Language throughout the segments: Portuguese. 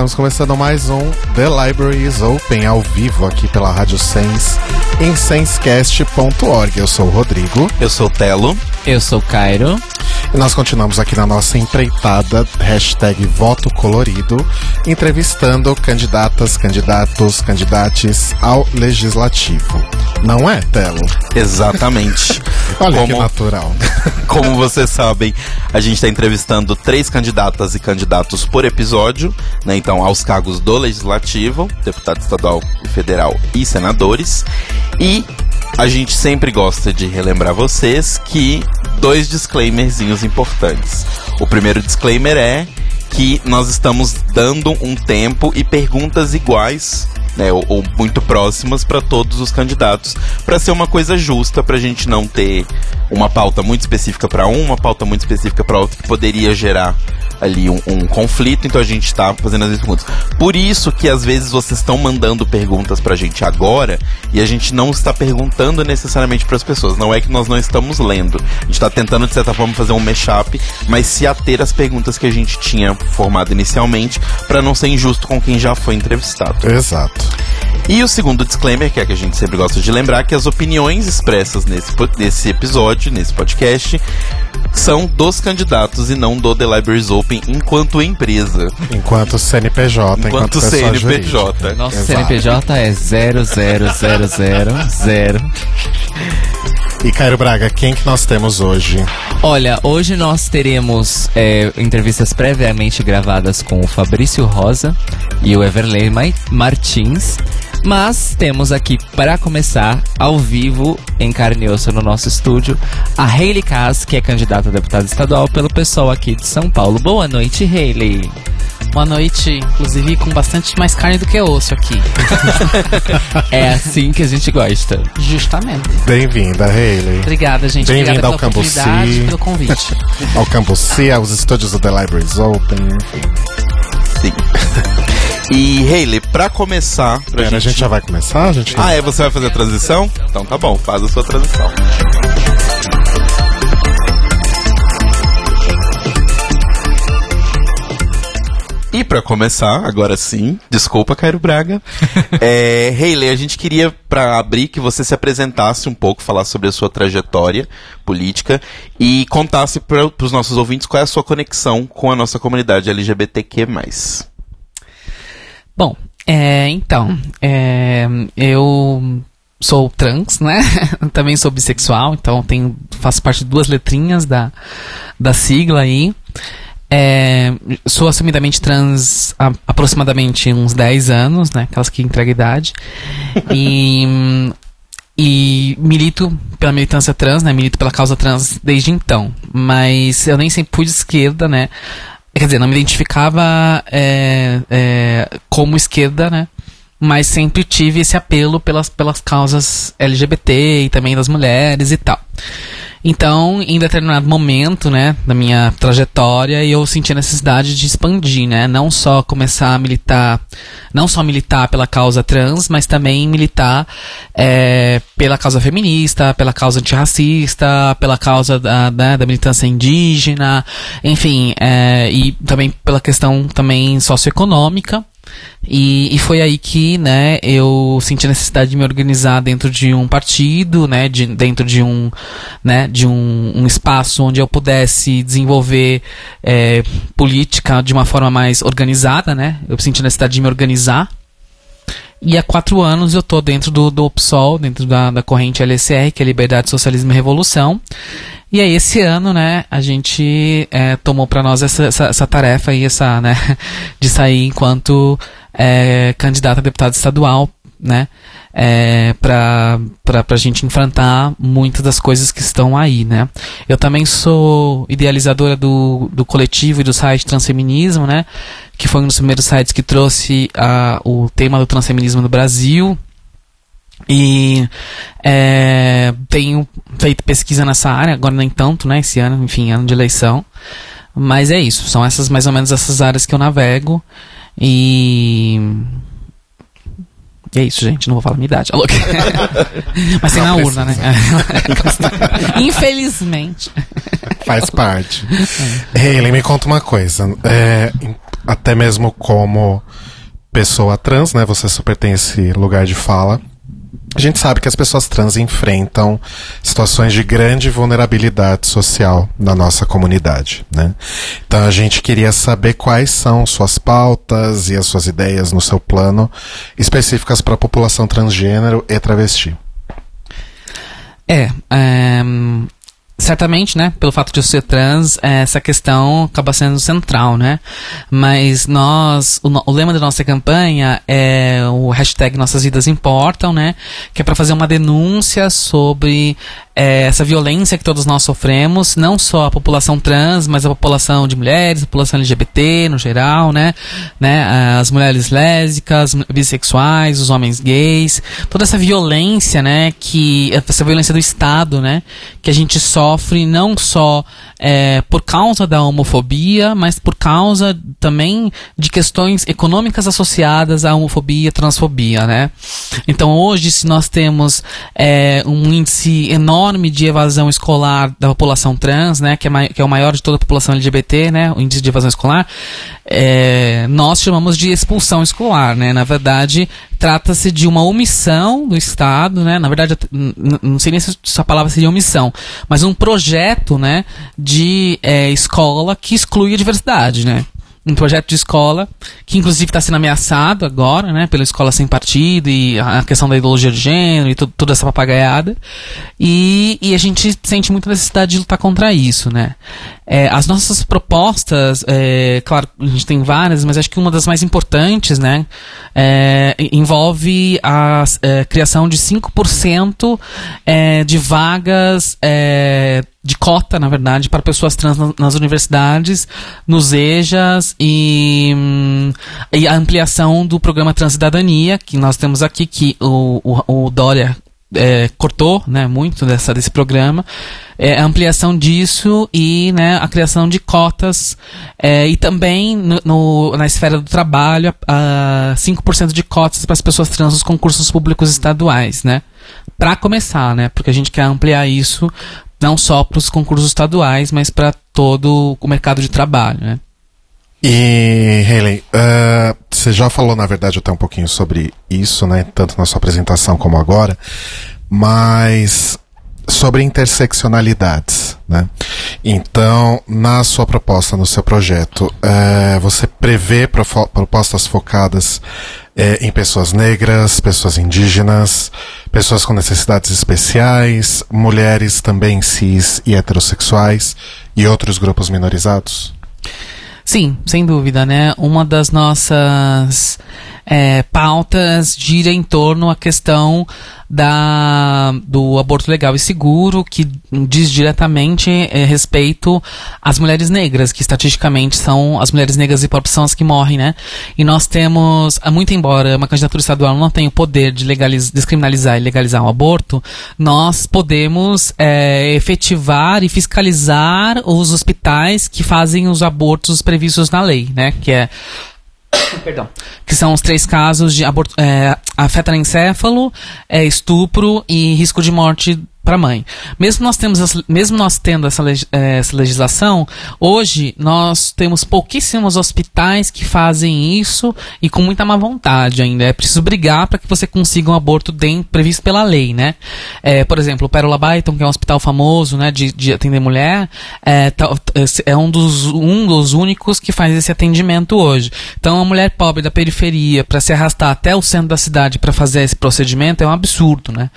Estamos começando mais um The Library is Open ao vivo aqui pela Rádio Sense em sensecast.org. Eu sou o Rodrigo. Eu sou o Telo. Eu sou o Cairo. E nós continuamos aqui na nossa empreitada, hashtag Voto Colorido, entrevistando candidatas, candidatos, candidates ao Legislativo. Não é, Telo? Exatamente. Olha que natural. Como vocês sabem, a gente está entrevistando três candidatas e candidatos por episódio, né? Então, aos cargos do Legislativo, deputado estadual e federal e senadores. E a gente sempre gosta de relembrar vocês que dois disclaimerzinhos importantes. O primeiro disclaimer é que nós estamos dando um tempo e perguntas iguais né, ou, ou, muito próximas para todos os candidatos, para ser uma coisa justa, para a gente não ter uma pauta muito específica para um, uma pauta muito específica para outro, que poderia gerar ali um, um conflito, então a gente está fazendo as perguntas. Por isso que às vezes vocês estão mandando perguntas pra gente agora e a gente não está perguntando necessariamente para as pessoas. Não é que nós não estamos lendo. A gente está tentando, de certa forma, fazer um mashup, mas se ater às perguntas que a gente tinha formado inicialmente, para não ser injusto com quem já foi entrevistado. Exato. E o segundo disclaimer, que é que a gente sempre gosta de lembrar, que as opiniões expressas nesse, nesse episódio, nesse podcast, são dos candidatos e não do The Libraries Open enquanto empresa. Enquanto CNPJ, enquanto, enquanto CNPJ. Nosso Exato. CNPJ é 00000. E Cairo Braga, quem que nós temos hoje? Olha, hoje nós teremos é, entrevistas previamente gravadas com o Fabrício Rosa e o Everley Martins. Mas temos aqui, para começar, ao vivo, em carne e osso no nosso estúdio, a Hayley Kass, que é candidata a deputada estadual pelo pessoal aqui de São Paulo. Boa noite, Hayley. Boa noite, inclusive com bastante mais carne do que osso aqui. é assim que a gente gosta. Justamente. Bem-vinda, Hayley. Obrigada, gente. Bem-vinda ao Campus C. pelo convite. ao Campus C, aos estúdios do The Libraries Open, Sim. E Hayley, pra começar. Pra Pera, gente... a gente já vai começar? A gente Ah, é? Você vai fazer a transição? Então tá bom, faz a sua transição. E para começar, agora sim, desculpa, Cairo Braga. é, Hayley, a gente queria, para abrir, que você se apresentasse um pouco, falasse sobre a sua trajetória política e contasse para os nossos ouvintes qual é a sua conexão com a nossa comunidade LGBTQ. Bom, é, então, é, eu sou trans, né? Também sou bissexual, então tenho, faço parte de duas letrinhas da, da sigla aí. É, sou assumidamente trans há aproximadamente uns 10 anos, né? Aquelas que entregam idade. E, e milito pela militância trans, né? Milito pela causa trans desde então. Mas eu nem sempre fui de esquerda, né? Quer dizer, não me identificava é, é, como esquerda, né? Mas sempre tive esse apelo pelas, pelas causas LGBT e também das mulheres e tal. Então, em determinado momento, né, da minha trajetória, eu senti a necessidade de expandir, né, não só começar a militar, não só militar pela causa trans, mas também militar é, pela causa feminista, pela causa antirracista, pela causa da, da, da militância indígena, enfim, é, e também pela questão também socioeconômica. E, e, foi aí que, né, eu senti a necessidade de me organizar dentro de um partido, né, de, dentro de um, né, de um, um espaço onde eu pudesse desenvolver é, política de uma forma mais organizada, né. Eu senti a necessidade de me organizar. E há quatro anos eu estou dentro do, do PSOL, dentro da, da corrente LSR, que é Liberdade, Socialismo e Revolução. E aí esse ano, né, a gente é, tomou para nós essa, essa, essa, tarefa aí, essa, né, de sair enquanto é, candidato a deputado estadual né? É, para a gente enfrentar muitas das coisas que estão aí, né? Eu também sou idealizadora do, do coletivo e do site Transfeminismo, né? Que foi um dos primeiros sites que trouxe a, o tema do transfeminismo no Brasil. E é, tenho feito pesquisa nessa área, agora nem tanto, né? Esse ano, enfim, ano de eleição. Mas é isso, são essas mais ou menos essas áreas que eu navego. E e é isso, gente. Não vou falar minha idade. Alô. Mas tem na urna, né? Infelizmente. Faz parte. Hayley, me conta uma coisa. É, até mesmo como pessoa trans, né? Você super tem esse lugar de fala. A gente sabe que as pessoas trans enfrentam situações de grande vulnerabilidade social na nossa comunidade, né? Então a gente queria saber quais são suas pautas e as suas ideias no seu plano específicas para a população transgênero e travesti. É, é, certamente, né, pelo fato de eu ser trans, essa questão acaba sendo central, né? Mas nós, o, o, lema da nossa campanha é o hashtag Nossas Vidas Importam, né? Que é para fazer uma denúncia sobre é, essa violência que todos nós sofremos, não só a população trans, mas a população de mulheres, a população LGBT no geral, né? né? As mulheres lésbicas, bissexuais, os homens gays, toda essa violência, né? Que essa violência do Estado, né? Que a gente sofre não só é, por causa da homofobia, mas por causa também de questões econômicas associadas à homofobia, transfobia, né? Então hoje, se nós temos é, um índice enorme enorme de evasão escolar da população trans, né, que é, que é o maior de toda a população LGBT, né, o índice de evasão escolar, é, nós chamamos de expulsão escolar, né, na verdade trata-se de uma omissão do Estado, né, na verdade não sei nem se a palavra seria omissão, mas um projeto, né, de é, escola que exclui a diversidade, né, um projeto de escola que inclusive está sendo ameaçado agora, né, pela escola sem partido e a questão da ideologia de gênero e toda essa papagaiada. E, e a gente sente muita necessidade de lutar contra isso, né. É, as nossas propostas, é, claro, a gente tem várias, mas acho que uma das mais importantes, né, é, envolve a é, criação de 5% é, de vagas é, de cota, na verdade, para pessoas trans nas universidades, nos EJAs e, hum, e a ampliação do programa Transcidadania, que nós temos aqui, que o, o, o Dória é, cortou né, muito dessa, desse programa, é, a ampliação disso e né, a criação de cotas é, e também no, no, na esfera do trabalho a, a 5% de cotas para as pessoas trans nos concursos públicos estaduais, né? Para começar, né? Porque a gente quer ampliar isso não só para os concursos estaduais, mas para todo o mercado de trabalho, né? E, Hayley, uh, você já falou, na verdade, até um pouquinho sobre isso, né? Tanto na sua apresentação como agora, mas sobre interseccionalidades, né? Então, na sua proposta, no seu projeto, uh, você prevê propostas focadas uh, em pessoas negras, pessoas indígenas, pessoas com necessidades especiais, mulheres também cis e heterossexuais e outros grupos minorizados? Sim, sem dúvida, né? Uma das nossas é, pautas gira em torno à questão da, do aborto legal e seguro, que diz diretamente é, respeito às mulheres negras, que estatisticamente são as mulheres negras e próprias são as que morrem, né? E nós temos, muito embora uma candidatura estadual não tenha o poder de descriminalizar e legalizar o aborto, nós podemos é, efetivar e fiscalizar os hospitais que fazem os abortos previstos na lei, né? Que é Perdão. Que são os três casos de aborto, é, afetanencéfalo, é, estupro e risco de morte para a mãe. Mesmo nós, temos as, mesmo nós tendo essa, eh, essa, legislação, hoje nós temos pouquíssimos hospitais que fazem isso e com muita má vontade ainda. É preciso brigar para que você consiga um aborto dentro, previsto pela lei, né? É, por exemplo, o Pérola Baiton, que é um hospital famoso né, de, de atender mulher, é, é um, dos, um dos únicos que faz esse atendimento hoje. Então, a mulher pobre da periferia, para se arrastar até o centro da cidade para fazer esse procedimento, é um absurdo, né?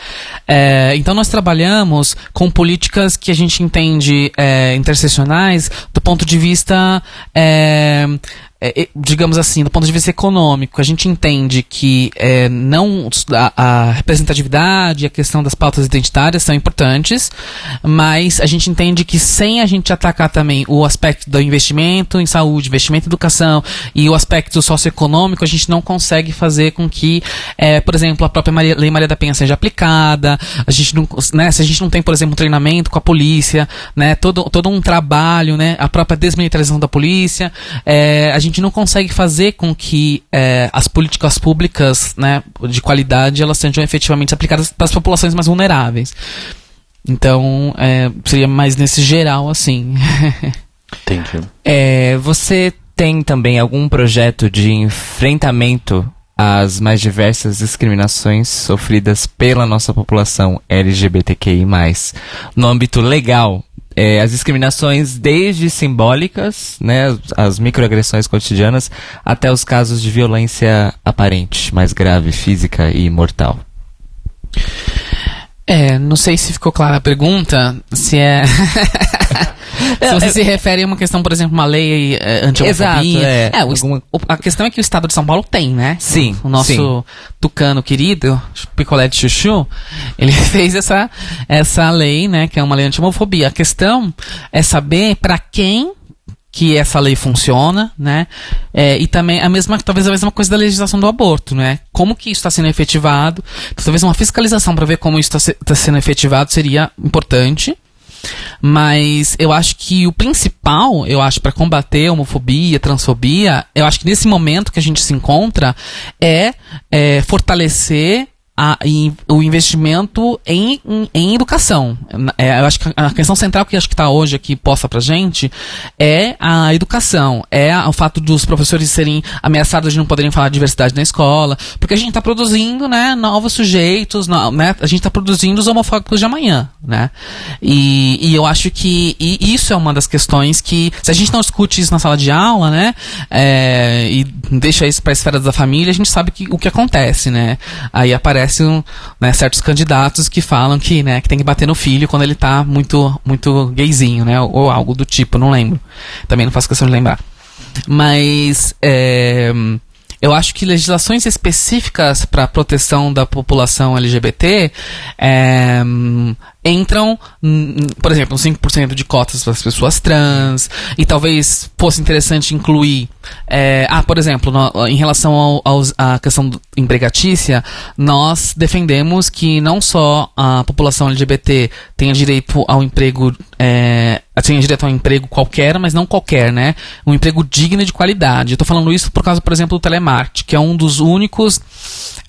É, então, nós trabalhamos trabalhamos com políticas que a gente entende é, interseccionais do ponto de vista é, é, digamos assim, do ponto de vista econômico, a gente entende que é, não a, a representatividade e a questão das pautas identitárias são importantes, mas a gente entende que sem a gente atacar também o aspecto do investimento em saúde, investimento em educação e o aspecto socioeconômico, a gente não consegue fazer com que, é, por exemplo, a própria Maria, Lei Maria da Penha seja aplicada, a gente não, né, se a gente não tem, por exemplo, um treinamento com a polícia, né, todo, todo um trabalho, né, a própria desmilitarização da polícia, é, a gente não consegue fazer com que é, as políticas públicas, né, de qualidade, elas sejam efetivamente aplicadas para as populações mais vulneráveis. Então, é, seria mais nesse geral, assim. Entendi. É, você tem também algum projeto de enfrentamento às mais diversas discriminações sofridas pela nossa população LGBTQI+. No âmbito legal, é, as discriminações desde simbólicas, né, as microagressões cotidianas, até os casos de violência aparente, mais grave, física e mortal. É, não sei se ficou clara a pergunta, se é. se você se refere a uma questão, por exemplo, uma lei é, anti-homofobia. É. é o, Alguma... a questão é que o Estado de São Paulo tem, né? Sim. O nosso sim. tucano querido, picolé de chuchu, ele fez essa, essa lei, né? Que é uma lei anti-homofobia. A questão é saber para quem que essa lei funciona, né? É, e também a mesma, talvez a mesma coisa da legislação do aborto, né? Como que isso está sendo efetivado? Então, talvez uma fiscalização para ver como isso está se, tá sendo efetivado seria importante. Mas eu acho que o principal, eu acho, para combater a homofobia, transfobia, eu acho que nesse momento que a gente se encontra é, é fortalecer a, o investimento em, em, em educação. É, eu acho que a questão central que acho que está hoje aqui posta pra gente é a educação, é o fato dos professores serem ameaçados de não poderem falar diversidade na escola, porque a gente está produzindo, né, novos sujeitos, no, né, a gente está produzindo os homofóbicos de amanhã, né, e, e eu acho que isso é uma das questões que, se a gente não discute isso na sala de aula, né, é, e deixa isso para a esfera da família, a gente sabe que, o que acontece, né, aí aparece aparecem né, certos candidatos que falam que, né, que tem que bater no filho quando ele tá muito, muito gayzinho, né? Ou, algo do tipo, não lembro. Também não faço questão de lembrar. Mas é, eu acho que legislações específicas para proteção da população LGBT é, entram, por exemplo, 5% de cotas para as pessoas trans, e talvez fosse interessante incluir. É, ah, por exemplo, no, em relação à questão empregatícia, nós defendemos que não só a população LGBT tenha direito ao emprego, é, tenha direito ao emprego qualquer, mas não qualquer, né? Um emprego digno de qualidade. Eu falando isso por causa, por exemplo, do telemarketing, que é um dos únicos,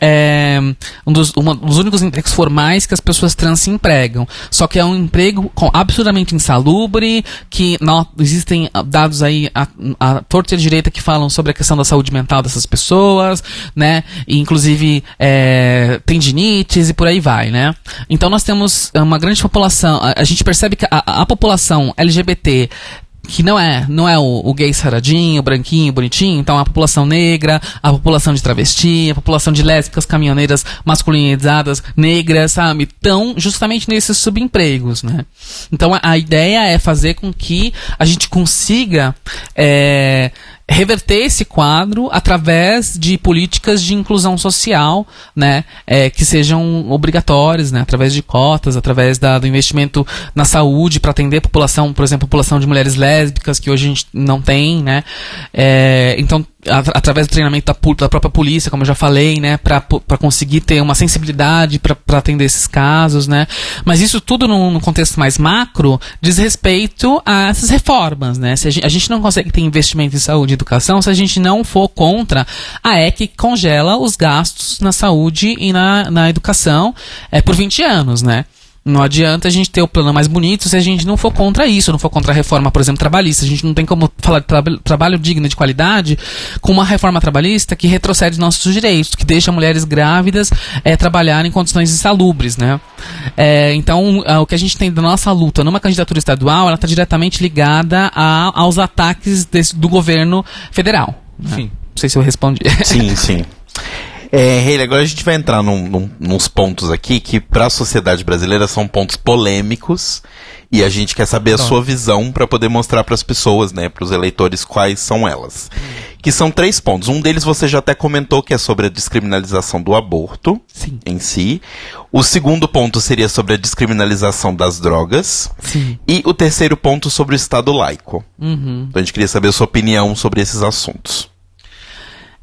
é, um, dos, uma, dos únicos empregos formais que as pessoas trans se empregam. Só que é um emprego com, absolutamente insalubre, que não, existem dados aí a, a torta direito 90 que falam sobre a questão da saúde mental dessas pessoas, né? E, inclusive é, tendinites e por aí vai, né? Então nós temos uma grande população. A, a gente percebe que a, a população LGBT que não é, não é o, o, gay saradinho, branquinho, bonitinho, então a população negra, a população de travesti, a população de lésbicas, caminhoneiras masculinizadas, negras, sabe? Estão justamente nesses subempregos, né? Então a, a, ideia é fazer com que a gente consiga é, reverter esse quadro através de políticas de inclusão social, né, é, que sejam obrigatórias, né, através de cotas, através da, do investimento na saúde para atender a população, por exemplo, a população de mulheres lésbicas que hoje a gente não tem, né, é, então através do treinamento da, da, própria polícia, como eu já falei, né, para conseguir ter uma sensibilidade para atender esses casos, né, mas isso tudo no, contexto mais macro diz respeito a essas reformas, né, se a gente, a gente não consegue ter investimento em saúde e educação se a gente não for contra a EC que congela os gastos na saúde e na, na educação é, por 20 anos, né, não adianta a gente ter o plano mais bonito se a gente não for contra isso, não for contra a reforma, por exemplo, trabalhista. A gente não tem como falar de tra trabalho digno de qualidade com uma reforma trabalhista que retrocede nossos direitos, que deixa mulheres grávidas é, trabalhar em condições insalubres, né? É, então, o que a gente tem da nossa luta numa candidatura estadual, ela está diretamente ligada a, aos ataques desse, do governo federal. Né? Não sei se eu respondi. Sim, sim. É, Heile, agora a gente vai entrar num, num, nos pontos aqui que para a sociedade brasileira são pontos polêmicos e a gente quer saber a sua visão para poder mostrar para as pessoas, né, para os eleitores quais são elas. que são três pontos. Um deles você já até comentou, que é sobre a descriminalização do aborto Sim. em si. O segundo ponto seria sobre a descriminalização das drogas. Sim. E o terceiro ponto sobre o Estado laico. Uhum. Então a gente queria saber a sua opinião sobre esses assuntos.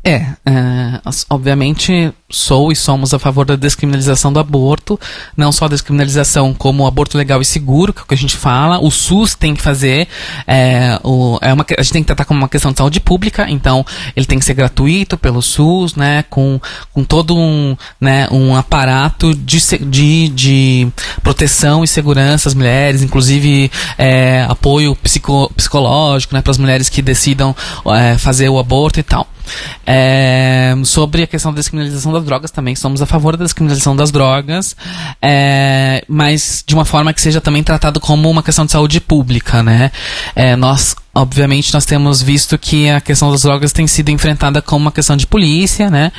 É, é, obviamente sou e somos a favor da descriminalização do aborto, não só a descriminalização como o aborto legal e seguro, que é o que a gente fala, o SUS tem que fazer, é, o, é uma, a gente tem que tratar como uma questão de saúde pública, então ele tem que ser gratuito pelo SUS, né, com, com todo um, né, um aparato de, de, de proteção e segurança às mulheres, inclusive é, apoio psico, psicológico, né, para as mulheres que decidam é, fazer o aborto e tal. É, sobre a questão da descriminalização das drogas, também somos a favor da descriminalização das drogas, é, mas de uma forma que seja também tratado como uma questão de saúde pública, né? É, nós, obviamente, nós temos visto que a questão das drogas tem sido enfrentada como uma questão de polícia, né?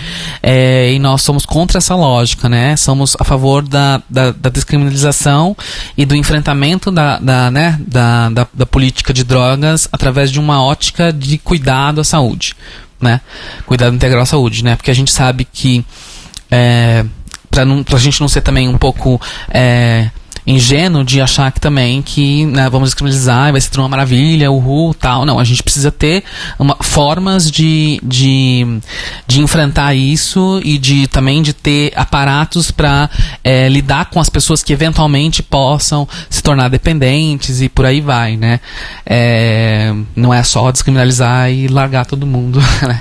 É, e nós somos contra essa lógica, né? Somos a favor da, da, da descriminalização e do enfrentamento da, da, né, da, da, da política de drogas através de uma ótica de cuidado à saúde né? Cuidado integral à saúde, né? Porque a gente sabe que é, para pra gente não ser também um pouco é, ingênuo de achar que também que né, vamos descriminalizar e vai ser tudo uma maravilha, uhul, tal. Não, a gente precisa ter uma, formas de, de, de enfrentar isso e de também de ter aparatos para lidar com as pessoas que eventualmente possam se tornar dependentes e por aí vai, né? É, não é só descriminalizar e largar todo mundo. né?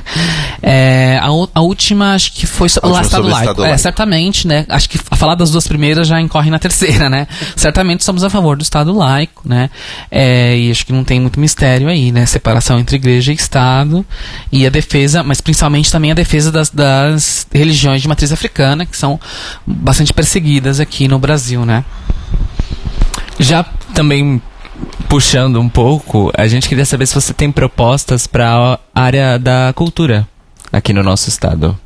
É, a, a última acho que foi o Estado laico. É, certamente, né? Acho que a falar das duas primeiras já incorre na terceira, né? Certamente somos a favor do Estado laico, né? É, e acho que não tem muito mistério aí, né? Separação entre igreja e Estado e a defesa, mas principalmente também a defesa das, das religiões de matriz africana, que são bastante perseguidas aqui no Brasil, né? Já também puxando um pouco, a gente queria saber se você tem propostas para a área da cultura aqui no nosso estado.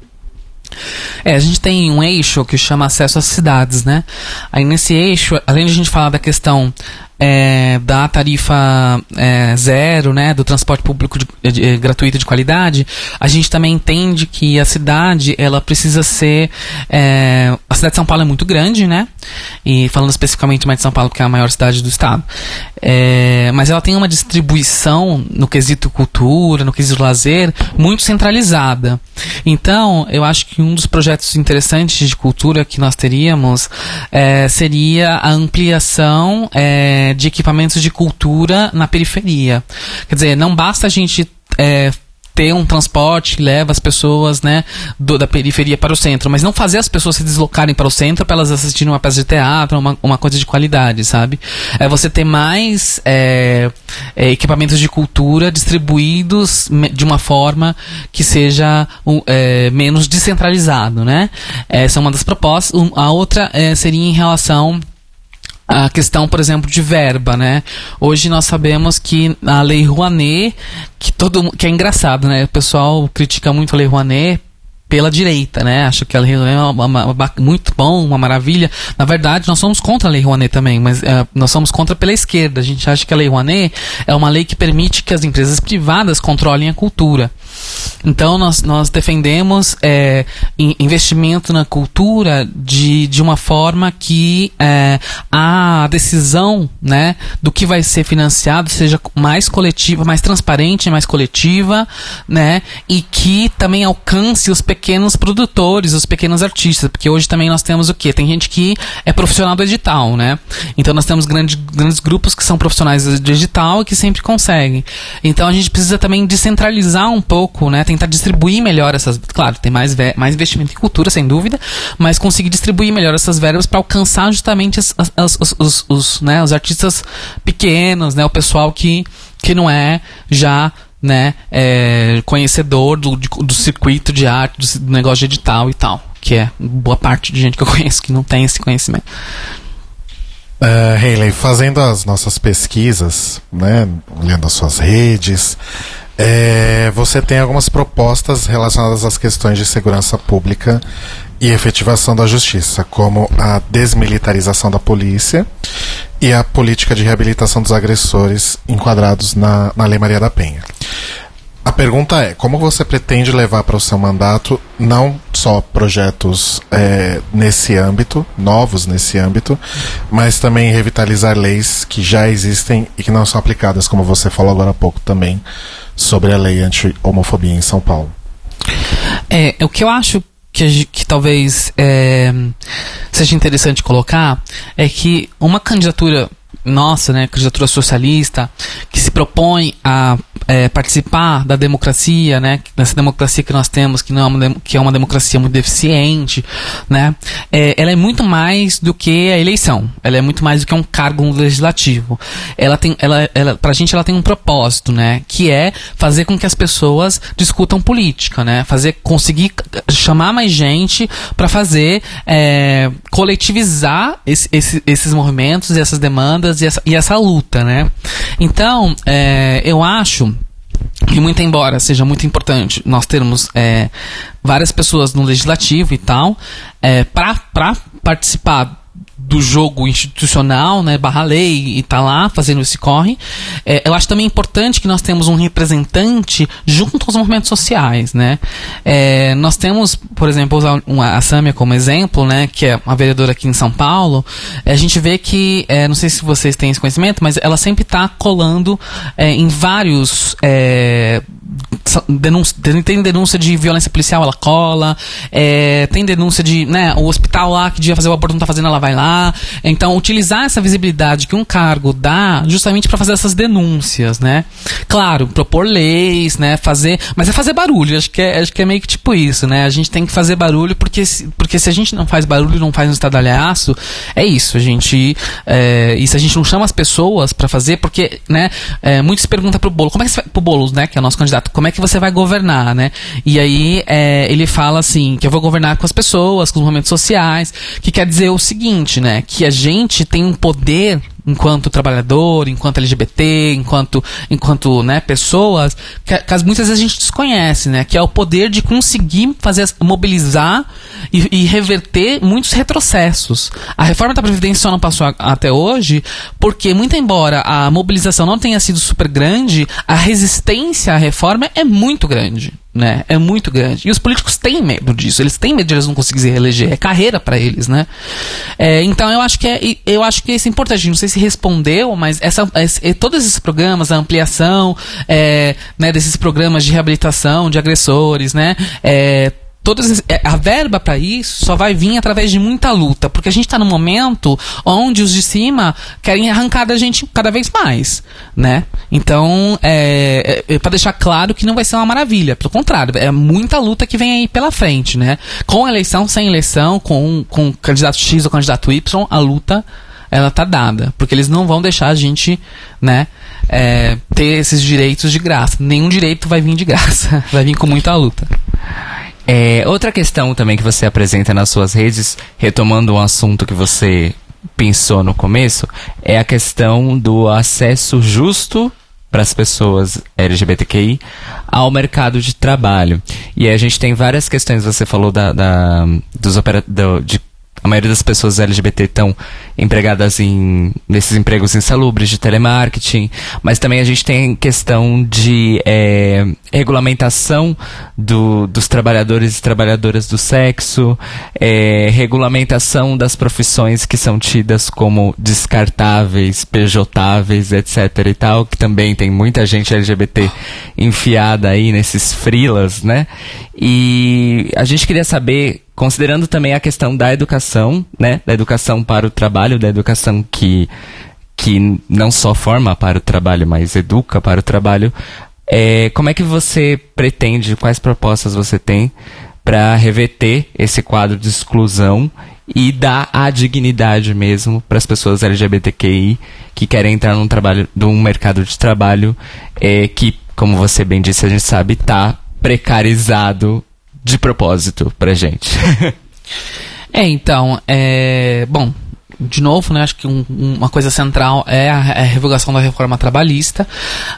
É, a gente tem um eixo que chama acesso às cidades, né? Aí nesse eixo, além de a gente falar da questão é, da tarifa é, zero, né, do transporte público de- de- eh, gratuito de qualidade, a gente também entende que a cidade ela precisa ser é, a cidade de São Paulo é muito grande, né? E falando especificamente mais de São Paulo, que é a maior cidade do estado, é, mas ela tem uma distribuição no quesito cultura, no quesito lazer, muito centralizada. Então, eu acho que um dos projetos interessantes de cultura que nós teríamos é, seria a ampliação é, de equipamentos de cultura na periferia. Quer dizer, não basta a gente é, ter um transporte que leva as pessoas né, do- da periferia para o centro, mas não fazer as pessoas se deslocarem para o centro para elas assistirem uma peça de teatro, uma, uma coisa de qualidade, sabe? É você ter mais é, é, equipamentos de cultura distribuídos de uma forma que seja um, é, menos descentralizado, né? Essa é uma das propostas. A outra é, seria em relação a questão, por exemplo, de verba, né? Hoje nós sabemos que a Lei Rouanet, que todo que é engraçado, né? O pessoal critica muito a Lei Rouanet pela direita, né? Acha que a Lei Rouanet é uma, uma- uma- muito bom, uma maravilha. Na verdade, nós somos contra a Lei Rouanet também, mas eh, nós somos contra pela esquerda. A gente acha que a Lei Rouanet é uma lei que permite que as empresas privadas controlem a cultura. Então nós, nós defendemos é, in- investimento na cultura de, de uma forma que é, a decisão né, do que vai ser financiado seja mais coletiva, mais transparente, mais coletiva, né, e que também alcance os pequenos produtores, os pequenos artistas, porque hoje também nós temos o quê? Tem gente que é profissional do edital, né? Então nós temos grandes, grandes grupos que são profissionais do digital e que sempre conseguem. Então a gente precisa também descentralizar um pouco, né? Tentar distribuir melhor essas. Claro, tem mais, mais investimento em cultura, sem dúvida, mas conseguir distribuir melhor essas verbas para alcançar justamente as- as- os, os, os, né, os artistas pequenos, né? O pessoal que, que não é já né, é, conhecedor do, do circuito de arte, do, ci- do negócio de edital e tal. Que é boa parte de gente que eu conheço que não tem esse conhecimento. É, Hayley, fazendo as nossas pesquisas, né, olhando as suas redes, é, você tem algumas propostas relacionadas às questões de segurança pública e efetivação da justiça, como a desmilitarização da polícia e a política de reabilitação dos agressores enquadrados na, na Lei Maria da Penha. A pergunta é: como você pretende levar para o seu mandato não só projetos é, nesse âmbito, novos nesse âmbito, mas também revitalizar leis que já existem e que não são aplicadas, como você falou agora há pouco também, sobre a lei anti-homofobia em São Paulo? É, o que eu acho que, que talvez é, seja interessante colocar é que uma candidatura nossa, né, candidatura socialista, que se propõe a é, participar da democracia, né, nessa democracia que nós temos, que, não é, uma, que é uma democracia muito deficiente, né, é, ela é muito mais do que a eleição, ela é muito mais do que um cargo legislativo. Ela tem, ela, ela, pra gente ela tem um propósito, né, que é fazer com que as pessoas discutam política, né, fazer, conseguir chamar mais gente para fazer, é, coletivizar esse, esse, esses movimentos essas demandas e essa, e essa luta, né. Então, é, eu acho e muito embora seja muito importante nós termos é, várias pessoas no legislativo e tal, é, para participar do jogo institucional, né, barra lei, e tá lá fazendo esse corre. É, eu acho também importante que nós temos um representante junto aos movimentos sociais, né. É, nós temos, por exemplo, usar a Sâmia como exemplo, né, que é uma vereadora aqui em São Paulo, é, a gente vê que, é, não sei se vocês têm esse conhecimento, mas ela sempre está colando é, em vários é, denúncia, tem denúncia de violência policial, ela cola. Tem denúncia de, né, o hospital lá que devia fazer o aborto não tá fazendo, ela vai lá. Então, utilizar essa visibilidade que um cargo dá justamente para fazer essas denúncias, né? Claro, propor leis, né, fazer, mas é fazer barulho, acho que é, acho que é meio que tipo isso, né? A gente tem que fazer barulho porque porque se a gente não faz barulho, não faz um estadalhaço, é isso, a gente é, e se a gente não chama as pessoas para fazer, porque, né, é, muitos perguntam pro Bolo, como é que você, pro Boulos, né, que é o nosso candidato, como é que você vai governar, né? E aí é, ele fala assim, que eu vou governar com as pessoas, com os movimentos sociais, que quer dizer o seguinte, né? Que a gente tem um poder enquanto trabalhador, enquanto LGBT, enquanto, enquanto né, pessoas, que, que, muitas vezes a gente desconhece, né? Que é o poder de conseguir fazer, mobilizar e, e reverter muitos retrocessos. A reforma da Previdência só não passou a, até hoje porque, muito embora a mobilização não tenha sido super grande, a resistência à reforma é muito grande né? É muito grande. E os políticos têm medo disso. Eles têm medo de eles não conseguirem se reeleger. É carreira para eles, né? É, então eu acho que é, eu acho que isso é importante. Não sei se respondeu, mas essa, esse, todos esses programas, a ampliação é, né, desses programas de reabilitação de agressores, né? É, todas é, a verba para isso só vai vir através de muita luta, porque a gente está num momento onde os de cima querem arrancar da gente cada vez mais, né? Então, é, é, é para deixar claro que não vai ser uma maravilha, pelo contrário, é muita luta que vem aí pela frente, né? Com eleição, sem eleição, com, com candidato X ou candidato Y, a luta ela tá dada, porque eles não vão deixar a gente, né? É, ter esses direitos de graça. Nenhum direito vai vir de graça, vai vir com muita luta. É, outra questão também que você apresenta nas suas redes, retomando um assunto que você pensou no começo, é a questão do acesso justo para as pessoas LGBTQI ao mercado de trabalho. E a gente tem várias questões, você falou da, da dos opera, do, de a maioria das pessoas LGBT estão empregadas em nesses empregos insalubres de telemarketing, mas também a gente tem questão de é, regulamentação do, dos trabalhadores e trabalhadoras do sexo, é, regulamentação das profissões que são tidas como descartáveis, pejotáveis, etc e tal, que também tem muita gente LGBT enfiada aí nesses frilas, né? E a gente queria saber considerando também a questão da educação, né, da educação para o trabalho, da educação que que não só forma para o trabalho, mas educa para o trabalho. É, como é que você pretende, quais propostas você tem para reverter esse quadro de exclusão e dar a dignidade mesmo para as pessoas LGBTQI que querem entrar num trabalho, num mercado de trabalho é, que, como você bem disse, a gente sabe, está precarizado de propósito pra gente. é, então, é. Bom, de novo, né, acho que um, uma coisa central é a, é a, revogação da reforma trabalhista,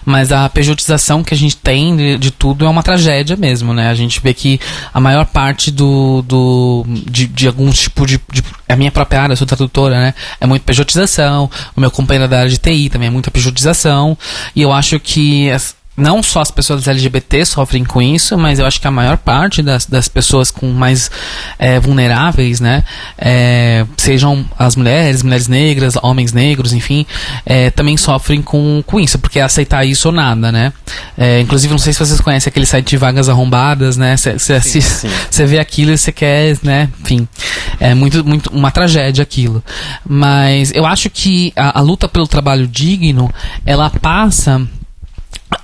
mas a pejotização que a gente tem de, de, tudo é uma tragédia mesmo, né? A gente vê que a maior parte do, do de, de algum tipo de, de, a minha própria área, sou tradutora, né? É muito pejotização. O meu companheiro da área de TI também é muita pejotização. E eu acho que não só as pessoas LGBT sofrem com isso, mas eu acho que a maior parte das, das pessoas com mais é, vulneráveis, né, é, sejam as mulheres, mulheres negras, homens negros, enfim, é, também sofrem com, com isso, porque é aceitar isso ou nada, né. Inclusive, não sei se vocês conhecem aquele site de vagas arrombadas, né, você vê aquilo e você quer, né, enfim, é muito, muito uma tragédia aquilo. Mas eu acho que a, a luta pelo trabalho digno, ela passa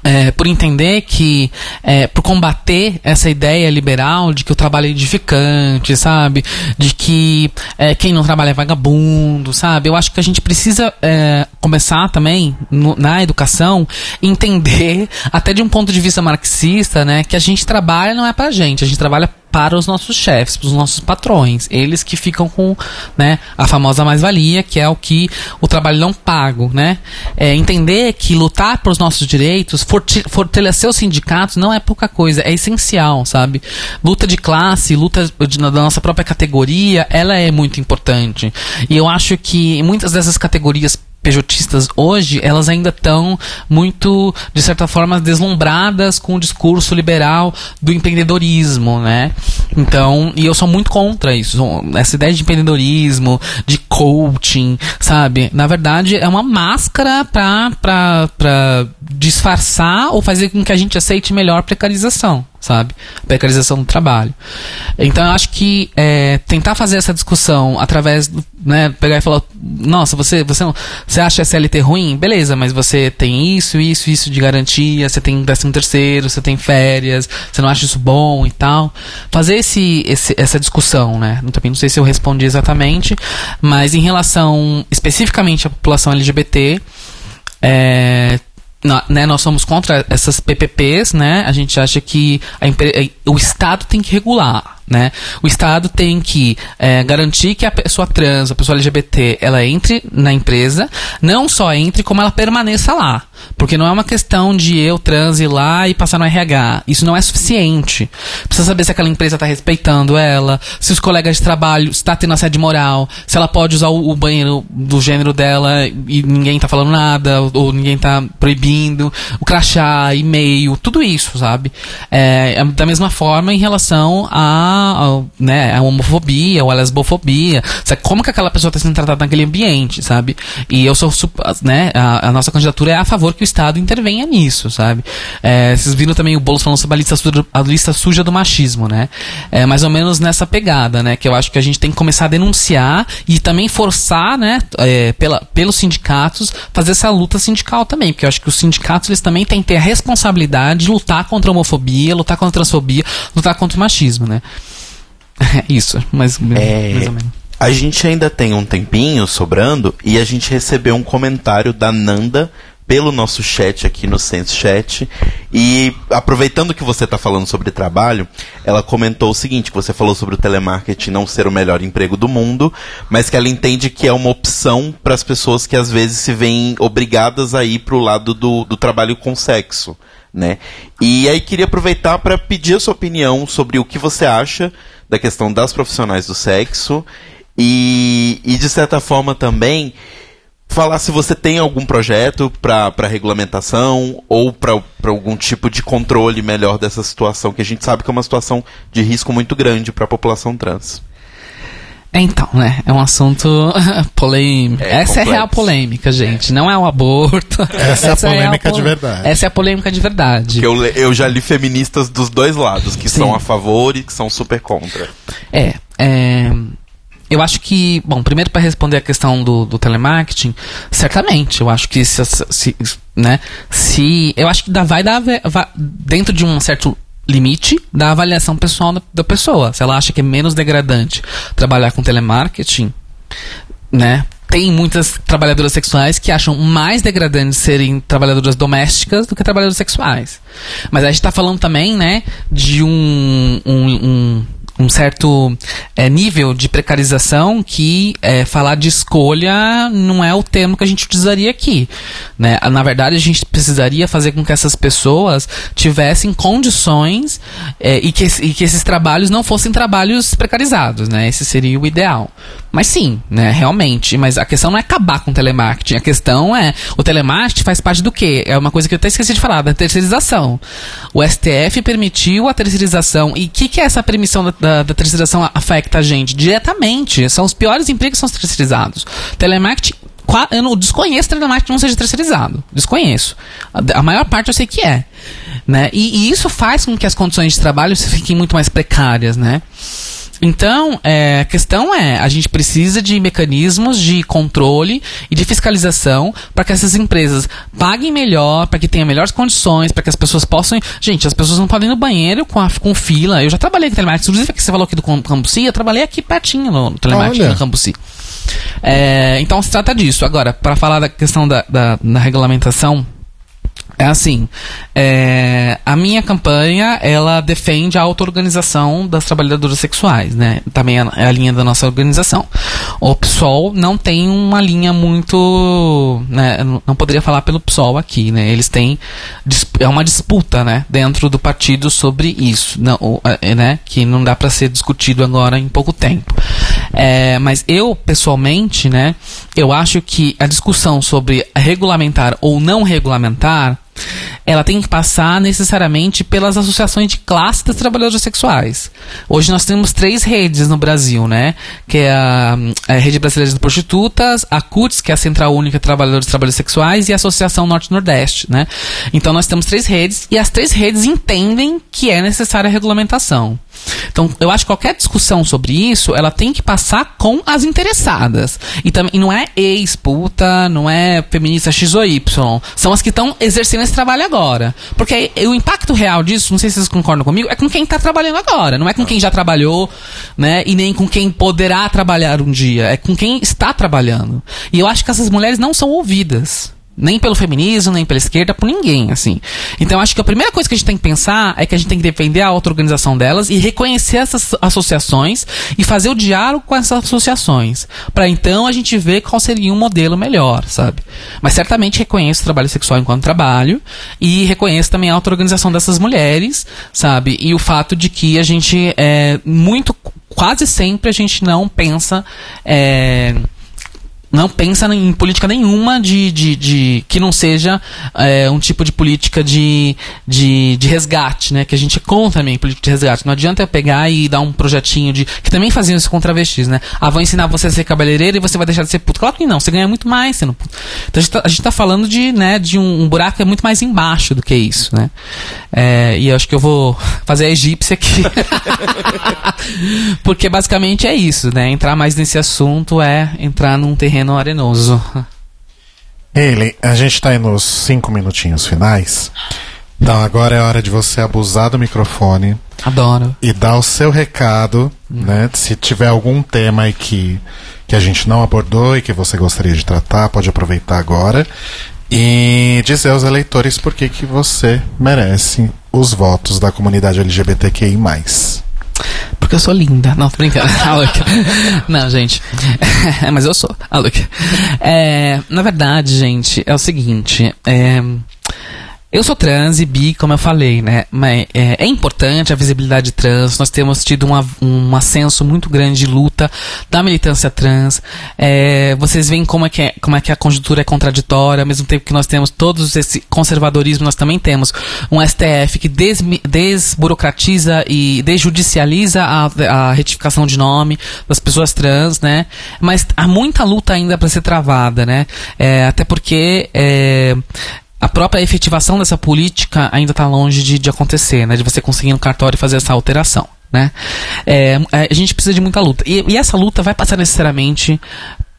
é, por entender que, é, por combater essa ideia liberal de que o trabalho é edificante, sabe? De que é, quem não trabalha é vagabundo, sabe? Eu acho que a gente precisa é, começar também, no, na educação, entender, até de um ponto de vista marxista, né? Que a gente trabalha não é pra gente, a gente trabalha para os nossos chefes, para os nossos patrões. Eles que ficam com né, a famosa mais-valia, que é o que o trabalho não pago. Né? É, entender que lutar pelos nossos direitos, fortalecer os sindicatos não é pouca coisa, é essencial, sabe? Luta de classe, luta de, da nossa própria categoria, ela é muito importante. E eu acho que muitas dessas categorias pejotistas hoje, elas ainda estão muito, de certa forma, deslumbradas com o discurso liberal do empreendedorismo, né? Então, e eu sou muito contra isso. Essa ideia de empreendedorismo, de coaching, sabe? Na verdade, é uma máscara pra, pra, pra disfarçar ou fazer com que a gente aceite melhor a precarização sabe? Precarização do trabalho. Então eu acho que é, tentar fazer essa discussão através do, né, pegar e falar, nossa, você, você, você acha a CLT ruim? Beleza, mas você tem isso, isso, isso de garantia, você tem décimo terceiro, você tem férias, você não acha isso bom e tal. Fazer esse, esse, essa discussão, né? Também não sei se eu respondi exatamente, mas em relação especificamente à população LGBT, é, né, nós somos contra essas PPPs, né? A gente acha que a, o Estado tem que regular né? O Estado tem que é, garantir que a pessoa trans, a pessoa LGBT, ela entre na empresa, não só entre, como ela permaneça lá. Porque não é uma questão de eu trans ir lá e passar no RH. Isso não é suficiente. Precisa saber se aquela empresa está respeitando ela, se os colegas de trabalho está tendo assédio moral, se ela pode usar o, o banheiro do gênero dela e ninguém está falando nada, ou, ou ninguém está proibindo, o crachá, e-mail, tudo isso, sabe? É, é da mesma forma em relação a a, né, a homofobia ou a lesbofobia. Sabe? Como que aquela pessoa está sendo tratada naquele ambiente, sabe? E eu sou, né, a, a, nossa candidatura é a favor que o Estado intervenha nisso, sabe? É, vocês viram também o Boulos falando sobre a lista, suja, a lista suja do machismo, né? É mais ou menos nessa pegada, né? Que eu acho que a gente tem que começar a denunciar e também forçar, né, é, pela, pelos sindicatos, fazer essa luta sindical também, porque eu acho que os sindicatos eles também têm que ter a responsabilidade de lutar contra a homofobia, lutar contra a transfobia, lutar contra o machismo, né? Isso, mas é, mais ou menos. A gente ainda tem um tempinho sobrando e a gente recebeu um comentário da Nanda pelo nosso chat aqui no Sense Chat. E aproveitando que você está falando sobre trabalho, ela comentou o seguinte: que você falou sobre o telemarketing não ser o melhor emprego do mundo, mas que ela entende que é uma opção para as pessoas que às vezes se veem obrigadas a ir para o lado do, do trabalho com sexo. Né? E aí queria aproveitar para pedir a sua opinião sobre o que você acha da questão das profissionais do sexo e, e de certa forma também falar se você tem algum projeto para regulamentação ou para algum tipo de controle melhor dessa situação, que a gente sabe que é uma situação de risco muito grande para a população trans. Então, né? É um assunto polêmico. É Essa complexo. é a real polêmica, gente. É. Não é o aborto. Essa, Essa é a polêmica é a de verdade. Essa é a polêmica de verdade. Eu, eu já li feministas dos dois lados, que Sim. são a favor e que são super contra. É. é eu acho que, bom, primeiro para responder a questão do, do, telemarketing, certamente, eu acho que se, se, né, se eu acho que dá, vai dar vai, dentro de um certo limite da avaliação pessoal da, pessoa. Se ela acha que é menos degradante trabalhar com telemarketing, né? Tem muitas trabalhadoras sexuais que acham mais degradante serem trabalhadoras domésticas do que trabalhadoras sexuais. Mas a gente está falando também, né, de um, um, um um certo é, nível de precarização que é, falar de escolha não é o termo que a gente utilizaria aqui. Né? Na verdade, a gente precisaria fazer com que essas pessoas tivessem condições é, e, que, e que esses trabalhos não fossem trabalhos precarizados. Né? Esse seria o ideal. Mas sim, né, realmente. Mas a questão não é acabar com o telemarketing. A questão é, o telemarketing faz parte do quê? É uma coisa que eu até esqueci de falar, da terceirização. O STF permitiu a terceirização. E o que, que é essa permissão da, da, da terceirização afeta a gente? Diretamente. São os piores empregos que são os terceirizados. Telemarketing eu não desconheço telemarketing não seja terceirizado. Desconheço. A, a, maior parte eu sei que é. Né? E, e, isso faz com que as condições de trabalho fiquem muito mais precárias, né? Então, é, a questão é, a gente precisa de mecanismos de controle e de fiscalização para que essas empresas paguem melhor, para que tenham melhores condições, para que as pessoas possam. Gente, as pessoas não podem ir no banheiro com, a, com fila. Eu já trabalhei com telemarketing, inclusive que você falou aqui do Cambuci, eu trabalhei aqui pertinho no telemarketing no Cambuci. É, então se trata disso. Agora, para falar da questão da, da, da regulamentação é assim, é, a minha campanha, ela defende a auto-organização das trabalhadoras sexuais, né? Também é, é a linha da nossa organização. O PSOL não tem uma linha muito, né? Não poderia falar pelo PSOL aqui, né? Eles têm, é uma disputa, né? Dentro do partido sobre isso, não, é, né? Que não dá para ser discutido agora em pouco tempo. É, mas eu, pessoalmente, né? Eu acho que a discussão sobre regulamentar ou não regulamentar ela tem que passar necessariamente pelas associações de classe das trabalhadoras sexuais. Hoje nós temos três redes no Brasil, né? Que é a, a Rede Brasileira de Prostitutas, a CUTS, que é a Central Única de Trabalhadores e Trabalhadores Sexuais, e a Associação Norte-Nordeste, né? Então nós temos três redes e as três redes entendem que é necessária a regulamentação. Então, eu acho que qualquer discussão sobre isso, ela tem que passar com as interessadas. E, e não é ex-puta, não é feminista X ou Y. São as que estão exercendo esse trabalho agora. Porque o impacto real disso, não sei se vocês concordam comigo, é com quem está trabalhando agora. Não é com quem já trabalhou, né? E nem com quem poderá trabalhar um dia. É com quem está trabalhando. E eu acho que essas mulheres não são ouvidas. Nem pelo feminismo, nem pela esquerda, por ninguém, assim. Então, acho que a primeira coisa que a gente tem que pensar é que a gente tem que defender a auto-organização delas e reconhecer essas associações e fazer o diálogo com essas associações. para então a gente ver qual seria um modelo melhor, sabe? Mas certamente reconheço o trabalho sexual enquanto trabalho e reconheço também a auto-organização dessas mulheres, sabe? E o fato de que a gente, é, muito, quase sempre a gente não pensa. É, não pensa em política nenhuma de, de, de que não seja é, um tipo de política de, de, de, resgate, né? Que a gente é contra também política de resgate. Não adianta eu pegar e dar um projetinho de. Que também faziam isso com travestis, né? Ah, vou ensinar você a ser cabeleireiro e você vai deixar de ser puto. Claro que não, você ganha muito mais sendo puto. Então a gente tá, a gente tá falando de, né, de um, um, buraco que é muito mais embaixo do que isso, né? É, e eu acho que eu vou fazer a egípcia aqui. Porque basicamente é isso, né? Entrar mais nesse assunto é entrar num terreno terreno arenoso. Ele, a gente está aí nos cinco minutinhos finais. Então agora é hora de você abusar do microfone. Adoro. E dar o seu recado, hum. né? Se tiver algum tema aí que, que a gente não abordou e que você gostaria de tratar, pode aproveitar agora. E dizer aos eleitores por que, que você merece os votos da comunidade LGBTQI. Porque eu sou linda. Não, tô brincando. Não, gente. Mas eu sou. A É, na verdade, gente, é o seguinte. É, eu sou trans e bi, como eu falei, né? Mas é, é importante a visibilidade trans. Nós temos tido uma, um ascenso muito grande de luta da militância trans. É, vocês veem como é, que é, como é que a conjuntura é contraditória, ao mesmo tempo que nós temos todos esse conservadorismo, nós também temos um STF que des, desburocratiza e desjudicializa a, a retificação de nome das pessoas trans, né? Mas há muita luta ainda para ser travada, né? É, até porque é, a própria efetivação dessa política ainda está longe de, de acontecer, né? De você conseguir no cartório fazer essa alteração. Né? É, é, a gente precisa de muita luta. E, e essa luta vai passar necessariamente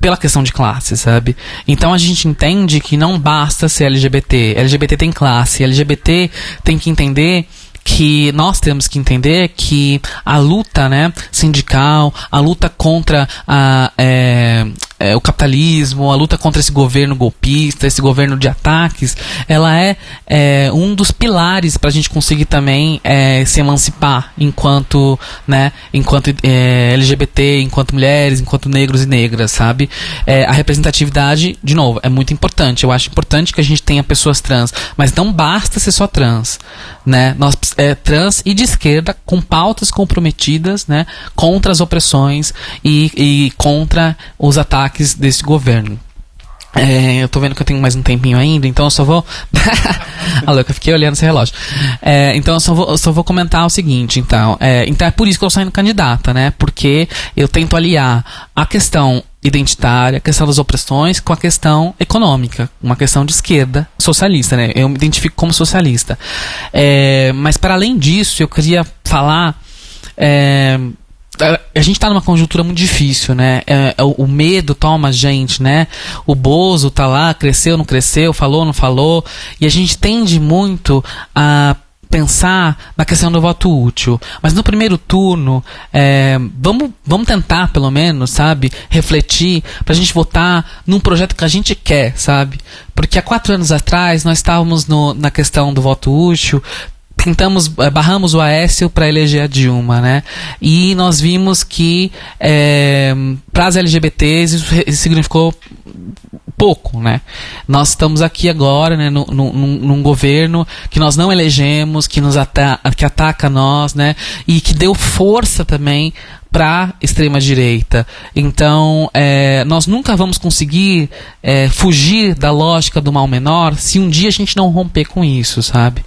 pela questão de classe, sabe? Então a gente entende que não basta ser LGBT. LGBT tem classe. LGBT tem que entender que nós temos que entender que a luta né, sindical, a luta contra a, é, é, o capitalismo, a luta contra esse governo golpista, esse governo de ataques, ela é, é um dos pilares para a gente conseguir também é, se emancipar enquanto, né, enquanto é, LGBT, enquanto mulheres, enquanto negros e negras, sabe? É, a representatividade, de novo, é muito importante. Eu acho importante que a gente tenha pessoas trans, mas não basta ser só trans, né? Nós é, trans e de esquerda com pautas comprometidas, né, contra as opressões e, e contra os ataques desse governo. É, eu tô vendo que eu tenho mais um tempinho ainda, então eu só vou. a louca, fiquei olhando esse relógio. É, então eu só vou, eu só vou comentar o seguinte, então. É, então é por isso que eu saindo candidata, né? Porque eu tento aliar a questão identitária, a questão das opressões com a questão econômica, uma questão de esquerda socialista, né? Eu me identifico como socialista. É, mas para além disso, eu queria falar é, a gente está numa conjuntura muito difícil, né? É, é, o, o, medo toma a gente, né? O Bozo tá lá, cresceu, não cresceu, falou, não falou. E a gente tende muito a pensar na questão do voto útil. Mas no primeiro turno, é, vamos, vamos tentar, pelo menos, sabe, refletir para a gente votar num projeto que a gente quer, sabe? Porque há quatro anos atrás nós estávamos no, na questão do voto útil, tentamos, eh, barramos o Aécio para eleger a Dilma, né? E nós vimos que é, para as LGBTs isso significou pouco, né? Nós estamos aqui agora, né, num, num, num, governo que nós não elegemos, que nos ata que ataca nós, né? E que deu força também para extrema direita. Então, é, nós nunca vamos conseguir é, fugir da lógica do mal menor se um dia a gente não romper com isso, sabe?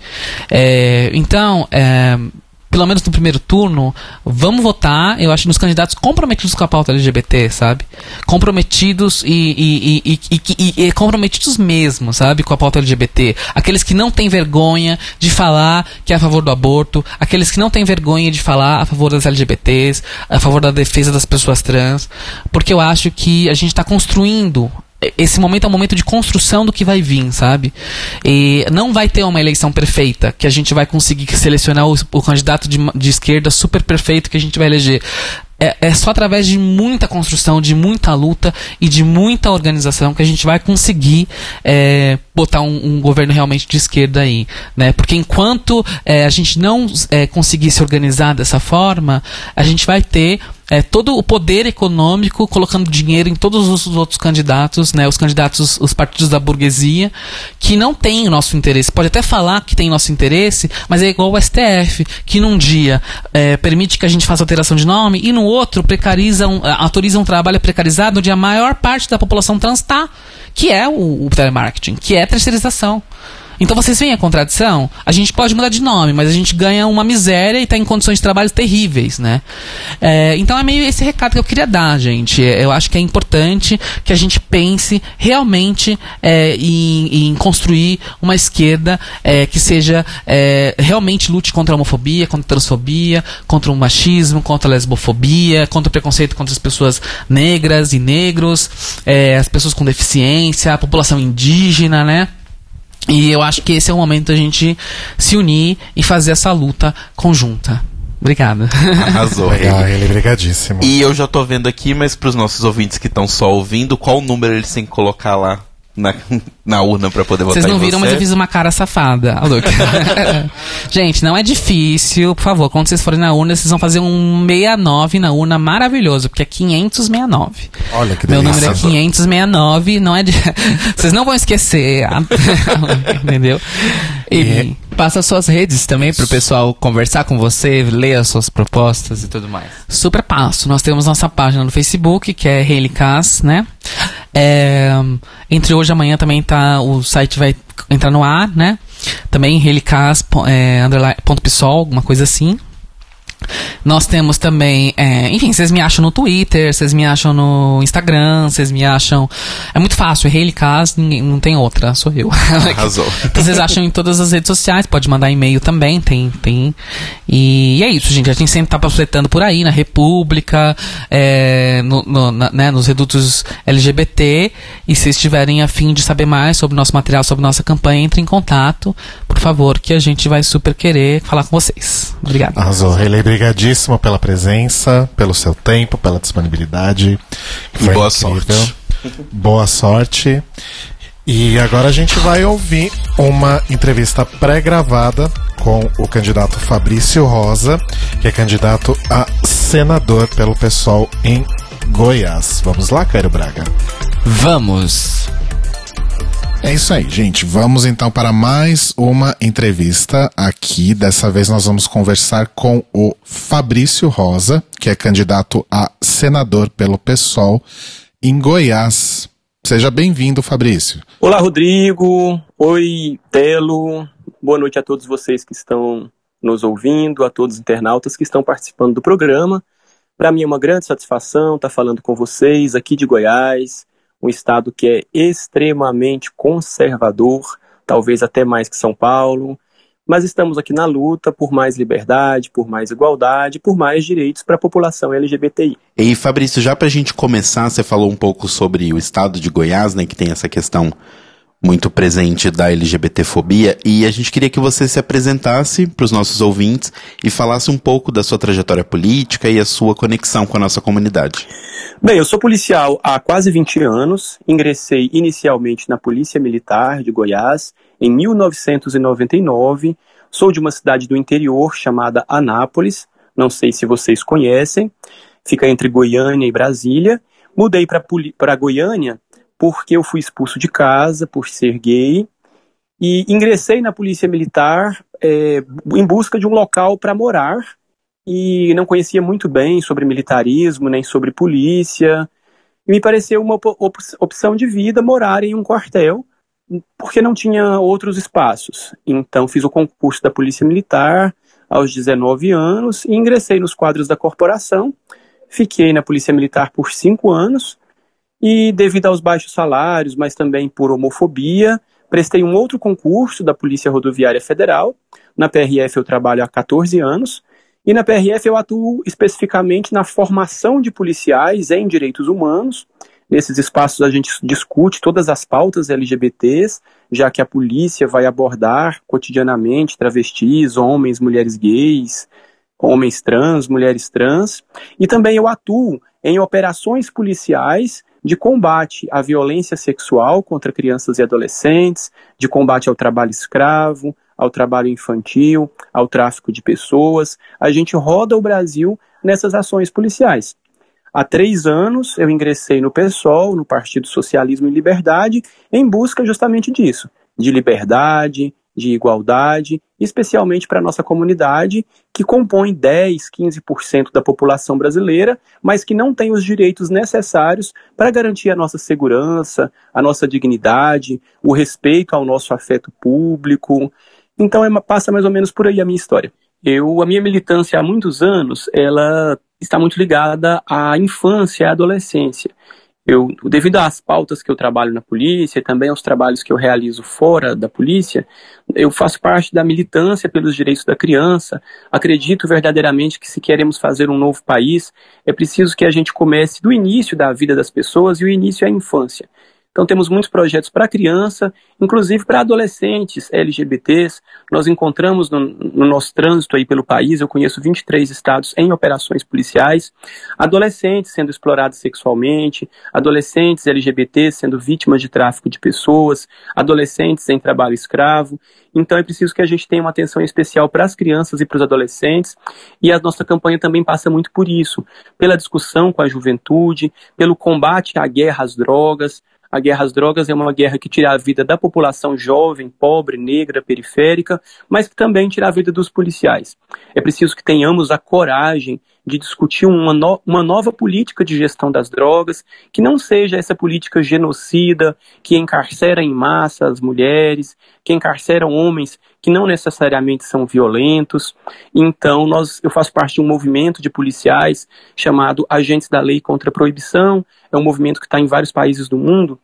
É, então, é, pelo menos no primeiro turno, vamos votar, eu acho, nos candidatos comprometidos com a pauta LGBT, sabe? Comprometidos e, e, e, e, comprometidos mesmo, sabe? Com a pauta LGBT. Aqueles que não têm vergonha de falar que é a favor do aborto, aqueles que não têm vergonha de falar a favor das LGBTs, a favor da defesa das pessoas trans, porque eu acho que a gente está construindo esse momento é um momento de construção do que vai vir, sabe? E não vai ter uma eleição perfeita, que a gente vai conseguir selecionar o, o candidato de, de esquerda super perfeito que a gente vai eleger. É, é, só através de muita construção, de muita luta e de muita organização que a gente vai conseguir é, botar um, um, governo realmente de esquerda aí, né? Porque enquanto é, a gente não é, conseguir se organizar dessa forma, a gente vai ter é, todo o poder econômico colocando dinheiro em todos os outros candidatos, né, os candidatos, os partidos da burguesia, que não têm o nosso interesse. Pode até falar que tem nosso interesse, mas é igual o STF, que num dia é, permite que a gente faça alteração de nome e no outro precariza um, autoriza um trabalho precarizado onde a maior parte da população trans está, que é o, o telemarketing, que é terceirização. Então vocês veem a contradição? A gente pode mudar de nome, mas a gente ganha uma miséria e está em condições de trabalho terríveis, né? É, então é meio esse recado que eu queria dar, gente. É, eu acho que é importante que a gente pense realmente é, em, em, construir uma esquerda é, que seja é, realmente lute contra a homofobia, contra a transfobia, contra o machismo, contra a lesbofobia, contra o preconceito contra as pessoas negras e negros, é, as pessoas com deficiência, a população indígena, né? E eu acho que esse é o momento da gente se unir e fazer essa luta conjunta. Obrigado. Arrasou. Legal, ele brigadíssimo. E eu já tô vendo aqui, mas para os nossos ouvintes que estão só ouvindo, qual número eles têm que colocar lá na, na urna para poder votar Vocês não viram, você? mas eu fiz uma cara safada. Gente, não é difícil. Por favor, quando vocês forem na urna, vocês vão fazer um 69 na urna maravilhoso, porque é 569. Olha que Meu delícia. número é 569, não é de... Vocês não vão esquecer. Entendeu? E passa suas redes também pro pessoal conversar com você, ler as suas propostas e tudo mais. Super passo. Nós temos nossa página no Facebook, que é Heilicas, né? É, entre hoje e amanhã também tá. O site vai entrar no ar, né? Também helicas.psol, é, alguma coisa assim. Nós temos também, é, enfim, vocês me acham no Twitter, vocês me acham no Instagram, vocês me acham. É muito fácil, Hayley Cas, ninguém, não tem outra, sou eu. Arrasou. então vocês acham em todas as redes sociais, pode mandar e-mail também, tem, tem. E, e é isso, gente. A gente sempre tá panfletando por aí, na República, é, no, no, na, né, nos redutos LGBT. E se estiverem afim de saber mais sobre o nosso material, sobre nossa campanha, entre em contato, por favor, que a gente vai super querer falar com vocês. Obrigado. Arrasou, Hayley, brigadíssimo pela presença, pelo seu tempo, pela disponibilidade. Foi boa incrível. sorte. Boa sorte. E agora a gente vai ouvir uma entrevista pré-gravada com o candidato Fabrício Rosa, que é candidato a senador pelo PSOL em Goiás. Vamos lá, Cairo Braga? Vamos! É isso aí, gente. Vamos então para mais uma entrevista aqui. Dessa vez nós vamos conversar com o Fabrício Rosa, que é candidato a senador pelo PSOL em Goiás. Seja bem-vindo, Fabrício. Olá, Rodrigo. Oi, Telo. Boa noite a todos vocês que estão nos ouvindo, a todos os internautas que estão participando do programa. Para mim é uma grande satisfação estar falando com vocês aqui de Goiás, um estado que é extremamente conservador, talvez até mais que São Paulo, mas estamos aqui na luta por mais liberdade, por mais igualdade, por mais direitos para a população LGBTI. E Fabrício, já para a gente começar, você falou um pouco sobre o estado de Goiás, né, que tem essa questão muito presente da LGBTfobia e a gente queria que você se apresentasse para os nossos ouvintes e falasse um pouco da sua trajetória política e a sua conexão com a nossa comunidade. Bem, eu sou policial há quase 20 anos, ingressei inicialmente na Polícia Militar de Goiás em 1999, sou de uma cidade do interior chamada Anápolis, não sei se vocês conhecem, fica entre Goiânia e Brasília, mudei para Goiânia porque eu fui expulso de casa por ser gay e ingressei na polícia militar é, em busca de um local para morar e não conhecia muito bem sobre militarismo nem sobre polícia. E me pareceu uma op opção de vida morar em um quartel porque não tinha outros espaços. Então fiz o concurso da polícia militar aos 19 anos e ingressei nos quadros da corporação. Fiquei na polícia militar por cinco anos e devido aos baixos salários, mas também por homofobia, prestei um outro concurso da Polícia Rodoviária Federal. Na PRF eu trabalho há 14 anos e na PRF eu atuo especificamente na formação de policiais em direitos humanos. Nesses espaços a gente discute todas as pautas LGBTs, já que a polícia vai abordar cotidianamente travestis, homens, mulheres gays, homens trans, mulheres trans, e também eu atuo em operações policiais de combate à violência sexual contra crianças e adolescentes, de combate ao trabalho escravo, ao trabalho infantil, ao tráfico de pessoas. A gente roda o Brasil nessas ações policiais. Há três anos eu ingressei no PSOL, no Partido Socialismo e Liberdade, em busca justamente disso, de liberdade, de igualdade, especialmente para a nossa comunidade, que compõe 10, 15% da população brasileira, mas que não tem os direitos necessários para garantir a nossa segurança, a nossa dignidade, o respeito ao nosso afeto público. Então é, passa mais ou menos por aí a minha história. Eu, a minha militância há muitos anos, ela está muito ligada à infância e à adolescência. Eu, devido às pautas que eu trabalho na polícia e também aos trabalhos que eu realizo fora da polícia, eu faço parte da militância pelos direitos da criança. Acredito verdadeiramente que se queremos fazer um novo país, é preciso que a gente comece do início da vida das pessoas e o início é a infância. Então temos muitos projetos para criança, inclusive para adolescentes LGBTs. Nós encontramos no, no, nosso trânsito aí pelo país, eu conheço 23 estados em operações policiais, adolescentes sendo explorados sexualmente, adolescentes LGBTs sendo vítimas de tráfico de pessoas, adolescentes em trabalho escravo. Então é preciso que a gente tenha uma atenção especial para as crianças e para os adolescentes, e a nossa campanha também passa muito por isso, pela discussão com a juventude, pelo combate à guerra às drogas, a guerra às drogas é uma guerra que tira a vida da população jovem, pobre, negra, periférica, mas que também tira a vida dos policiais. É preciso que tenhamos a coragem de discutir uma, no, uma nova política de gestão das drogas, que não seja essa política genocida, que encarcera em massa as mulheres, que encarcera homens que não necessariamente são violentos. Então, nós, eu faço parte de um movimento de policiais chamado Agentes da Lei contra a Proibição. É um movimento que está em vários países do mundo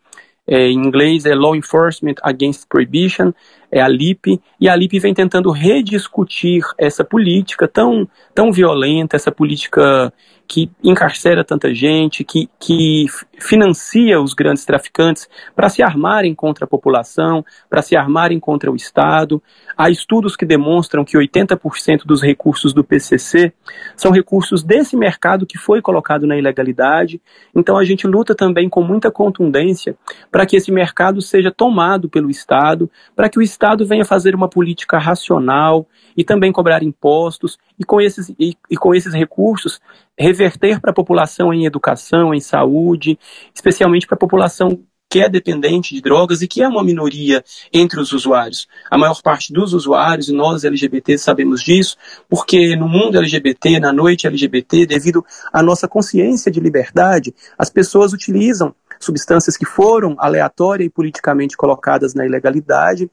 é, em inglês é Law Enforcement Against Prohibition, é a LIP, e a LIP vem tentando rediscutir essa política tão, tão violenta, essa política que encarcera tanta gente, que, que financia os grandes traficantes para se armarem contra a população, para se armarem contra o Estado. Há estudos que demonstram que 80% dos recursos do PCC são recursos desse mercado que foi colocado na ilegalidade. Então a gente luta também com muita contundência para que esse mercado seja tomado pelo Estado, para que o Estado venha fazer uma política racional e também cobrar impostos e com esses, e, e com esses recursos reverter para a população em educação, em saúde, especialmente para a população que é dependente de drogas e que é uma minoria entre os usuários. A maior parte dos usuários, e nós LGBT sabemos disso, porque no mundo LGBT, na noite LGBT, devido à nossa consciência de liberdade, as pessoas utilizam substâncias que foram aleatória e politicamente colocadas na ilegalidade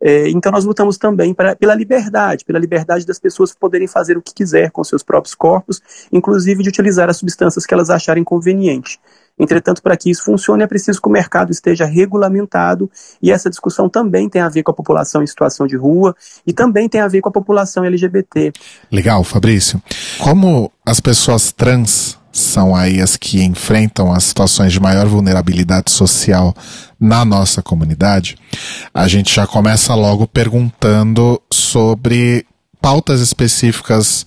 é, então nós lutamos também pra, pela liberdade, pela liberdade das pessoas poderem fazer o que quiser com seus próprios corpos, inclusive de utilizar as substâncias que elas acharem conveniente. Entretanto, para que isso funcione, é preciso que o mercado esteja regulamentado e essa discussão também tem a ver com a população em situação de rua e também tem a ver com a população LGBT. Legal, Fabrício. Como as pessoas trans são aí as que enfrentam as situações de maior vulnerabilidade social na nossa comunidade, a gente já começa logo perguntando sobre pautas específicas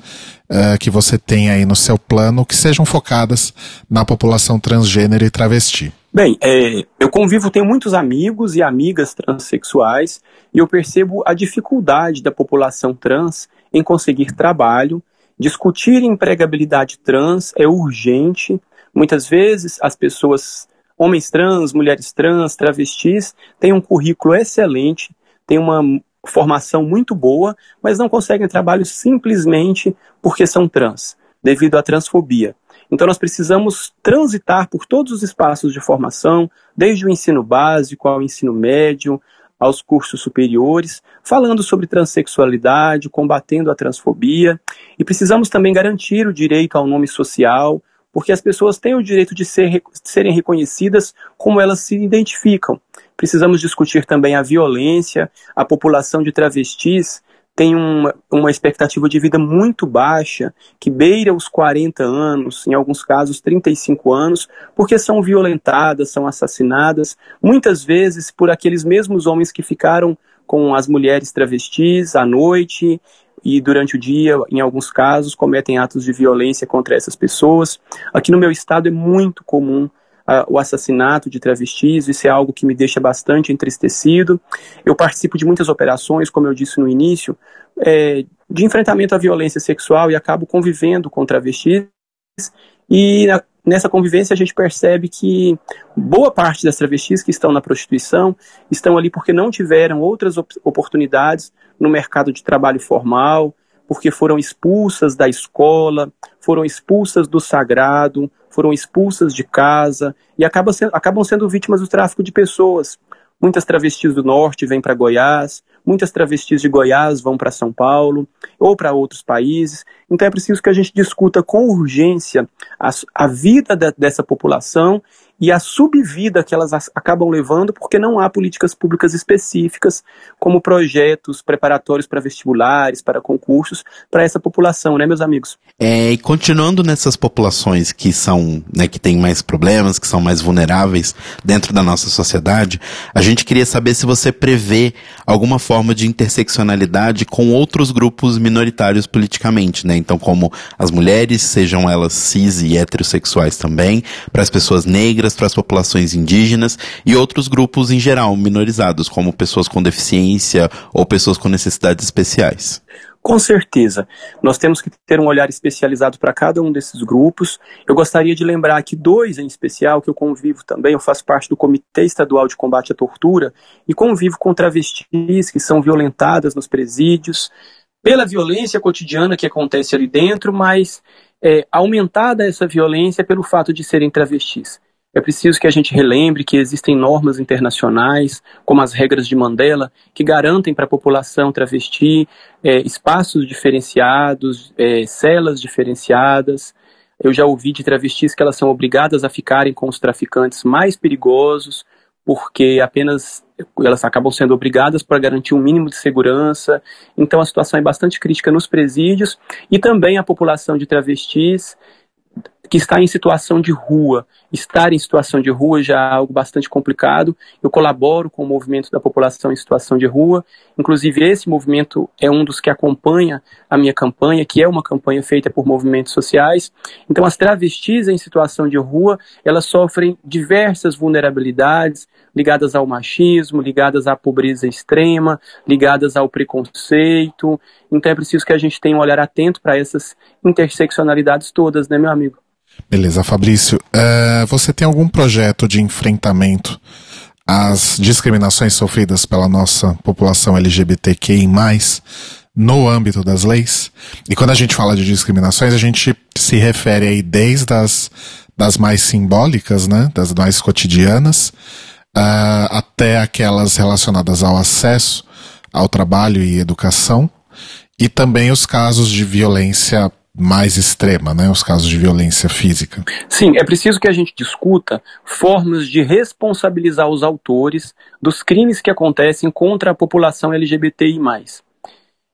uh, que você tem aí no seu plano que sejam focadas na população transgênero e travesti. Bem, é, eu convivo, tenho muitos amigos e amigas transexuais e eu percebo a dificuldade da população trans em conseguir trabalho. Discutir empregabilidade trans é urgente. Muitas vezes as pessoas, homens trans, mulheres trans, travestis, têm um currículo excelente, têm uma formação muito boa, mas não conseguem trabalho simplesmente porque são trans, devido à transfobia. Então nós precisamos transitar por todos os espaços de formação, desde o ensino básico ao ensino médio, aos cursos superiores, falando sobre transexualidade, combatendo a transfobia, e precisamos também garantir o direito ao nome social, porque as pessoas têm o direito de, ser, de serem reconhecidas como elas se identificam. Precisamos discutir também a violência, a população de travestis tem uma, uma expectativa de vida muito baixa, que beira os 40 anos, em alguns casos 35 anos, porque são violentadas, são assassinadas, muitas vezes por aqueles mesmos homens que ficaram com as mulheres travestis à noite e durante o dia, em alguns casos, cometem atos de violência contra essas pessoas. Aqui no meu estado é muito comum uh, o assassinato de travestis, isso é algo que me deixa bastante entristecido. Eu participo de muitas operações, como eu disse no início, é, de enfrentamento à violência sexual e acabo convivendo com travestis. E na, nessa convivência a gente percebe que boa parte das travestis que estão na prostituição estão ali porque não tiveram outras op oportunidades no mercado de trabalho formal, porque foram expulsas da escola, foram expulsas do sagrado, foram expulsas de casa e acabam sendo, acabam sendo vítimas do tráfico de pessoas. Muitas travestis do norte vêm para Goiás, muitas travestis de Goiás vão para São Paulo ou para outros países. Então é preciso que a gente discuta com urgência a, a vida de, dessa população e a subvida que elas acabam levando porque não há políticas públicas específicas, como projetos preparatórios para vestibulares, para concursos, para essa população, né, meus amigos? É, e continuando nessas populações que são, né, que têm mais problemas, que são mais vulneráveis dentro da nossa sociedade, a gente queria saber se você prevê alguma forma de interseccionalidade com outros grupos minoritários politicamente, né? Então, como as mulheres, sejam elas cis e heterossexuais também, para as pessoas negras, para as populações indígenas e outros grupos em geral minorizados, como pessoas com deficiência ou pessoas com necessidades especiais. Com certeza. Nós temos que ter um olhar especializado para cada um desses grupos. Eu gostaria de lembrar aqui dois em especial que eu convivo também. Eu faço parte do Comitê Estadual de Combate à Tortura e convivo com travestis que são violentadas nos presídios pela violência cotidiana que acontece ali dentro, mas é, aumentada essa violência pelo fato de serem travestis. É preciso que a gente relembre que existem normas internacionais, como as regras de Mandela, que garantem para a população travesti é, espaços diferenciados, é, celas diferenciadas. Eu já ouvi de travestis que elas são obrigadas a ficarem com os traficantes mais perigosos, porque apenas elas acabam sendo obrigadas para garantir um mínimo de segurança. Então a situação é bastante crítica nos presídios e também a população de travestis que está em situação de rua. Estar em situação de rua já é algo bastante complicado. Eu colaboro com o movimento da população em situação de rua. Inclusive, esse movimento é um dos que acompanha a minha campanha, que é uma campanha feita por movimentos sociais. Então, as travestis em situação de rua, elas sofrem diversas vulnerabilidades ligadas ao machismo, ligadas à pobreza extrema, ligadas ao preconceito. Então, é preciso que a gente tenha um olhar atento para essas interseccionalidades todas, né, meu amigo? Beleza, Fabrício. Uh, você tem algum projeto de enfrentamento às discriminações sofridas pela nossa população LGBTQI, no âmbito das leis? E quando a gente fala de discriminações, a gente se refere aí desde as das mais simbólicas, né, das mais cotidianas, uh, até aquelas relacionadas ao acesso ao trabalho e educação, e também os casos de violência mais extrema, né, os casos de violência física. Sim, é preciso que a gente discuta formas de responsabilizar os autores dos crimes que acontecem contra a população LGBTI+.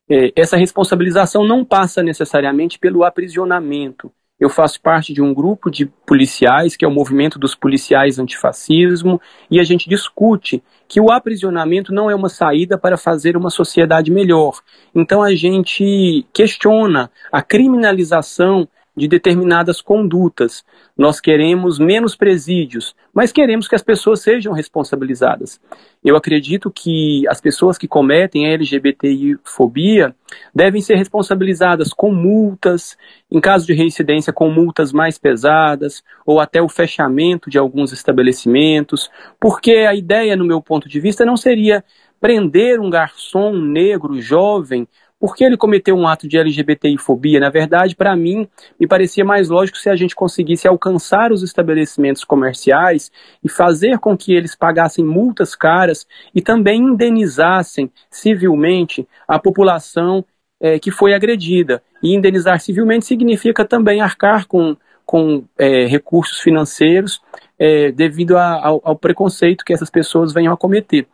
É, essa responsabilização não passa necessariamente pelo aprisionamento, eu faço parte de um grupo de policiais, que é o Movimento dos Policiais Antifascismo, e a gente discute que o aprisionamento não é uma saída para fazer uma sociedade melhor. Então a gente questiona a criminalização de determinadas condutas. Nós queremos menos presídios, mas queremos que as pessoas sejam responsabilizadas. Eu acredito que as pessoas que cometem a LGBTI-fobia devem ser responsabilizadas com multas, em caso de reincidência, com multas mais pesadas, ou até o fechamento de alguns estabelecimentos, porque a ideia, no meu ponto de vista, não seria prender um garçom negro jovem porque ele cometeu um ato de LGBTI-fobia? Na verdade, para mim, me parecia mais lógico se a gente conseguisse alcançar os estabelecimentos comerciais e fazer com que eles pagassem multas caras e também indenizassem civilmente a população é, que foi agredida. E indenizar civilmente significa também arcar com, com é, recursos financeiros é, devido a, ao, ao preconceito que essas pessoas venham a cometer.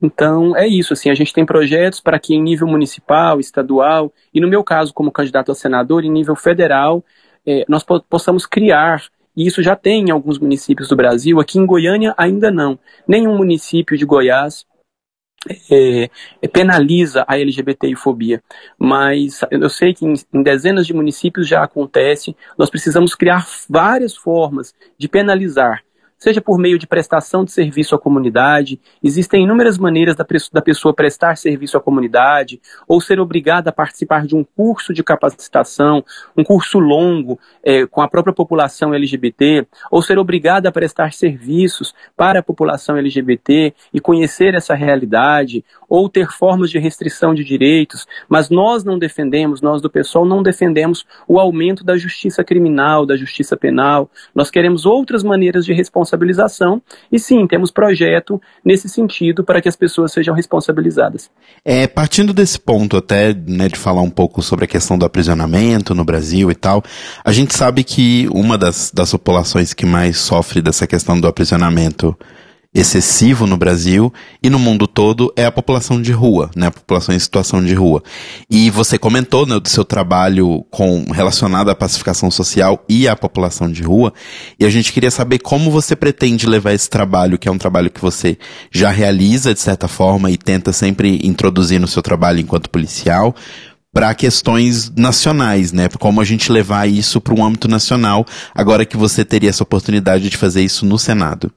Então, é isso, assim, a gente tem projetos para que em nível municipal, estadual, e no meu caso, como candidato a senador, em nível federal, é, nós po possamos criar, e isso já tem em alguns municípios do Brasil, aqui em Goiânia ainda não. Nenhum município de Goiás é, é, penaliza a LGBTI-fobia, mas eu sei que em, em, dezenas de municípios já acontece, nós precisamos criar várias formas de penalizar seja por meio de prestação de serviço à comunidade. Existem inúmeras maneiras da, da pessoa prestar serviço à comunidade, ou ser obrigada a participar de um curso de capacitação, um curso longo é, com a própria população LGBT, ou ser obrigada a prestar serviços para a população LGBT e conhecer essa realidade, ou ter formas de restrição de direitos, mas nós não defendemos, nós do pessoal não defendemos o aumento da justiça criminal, da justiça penal. Nós queremos outras maneiras de responsabilização e sim, temos projeto nesse sentido para que as pessoas sejam responsabilizadas. É, partindo desse ponto até, né, de falar um pouco sobre a questão do aprisionamento no Brasil e tal, a gente sabe que uma das, das populações que mais sofre dessa questão do aprisionamento excessivo no Brasil e no mundo todo é a população de rua, né? A população em situação de rua. E você comentou né, do seu trabalho com relacionado à pacificação social e à população de rua, e a gente queria saber como você pretende levar esse trabalho, que é um trabalho que você já realiza de certa forma e tenta sempre introduzir no seu trabalho enquanto policial, para questões nacionais, né? Como a gente levar isso para um âmbito nacional, agora que você teria essa oportunidade de fazer isso no Senado.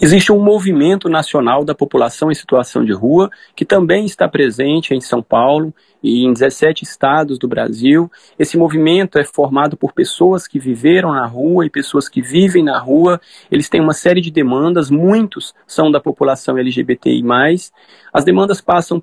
Existe um movimento nacional da população em situação de rua que também está presente em São Paulo e em 17 estados do Brasil. Esse movimento é formado por pessoas que viveram na rua e pessoas que vivem na rua. Eles têm uma série de demandas, muitos são da população LGBTI. As demandas passam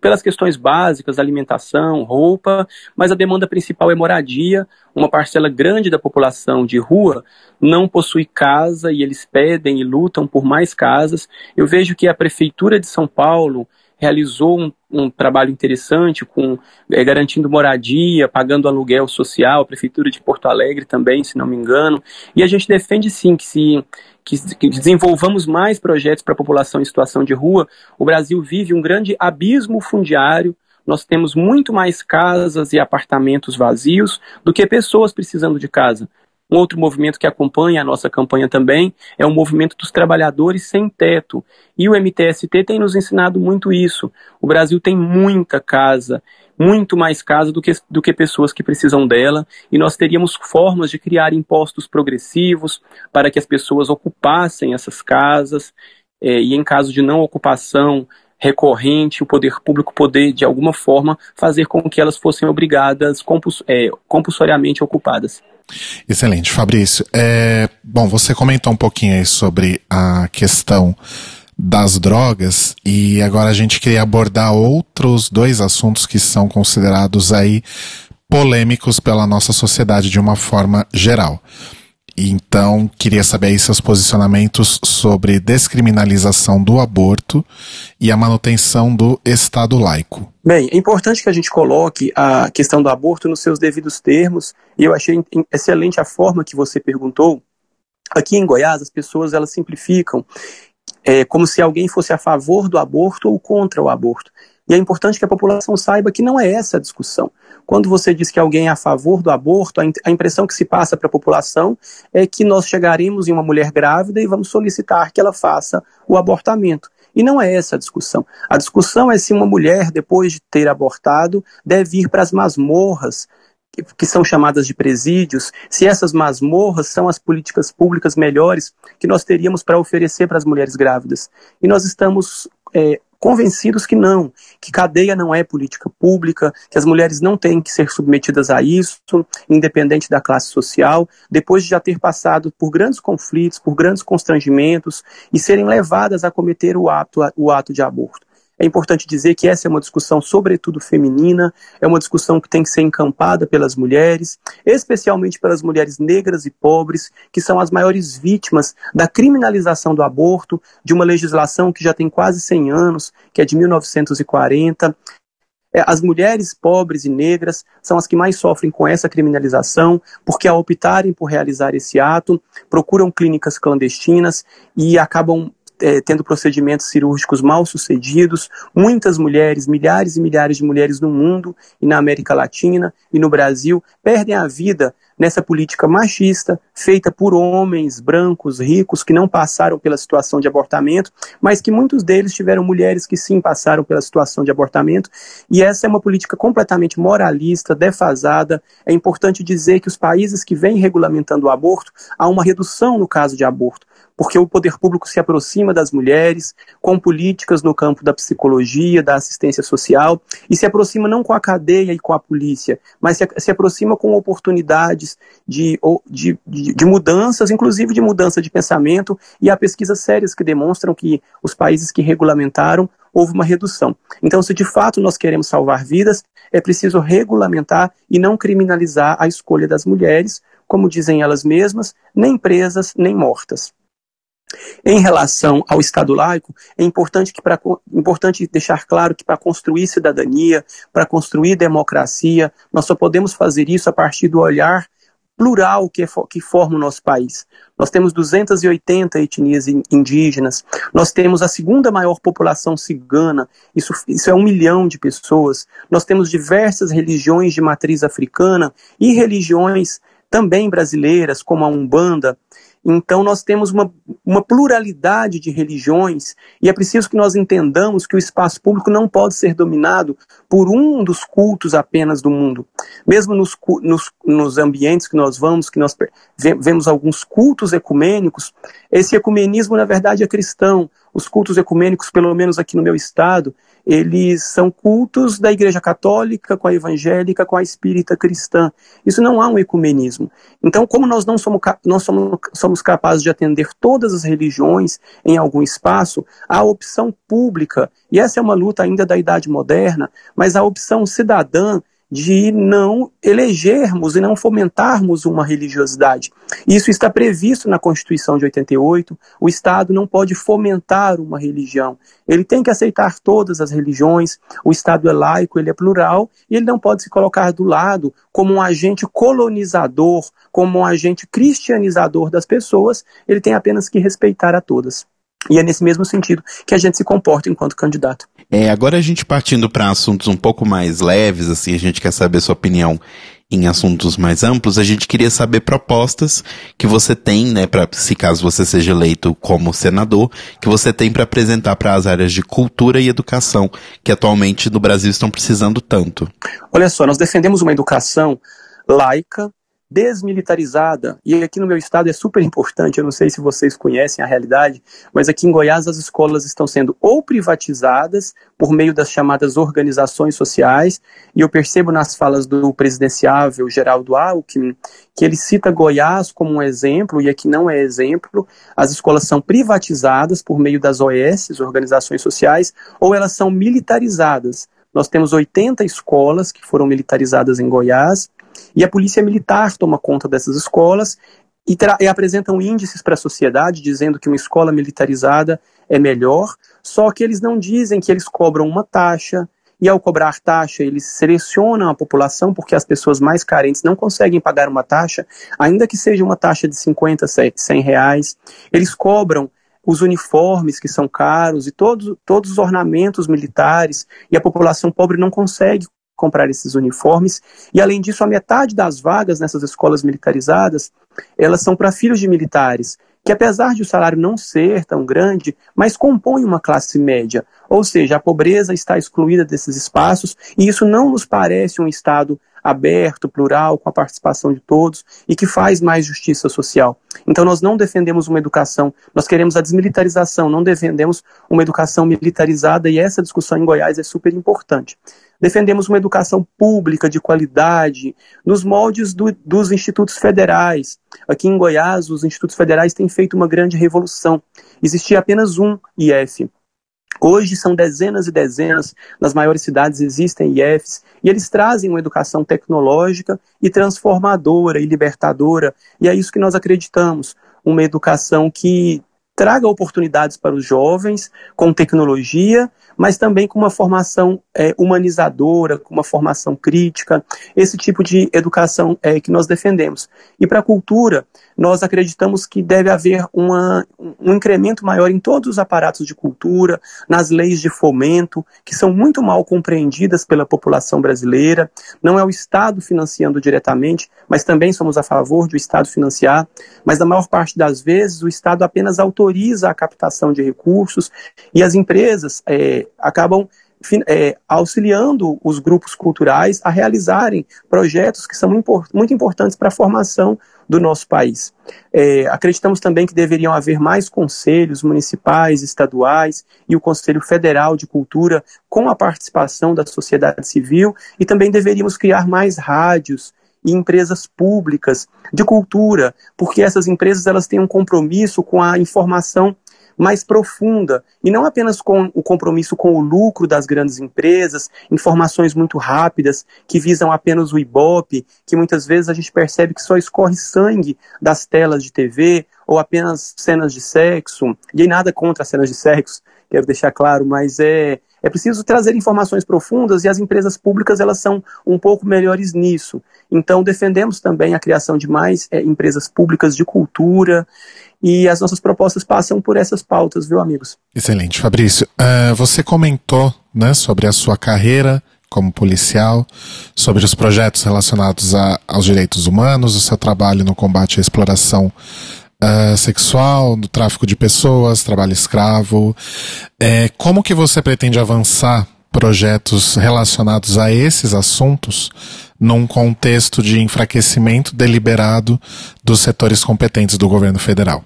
pelas questões básicas, alimentação, roupa, mas a demanda principal é moradia. Uma parcela grande da população de rua não possui casa e eles pedem e lutam por mais casas. Eu vejo que a Prefeitura de São Paulo realizou um, um trabalho interessante com é, garantindo moradia, pagando aluguel social, a Prefeitura de Porto Alegre também, se não me engano. E a gente defende sim que se que, que desenvolvamos mais projetos para a população em situação de rua. O Brasil vive um grande abismo fundiário. Nós temos muito mais casas e apartamentos vazios do que pessoas precisando de casa. Um outro movimento que acompanha a nossa campanha também é o movimento dos trabalhadores sem teto. E o MTST tem nos ensinado muito isso. O Brasil tem muita casa, muito mais casa do que, do que pessoas que precisam dela, e nós teríamos formas de criar impostos progressivos para que as pessoas ocupassem essas casas, é, e em caso de não ocupação, recorrente, o poder público poder, de alguma forma, fazer com que elas fossem obrigadas é, compulsoriamente ocupadas. Excelente, Fabrício. É, bom, você comentou um pouquinho aí sobre a questão das drogas e agora a gente queria abordar outros dois assuntos que são considerados aí polêmicos pela nossa sociedade de uma forma geral. Então, queria saber aí seus posicionamentos sobre descriminalização do aborto e a manutenção do Estado laico. Bem, é importante que a gente coloque a questão do aborto nos seus devidos termos, e eu achei excelente a forma que você perguntou. Aqui em Goiás, as pessoas elas simplificam é, como se alguém fosse a favor do aborto ou contra o aborto. E é importante que a população saiba que não é essa a discussão. Quando você diz que alguém é a favor do aborto, a impressão que se passa para a população é que nós chegaremos em uma mulher grávida e vamos solicitar que ela faça o abortamento. E não é essa a discussão. A discussão é se uma mulher, depois de ter abortado, deve ir para as masmorras, que são chamadas de presídios, se essas masmorras são as políticas públicas melhores que nós teríamos para oferecer para as mulheres grávidas. E nós estamos é, convencidos que não, que cadeia não é política pública, que as mulheres não têm que ser submetidas a isso, independente da classe social, depois de já ter passado por grandes conflitos, por grandes constrangimentos e serem levadas a cometer o ato, o ato de aborto. É importante dizer que essa é uma discussão, sobretudo feminina, é uma discussão que tem que ser encampada pelas mulheres, especialmente pelas mulheres negras e pobres, que são as maiores vítimas da criminalização do aborto, de uma legislação que já tem quase 100 anos, que é de 1940. É, as mulheres pobres e negras são as que mais sofrem com essa criminalização, porque ao optarem por realizar esse ato, procuram clínicas clandestinas e acabam é, tendo procedimentos cirúrgicos mal sucedidos, muitas mulheres, milhares e milhares de mulheres no mundo e na América Latina e no Brasil perdem a vida nessa política machista feita por homens brancos, ricos, que não passaram pela situação de abortamento, mas que muitos deles tiveram mulheres que sim passaram pela situação de abortamento. E essa é uma política completamente moralista, defasada. É importante dizer que os países que vêm regulamentando o aborto, há uma redução no caso de aborto porque o poder público se aproxima das mulheres com políticas no campo da psicologia, da assistência social, e se aproxima não com a cadeia e com a polícia, mas se, se aproxima com oportunidades de, de, de, de mudanças, inclusive de mudança de pensamento, e há pesquisas sérias que demonstram que os países que regulamentaram houve uma redução. Então, se de fato nós queremos salvar vidas, é preciso regulamentar e não criminalizar a escolha das mulheres, como dizem elas mesmas, nem presas nem mortas. Em relação ao Estado laico, é importante, que pra, importante deixar claro que para construir cidadania, para construir democracia, nós só podemos fazer isso a partir do olhar plural que, é, que forma o nosso país. Nós temos 280 etnias indígenas, nós temos a segunda maior população cigana, isso, isso é um milhão de pessoas, nós temos diversas religiões de matriz africana e religiões também brasileiras, como a Umbanda, então, nós temos uma, uma pluralidade de religiões e é preciso que nós entendamos que o espaço público não pode ser dominado por um dos cultos apenas do mundo. Mesmo nos, nos, nos ambientes que nós vamos, que nós vemos alguns cultos ecumênicos, esse ecumenismo, na verdade, é cristão. Os cultos ecumênicos, pelo menos aqui no meu estado, eles são cultos da Igreja Católica com a evangélica, com a espírita cristã. Isso não há um ecumenismo. Então, como nós não somos, nós somos, somos capazes de atender todas as religiões em algum espaço, a opção pública, e essa é uma luta ainda da Idade Moderna, mas a opção cidadã de não elegermos e não fomentarmos uma religiosidade. Isso está previsto na Constituição de 88. O Estado não pode fomentar uma religião. Ele tem que aceitar todas as religiões. O Estado é laico, ele é plural e ele não pode se colocar do lado como um agente colonizador, como um agente cristianizador das pessoas. Ele tem apenas que respeitar a todas. E é nesse mesmo sentido que a gente se comporta enquanto candidato. É, agora a gente partindo para assuntos um pouco mais leves, assim, a gente quer saber sua opinião em assuntos mais amplos, a gente queria saber propostas que você tem, né, para se caso você seja eleito como senador, que você tem para apresentar para as áreas de cultura e educação, que atualmente no Brasil estão precisando tanto. Olha só, nós defendemos uma educação laica, desmilitarizada, e aqui no meu estado é super importante, eu não sei se vocês conhecem a realidade, mas aqui em Goiás as escolas estão sendo ou privatizadas por meio das chamadas organizações sociais, e eu percebo nas falas do presidenciável Geraldo Alckmin que ele cita Goiás como um exemplo, e aqui não é exemplo, as escolas são privatizadas por meio das OS, organizações sociais, ou elas são militarizadas. Nós temos 80 escolas que foram militarizadas em Goiás, e a polícia militar toma conta dessas escolas e, e apresentam índices para a sociedade dizendo que uma escola militarizada é melhor, só que eles não dizem que eles cobram uma taxa, e ao cobrar taxa, eles selecionam a população porque as pessoas mais carentes não conseguem pagar uma taxa, ainda que seja uma taxa de 50, 100 reais. Eles cobram os uniformes que são caros e todos, todos os ornamentos militares, e a população pobre não consegue comprar esses uniformes. E além disso, a metade das vagas nessas escolas militarizadas, elas são para filhos de militares, que apesar de o salário não ser tão grande, mas compõem uma classe média. Ou seja, a pobreza está excluída desses espaços, e isso não nos parece um Estado aberto, plural, com a participação de todos e que faz mais justiça social. Então nós não defendemos uma educação, nós queremos a desmilitarização, não defendemos uma educação militarizada e essa discussão em Goiás é super importante. Defendemos uma educação pública de qualidade, nos moldes do, dos institutos federais. Aqui em Goiás, os institutos federais têm feito uma grande revolução. Existia apenas um IF. Hoje são dezenas e dezenas, nas maiores cidades existem IFs, e eles trazem uma educação tecnológica e transformadora e libertadora, e é isso que nós acreditamos, uma educação que traga oportunidades para os jovens com tecnologia, mas também com uma formação é, humanizadora, com uma formação crítica, esse tipo de educação é, que nós defendemos. E para a cultura, nós acreditamos que deve haver uma, um incremento maior em todos os aparatos de cultura, nas leis de fomento, que são muito mal compreendidas pela população brasileira. Não é o Estado financiando diretamente, mas também somos a favor do Estado financiar, mas na maior parte das vezes o Estado apenas autoriza a captação de recursos e as empresas é, acabam é, auxiliando os grupos culturais a realizarem projetos que são muito importantes para a formação do nosso país. É, acreditamos também que deveriam haver mais conselhos municipais, estaduais e o Conselho Federal de Cultura com a participação da sociedade civil e também deveríamos criar mais rádios e empresas públicas de cultura, porque essas empresas elas têm um compromisso com a informação mais profunda e não apenas com o compromisso com o lucro das grandes empresas, informações muito rápidas que visam apenas o ibope, que muitas vezes a gente percebe que só escorre sangue das telas de TV ou apenas cenas de sexo. E nada contra as cenas de sexo, quero deixar claro, mas é é preciso trazer informações profundas e as empresas públicas elas são um pouco melhores nisso. Então defendemos também a criação de mais é, empresas públicas de cultura e as nossas propostas passam por essas pautas, viu, amigos? Excelente, Fabrício. Uh, você comentou né, sobre a sua carreira como policial, sobre os projetos relacionados a, aos direitos humanos, o seu trabalho no combate à exploração uh, sexual, do tráfico de pessoas, trabalho escravo. É, como que você pretende avançar projetos relacionados a esses assuntos num contexto de enfraquecimento deliberado dos setores competentes do governo federal?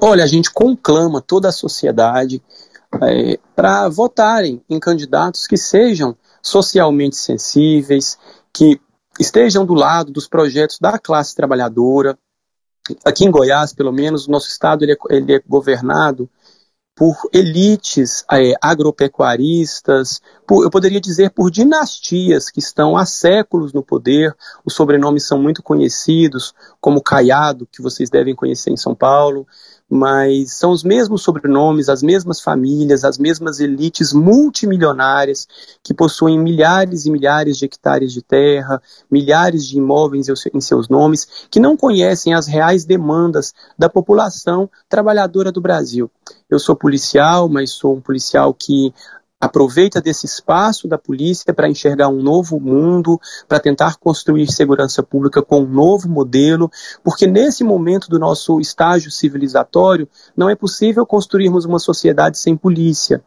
Olha, a gente conclama toda a sociedade é, para votarem em candidatos que sejam socialmente sensíveis, que estejam do lado dos projetos da classe trabalhadora, aqui em Goiás, pelo menos, o nosso estado ele é, ele é governado por elites é, agropecuaristas, por, eu poderia dizer por dinastias que estão há séculos no poder. Os sobrenomes são muito conhecidos, como Caiado, que vocês devem conhecer em São Paulo, mas são os mesmos sobrenomes, as mesmas famílias, as mesmas elites multimilionárias que possuem milhares e milhares de hectares de terra, milhares de imóveis em seus nomes, que não conhecem as reais demandas da população trabalhadora do Brasil. Eu sou policial, mas sou um policial que aproveita desse espaço da polícia para enxergar um novo mundo, para tentar construir segurança pública com um novo modelo, porque nesse momento do nosso estágio civilizatório não é possível construirmos uma sociedade sem polícia.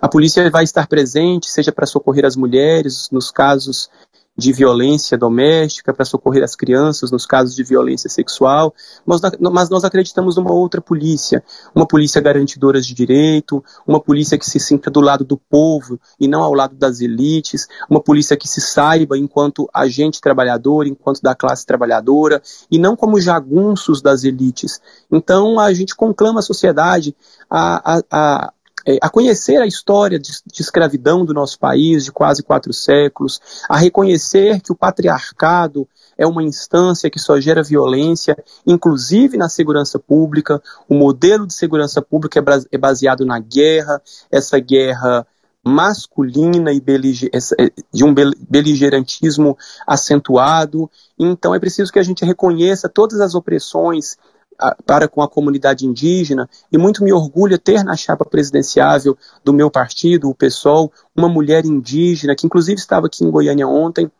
A polícia vai estar presente, seja para socorrer as mulheres nos casos de violência doméstica, para socorrer as crianças nos casos de violência sexual, mas, mas nós acreditamos numa outra polícia, uma polícia garantidora de direito, uma polícia que se sinta do lado do povo e não ao lado das elites, uma polícia que se saiba enquanto agente trabalhador, enquanto da classe trabalhadora, e não como jagunços das elites. Então a gente conclama a sociedade a, a, a é, a conhecer a história de, de, escravidão do nosso país de quase quatro séculos, a reconhecer que o patriarcado é uma instância que só gera violência, inclusive na segurança pública. O modelo de segurança pública é, é baseado na guerra, essa guerra masculina e é, de um beligerantismo acentuado. Então é preciso que a gente reconheça todas as opressões para com a comunidade indígena e muito me orgulha ter na chapa presidenciável do meu partido, o PSOL, uma mulher indígena que inclusive estava aqui em Goiânia ontem,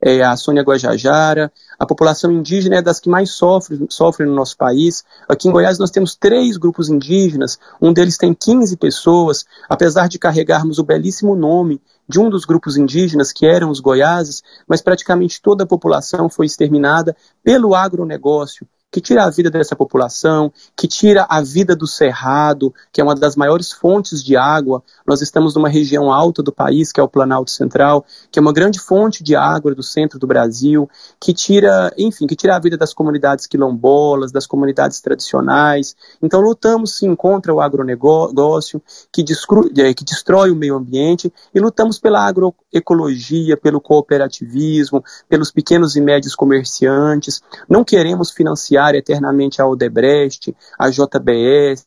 é, a Sônia Guajajara. A população indígena é das que mais sofre, sofre no nosso país. Aqui em Goiás nós temos três grupos indígenas, um deles tem 15 pessoas, apesar de carregarmos o belíssimo nome de um dos grupos indígenas, que eram os goiáses, mas praticamente toda a população foi exterminada pelo agronegócio, que tira a vida dessa população, que tira a vida do cerrado, que é uma das maiores fontes de água. Nós estamos numa região alta do país, que é o Planalto Central, que é uma grande fonte de água do centro do Brasil, que tira, enfim, que tira a vida das comunidades quilombolas, das comunidades tradicionais. Então lutamos sim contra o agronegócio, que, é, que destrói o meio ambiente, e lutamos pela agroecologia, pelo cooperativismo, pelos pequenos e médios comerciantes. Não queremos financiar eternamente a Odebrecht, a JBS,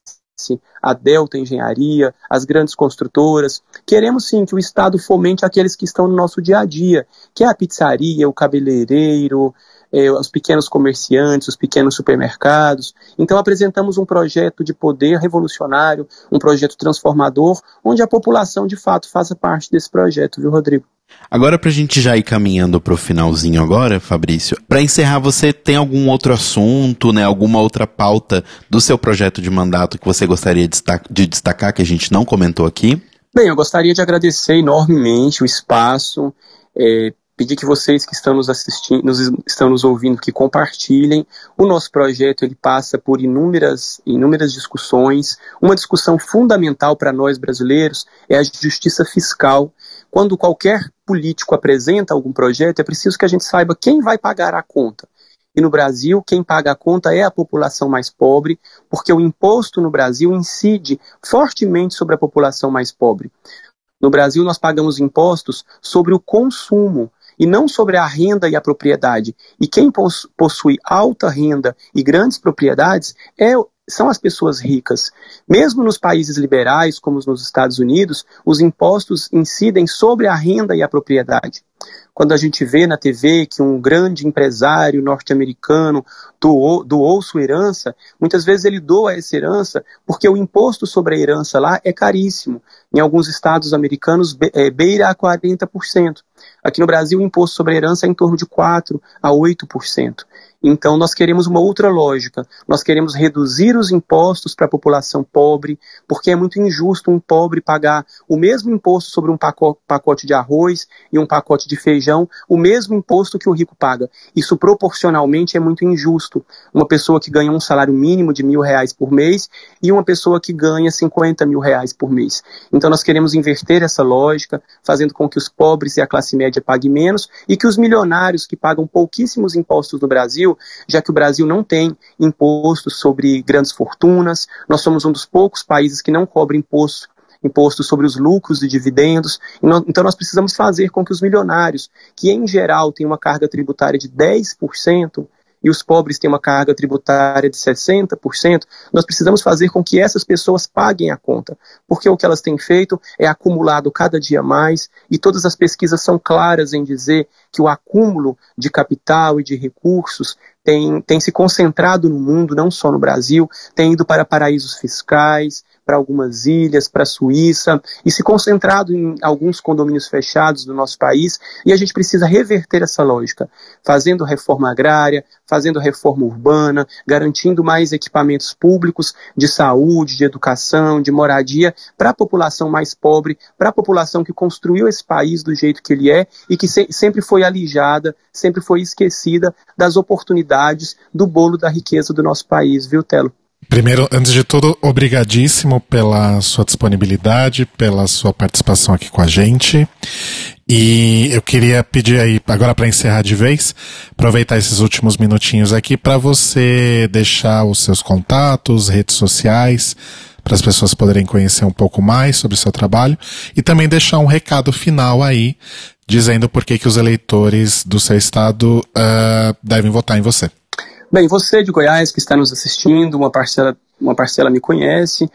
a Delta Engenharia, as grandes construtoras. Queremos sim que o Estado fomente aqueles que estão no nosso dia a dia, que é a pizzaria, o cabeleireiro, eh, os pequenos comerciantes, os pequenos supermercados. Então apresentamos um projeto de poder revolucionário, um projeto transformador, onde a população de fato faça parte desse projeto, viu, Rodrigo? Agora, pra gente já ir caminhando pro finalzinho agora, Fabrício, para encerrar, você tem algum outro assunto, né, alguma outra pauta do seu projeto de mandato que você gostaria de destacar que a gente não comentou aqui? Bem, eu gostaria de agradecer enormemente o espaço, é, pedir que vocês que estão nos assistindo, nos, estão nos ouvindo, que compartilhem. O nosso projeto ele passa por inúmeras, inúmeras discussões. Uma discussão fundamental para nós brasileiros é a justiça fiscal quando qualquer político apresenta algum projeto, é preciso que a gente saiba quem vai pagar a conta. E no Brasil, quem paga a conta é a população mais pobre, porque o imposto no Brasil incide fortemente sobre a população mais pobre. No Brasil, nós pagamos impostos sobre o consumo e não sobre a renda e a propriedade. E quem possui alta renda e grandes propriedades é são as pessoas ricas. Mesmo nos países liberais, como nos Estados Unidos, os impostos incidem sobre a renda e a propriedade. Quando a gente vê na TV que um grande empresário norte-americano doou, doou sua herança, muitas vezes ele doa essa herança porque o imposto sobre a herança lá é caríssimo. Em alguns estados americanos, é, beira a 40%. Aqui no Brasil, o imposto sobre a herança é em torno de 4% a 8%. Então, nós queremos uma outra lógica. Nós queremos reduzir os impostos para a população pobre, porque é muito injusto um pobre pagar o mesmo imposto sobre um pacote de arroz e um pacote de feijão, o mesmo imposto que o rico paga. Isso proporcionalmente é muito injusto. Uma pessoa que ganha um salário mínimo de mil reais por mês e uma pessoa que ganha 50 mil reais por mês. Então, nós queremos inverter essa lógica, fazendo com que os pobres e a classe média paguem menos e que os milionários que pagam pouquíssimos impostos no Brasil Brasil, já que o Brasil não tem imposto sobre grandes fortunas, nós somos um dos poucos países que não cobra imposto imposto sobre os lucros e dividendos. Então, nós precisamos fazer com que os milionários, que em geral têm uma carga tributária de 10%, e os pobres têm uma carga tributária de 60%, nós precisamos fazer com que essas pessoas paguem a conta, porque o que elas têm feito é acumulado cada dia mais, e todas as pesquisas são claras em dizer que o acúmulo de capital e de recursos tem, tem se concentrado no mundo, não só no Brasil, tem ido para paraísos fiscais, para algumas ilhas, para a Suíça, e se concentrado em alguns condomínios fechados do nosso país, e a gente precisa reverter essa lógica, fazendo reforma agrária, fazendo reforma urbana, garantindo mais equipamentos públicos de saúde, de educação, de moradia para a população mais pobre, para a população que construiu esse país do jeito que ele é e que se sempre foi alijada, sempre foi esquecida das oportunidades do bolo da riqueza do nosso país, viu, Telo? Primeiro, antes de tudo, obrigadíssimo pela sua disponibilidade, pela sua participação aqui com a gente. E eu queria pedir aí, agora para encerrar de vez, aproveitar esses últimos minutinhos aqui para você deixar os seus contatos, redes sociais, para as pessoas poderem conhecer um pouco mais sobre o seu trabalho e também deixar um recado final aí, dizendo por que, que os eleitores do seu estado uh, devem votar em você. Bem, você de Goiás que está nos assistindo, uma parcela, uma parcela me conhece.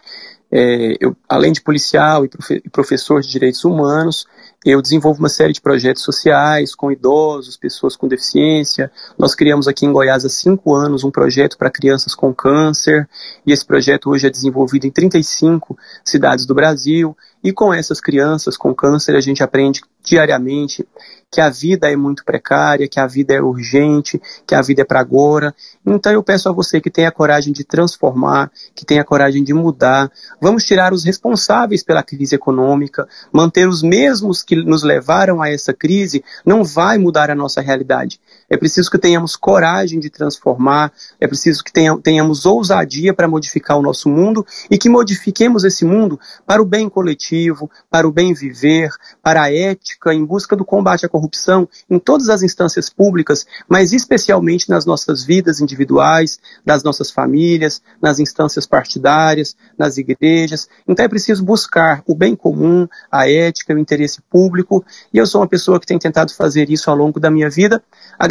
É, eu, além de policial e, profe e professor de direitos humanos, eu desenvolvo uma série de projetos sociais com idosos, pessoas com deficiência. Nós criamos aqui em Goiás há cinco anos um projeto para crianças com câncer, e esse projeto hoje é desenvolvido em 35 cidades do Brasil. E com essas crianças com câncer, a gente aprende diariamente que a vida é muito precária, que a vida é urgente, que a vida é para agora. Então eu peço a você que tenha coragem de transformar, que tenha coragem de mudar. Vamos tirar os responsáveis pela crise econômica, manter os mesmos que nos levaram a essa crise não vai mudar a nossa realidade. É preciso que tenhamos coragem de transformar, é preciso que tenhamos ousadia para modificar o nosso mundo e que modifiquemos esse mundo para o bem coletivo, para o bem viver, para a ética, em busca do combate à corrupção em todas as instâncias públicas, mas especialmente nas nossas vidas individuais, das nossas famílias, nas instâncias partidárias, nas igrejas. Então é preciso buscar o bem comum, a ética, o interesse público, e eu sou uma pessoa que tem tentado fazer isso ao longo da minha vida.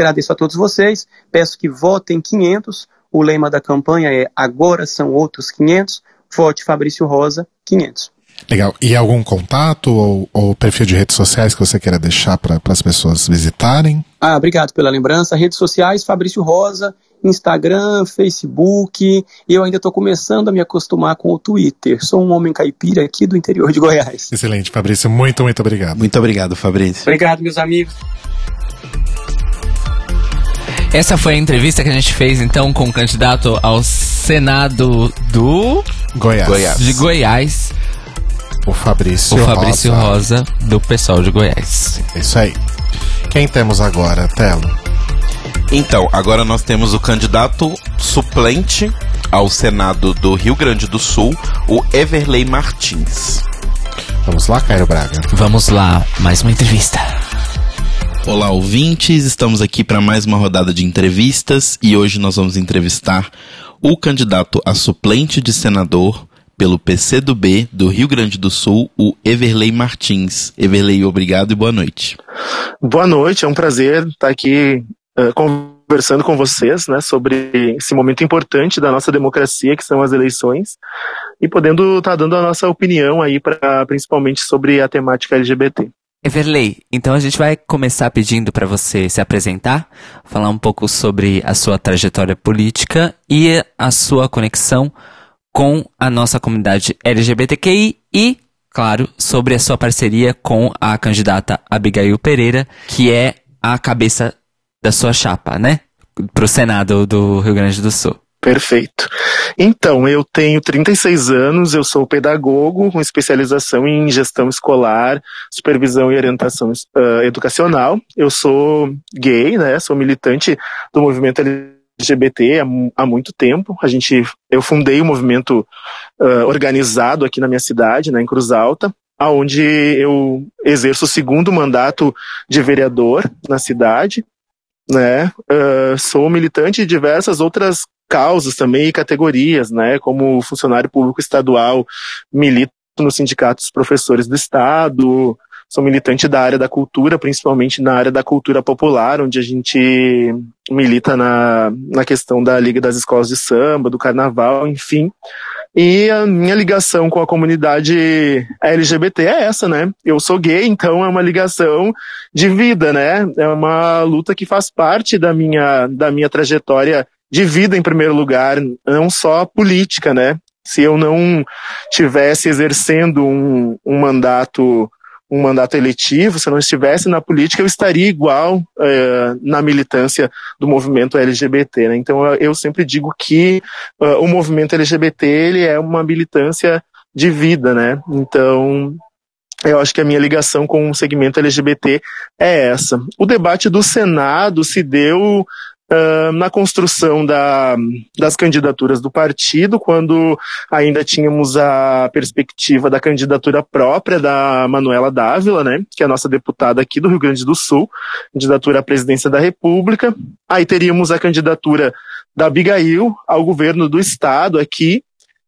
A todos vocês, peço que votem 500. O lema da campanha é Agora são outros 500. Vote Fabrício Rosa 500. Legal. E algum contato ou, ou perfil de redes sociais que você queira deixar para as pessoas visitarem? Ah, obrigado pela lembrança. Redes sociais, Fabrício Rosa, Instagram, Facebook. E eu ainda estou começando a me acostumar com o Twitter. Sou um homem caipira aqui do interior de Goiás. Excelente, Fabrício. Muito, muito obrigado. Muito obrigado, Fabrício. Obrigado, meus amigos. Essa foi a entrevista que a gente fez então com o candidato ao Senado do Goiás. Goiás. de Goiás, O Fabrício, o Fabrício Rosa, do pessoal de Goiás. Isso aí. Quem temos agora, Telo? Então, agora nós temos o candidato suplente ao Senado do Rio Grande do Sul, o Everley Martins. Vamos lá, Caio Braga. Vamos lá, mais uma entrevista. Olá, ouvintes. Estamos aqui para mais uma rodada de entrevistas e hoje nós vamos entrevistar o candidato a suplente de senador pelo PCdoB do Rio Grande do Sul, o Everley Martins. Everley, obrigado e boa noite. Boa noite, é um prazer estar aqui uh, conversando com vocês né, sobre esse momento importante da nossa democracia, que são as eleições, e podendo estar dando a nossa opinião aí, pra, principalmente sobre a temática LGBT. Everley, então a gente vai começar pedindo para você se apresentar, falar um pouco sobre a sua trajetória política e a sua conexão com a nossa comunidade LGBTQI e, claro, sobre a sua parceria com a candidata Abigail Pereira, que é a cabeça da sua chapa, né? Pro Senado do Rio Grande do Sul. Perfeito. Então, eu tenho 36 anos, eu sou pedagogo com especialização em gestão escolar, supervisão e orientação uh, educacional. Eu sou gay, né? Sou militante do movimento LGBT há, há muito tempo. A gente, eu fundei o um movimento uh, organizado aqui na minha cidade, né, em Cruz Alta, aonde eu exerço o segundo mandato de vereador na cidade né? Uh, sou militante de diversas outras causas também e categorias, né? Como funcionário público estadual, milito nos sindicatos professores do estado, sou militante da área da cultura, principalmente na área da cultura popular, onde a gente milita na, na questão da Liga das Escolas de Samba, do Carnaval, enfim. E a minha ligação com a comunidade LGBT é essa, né? Eu sou gay, então é uma ligação de vida, né? É uma luta que faz parte da minha, da minha trajetória de vida em primeiro lugar, não só política, né? Se eu não tivesse exercendo um, um mandato um mandato eletivo, se eu não estivesse na política, eu estaria igual uh, na militância do movimento LGBT. Né? Então eu sempre digo que uh, o movimento LGBT ele é uma militância de vida, né? Então eu acho que a minha ligação com o segmento LGBT é essa. O debate do Senado se deu Na construção da, das candidaturas do partido, quando ainda tínhamos a perspectiva da candidatura própria da Manuela Dávila, né, que é a nossa deputada aqui do Rio Grande do Sul, candidatura à presidência da República. Aí teríamos a candidatura da Abigail ao governo do estado aqui,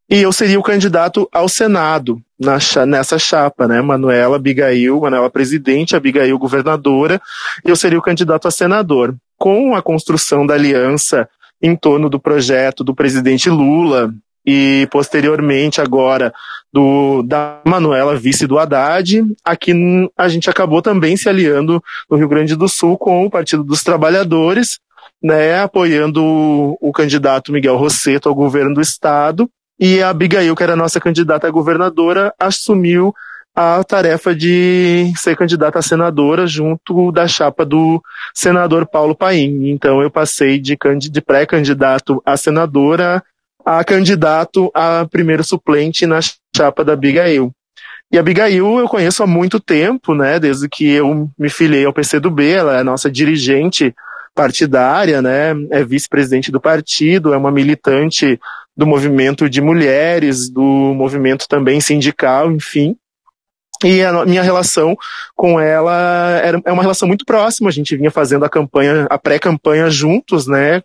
e eu seria o candidato ao Senado na, nessa chapa, né? Manuela Abigail, Manuela presidente, Abigail governadora, e eu seria o candidato a senador. Com a construção da aliança em torno do projeto do presidente Lula e posteriormente agora do da Manuela vice do Haddad, aqui a gente acabou também se aliando no Rio Grande do Sul com o Partido dos Trabalhadores, né, apoiando o, o candidato Miguel Rosseto ao governo do estado, e a Abigail, que era nossa candidata a governadora, assumiu a tarefa de ser candidata a senadora junto da chapa do senador Paulo Paim. Então eu passei de, de pré-candidato a senadora a candidato a primeiro suplente na chapa da Abigail. E a Abigail eu conheço há muito tempo, né? Desde que eu me filiei ao PCdoB, ela é nossa dirigente partidária, né? É vice-presidente do partido, é uma militante do movimento de mulheres, do movimento também sindical, enfim. E a minha relação com ela era, é uma relação muito próxima. A gente vinha fazendo a campanha, a pré-campanha juntos, né?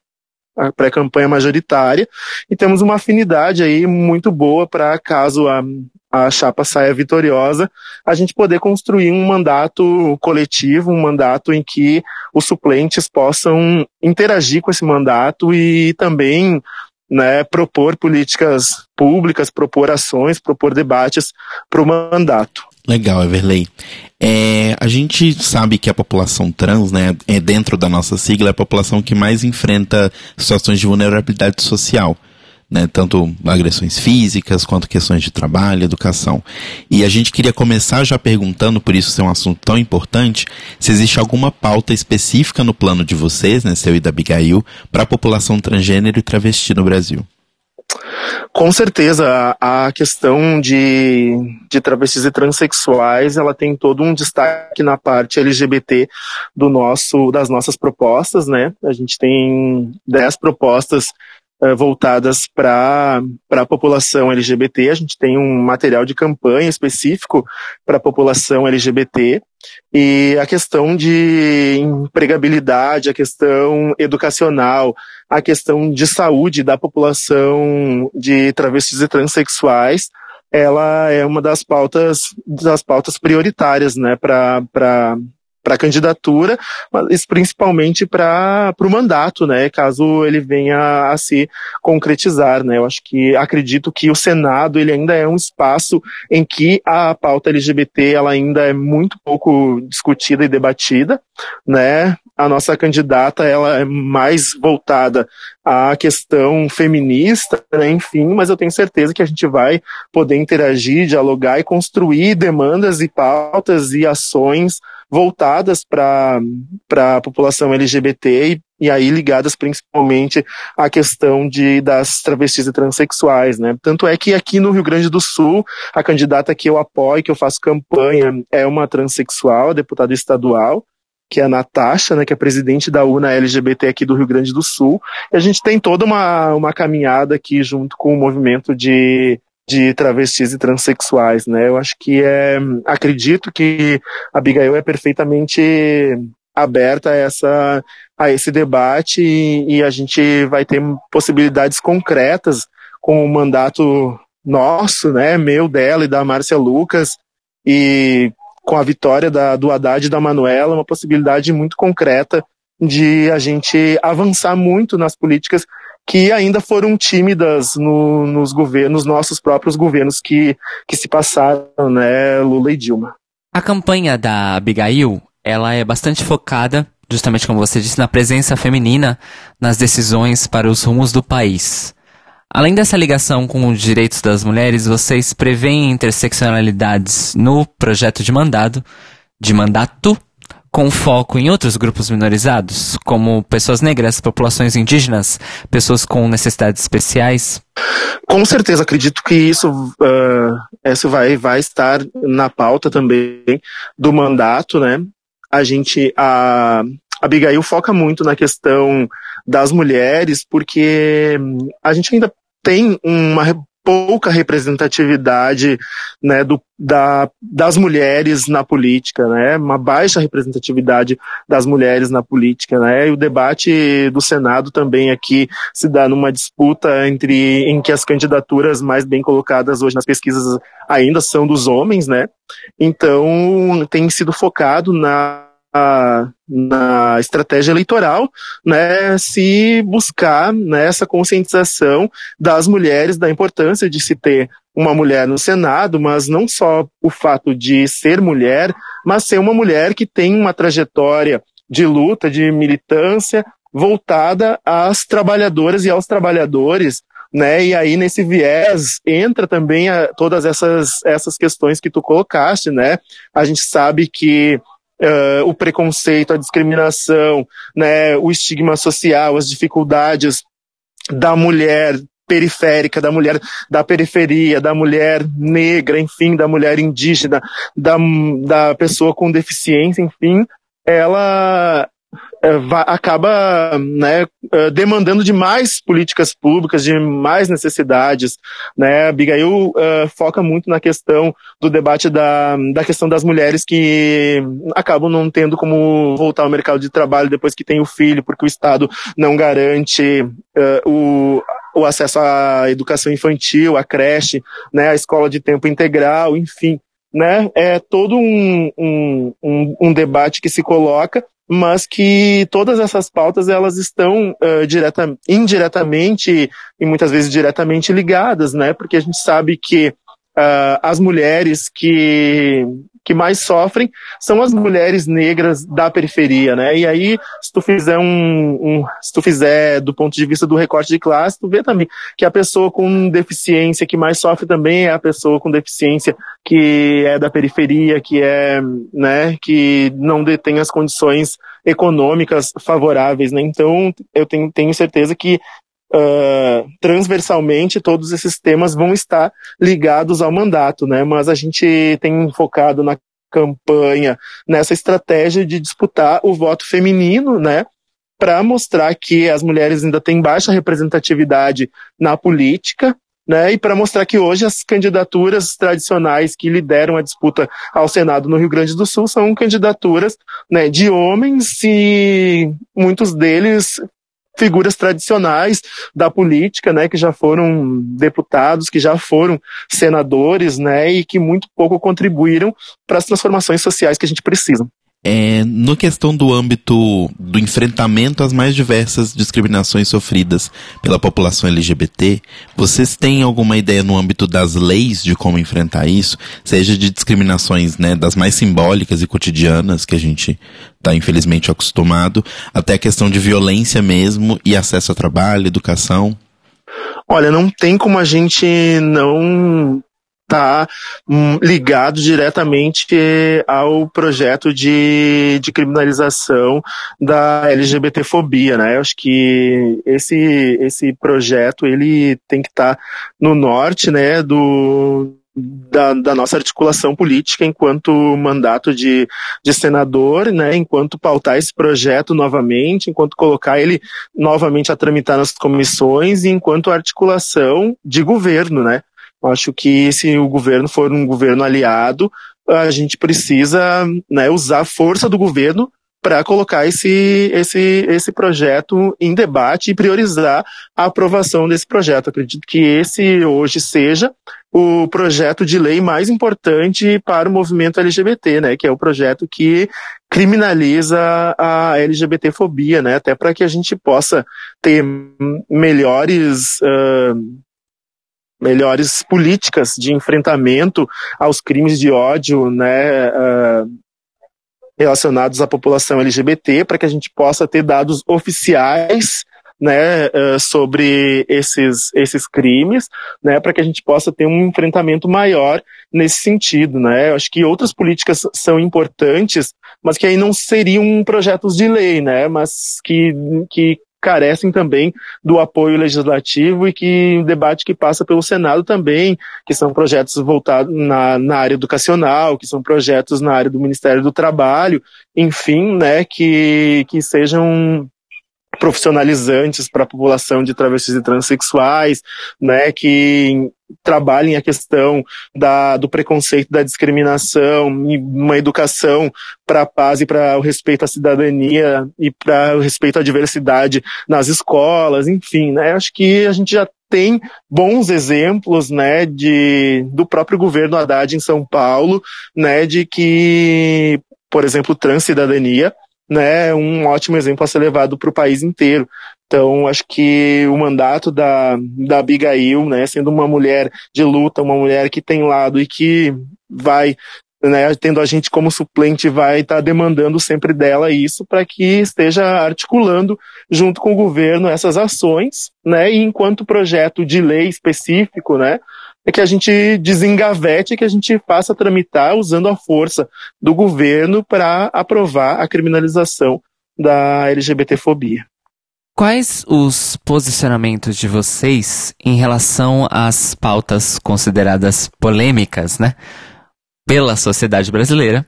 A pré-campanha majoritária. E temos uma afinidade aí muito boa para caso a, a chapa saia vitoriosa, a gente poder construir um mandato coletivo, um mandato em que os suplentes possam interagir com esse mandato e também né, propor políticas públicas, propor ações, propor debates para o mandato. Legal, Everley. É, a gente sabe que a população trans, né, é dentro da nossa sigla, é a população que mais enfrenta situações de vulnerabilidade social. Né, tanto agressões físicas quanto questões de trabalho, educação. E a gente queria começar já perguntando, por isso ser um assunto tão importante, se existe alguma pauta específica no plano de vocês, né, seu e da Abigail, para a população transgênero e travesti no Brasil. Com certeza, a questão de, de travestis e transexuais, ela tem todo um destaque na parte LGBT do nosso, das nossas propostas, né? A gente tem dez propostas uh, voltadas para a população LGBT. A gente tem um material de campanha específico para a população LGBT. E a questão de empregabilidade, a questão educacional, a questão de saúde da população de travestis e transexuais, ela é uma das pautas, das pautas prioritárias, né, para para candidatura, mas principalmente para o mandato, né, caso ele venha a se concretizar, né. Eu acho que acredito que o Senado ele ainda é um espaço em que a pauta LGBT ela ainda é muito pouco discutida e debatida, né. A nossa candidata ela é mais voltada à questão feminista, né, enfim, mas eu tenho certeza que a gente vai poder interagir, dialogar e construir demandas e pautas e ações voltadas para a população LGBT e, e aí ligadas principalmente à questão de, das travestis e transexuais, né? Tanto é que aqui no Rio Grande do Sul, a candidata que eu apoio, que eu faço campanha, é uma transexual, deputada estadual, que é a Natasha, né, que é presidente da UNA LGBT aqui do Rio Grande do Sul. E a gente tem toda uma, uma caminhada aqui junto com o movimento de de travestis e transexuais, né? Eu acho que é, acredito que a Abigail é perfeitamente aberta a essa a esse debate e, e a gente vai ter possibilidades concretas com o mandato nosso, né, meu, dela e da Márcia Lucas e com a vitória da, do Haddad e da Manuela, uma possibilidade muito concreta de a gente avançar muito nas políticas que ainda foram tímidas no, nos governos, nossos próprios governos que, que se passaram, né, Lula e Dilma. A campanha da Abigail, ela é bastante focada, justamente como você disse, na presença feminina nas decisões para os rumos do país. Além dessa ligação com os direitos das mulheres, vocês preveem interseccionalidades no projeto de mandado, de mandato, com foco em outros grupos minorizados, como pessoas negras, populações indígenas, pessoas com necessidades especiais? Com certeza, acredito que isso, uh, isso vai, vai estar na pauta também do mandato, né? A gente, a, a Abigail foca muito na questão das mulheres, porque a gente ainda tem uma pouca representatividade né, do, da, das mulheres na política, né, uma baixa representatividade das mulheres na política, né, e o debate do Senado também aqui se dá numa disputa entre em que as candidaturas mais bem colocadas hoje nas pesquisas ainda são dos homens, né, então tem sido focado na na estratégia eleitoral, né, se buscar né, essa conscientização das mulheres da importância de se ter uma mulher no Senado, mas não só o fato de ser mulher, mas ser uma mulher que tem uma trajetória de luta, de militância voltada às trabalhadoras e aos trabalhadores, né? E aí nesse viés entra também a, todas essas essas questões que tu colocaste, né? A gente sabe que uh, o preconceito, a discriminação, né, o estigma social, as dificuldades da mulher periférica, da mulher da periferia, da mulher negra, enfim, da mulher indígena, da, da pessoa com deficiência, enfim, ela acaba né, é, demandando de mais políticas públicas, de mais necessidades. Né? Abigail uh, foca muito na questão do debate da, da questão das mulheres que acabam não tendo como voltar ao mercado de trabalho depois que tem o filho, porque o Estado não garante uh, o, o acesso à educação infantil, à creche, né, à escola de tempo integral, enfim. Né, é todo um, um, um, um debate que se coloca mas que todas essas pautas elas estão uh, direta, indiretamente e muitas vezes diretamente ligadas, né? Porque a gente sabe que uh, as mulheres que que mais sofrem são as mulheres negras da periferia, né? E aí, se tu fizer um, um, se tu fizer do ponto de vista do recorte de classe, tu vê também que a pessoa com deficiência que mais sofre também é a pessoa com deficiência que é da periferia, que é, né, que não detém as condições econômicas favoráveis, né? Então, eu tenho, tenho certeza que Uh, transversalmente todos esses temas vão estar ligados ao mandato, né? Mas a gente tem focado na campanha nessa estratégia de disputar o voto feminino, né? Para mostrar que as mulheres ainda têm baixa representatividade na política, né? E para mostrar que hoje as candidaturas tradicionais que lideram a disputa ao Senado no Rio Grande do Sul são candidaturas né, de homens e muitos deles figuras tradicionais da política, né, que já foram deputados, que já foram senadores, né, e que muito pouco contribuíram para as transformações sociais que a gente precisa. É, no questão do âmbito do enfrentamento às mais diversas discriminações sofridas pela população LGBT, vocês têm alguma ideia no âmbito das leis de como enfrentar isso? Seja de discriminações né, das mais simbólicas e cotidianas que a gente está infelizmente acostumado, até a questão de violência mesmo e acesso a trabalho, educação? Olha, não tem como a gente não está hum, ligado diretamente ao projeto de, de criminalização da LGBTfobia, né? Eu acho que esse, esse projeto ele tem que estar tá no norte, né, do, da, da, nossa articulação política enquanto mandato de, de senador, né, enquanto pautar esse projeto novamente, enquanto colocar ele novamente a tramitar nas comissões e enquanto articulação de governo, né. Acho que se o governo for um governo aliado, a gente precisa né, usar a força do governo para colocar esse, esse, esse projeto em debate e priorizar a aprovação desse projeto. Acredito que esse hoje seja o projeto de lei mais importante para o movimento LGBT, né, que é o projeto que criminaliza a LGBTfobia, né, até para que a gente possa ter melhores uh, melhores políticas de enfrentamento aos crimes de ódio, né, uh, relacionados à população LGBT, para que a gente possa ter dados oficiais né, uh, sobre esses, esses crimes, né, para que a gente possa ter um enfrentamento maior nesse sentido, né. Eu acho que outras políticas são importantes, mas que aí não seriam projetos de lei, né, mas que, que carecem também do apoio legislativo e que debate que passa pelo Senado também, que são projetos voltados na, na área educacional, que são projetos na área do Ministério do Trabalho, enfim, né, que, que sejam profissionalizantes para a população de travestis e transexuais, né, que trabalhem a questão da, do preconceito, da discriminação, e uma educação para a paz e para o respeito à cidadania e para o respeito à diversidade nas escolas, enfim, né? Acho que a gente já tem bons exemplos, né, de, do próprio governo Haddad em São Paulo, né, de que, por exemplo, transcidadania, né, um ótimo exemplo a ser levado para o país inteiro. Então, acho que o mandato da, da Abigail, né, sendo uma mulher de luta, uma mulher que tem lado e que vai, né, tendo a gente como suplente, vai estar tá demandando sempre dela isso para que esteja articulando junto com o governo essas ações, né, e enquanto projeto de lei específico, né, é que a gente desengavete, que a gente faça tramitar usando a força do governo para aprovar a criminalização da LGBTfobia. Quais os posicionamentos de vocês em relação às pautas consideradas polêmicas, né, pela sociedade brasileira,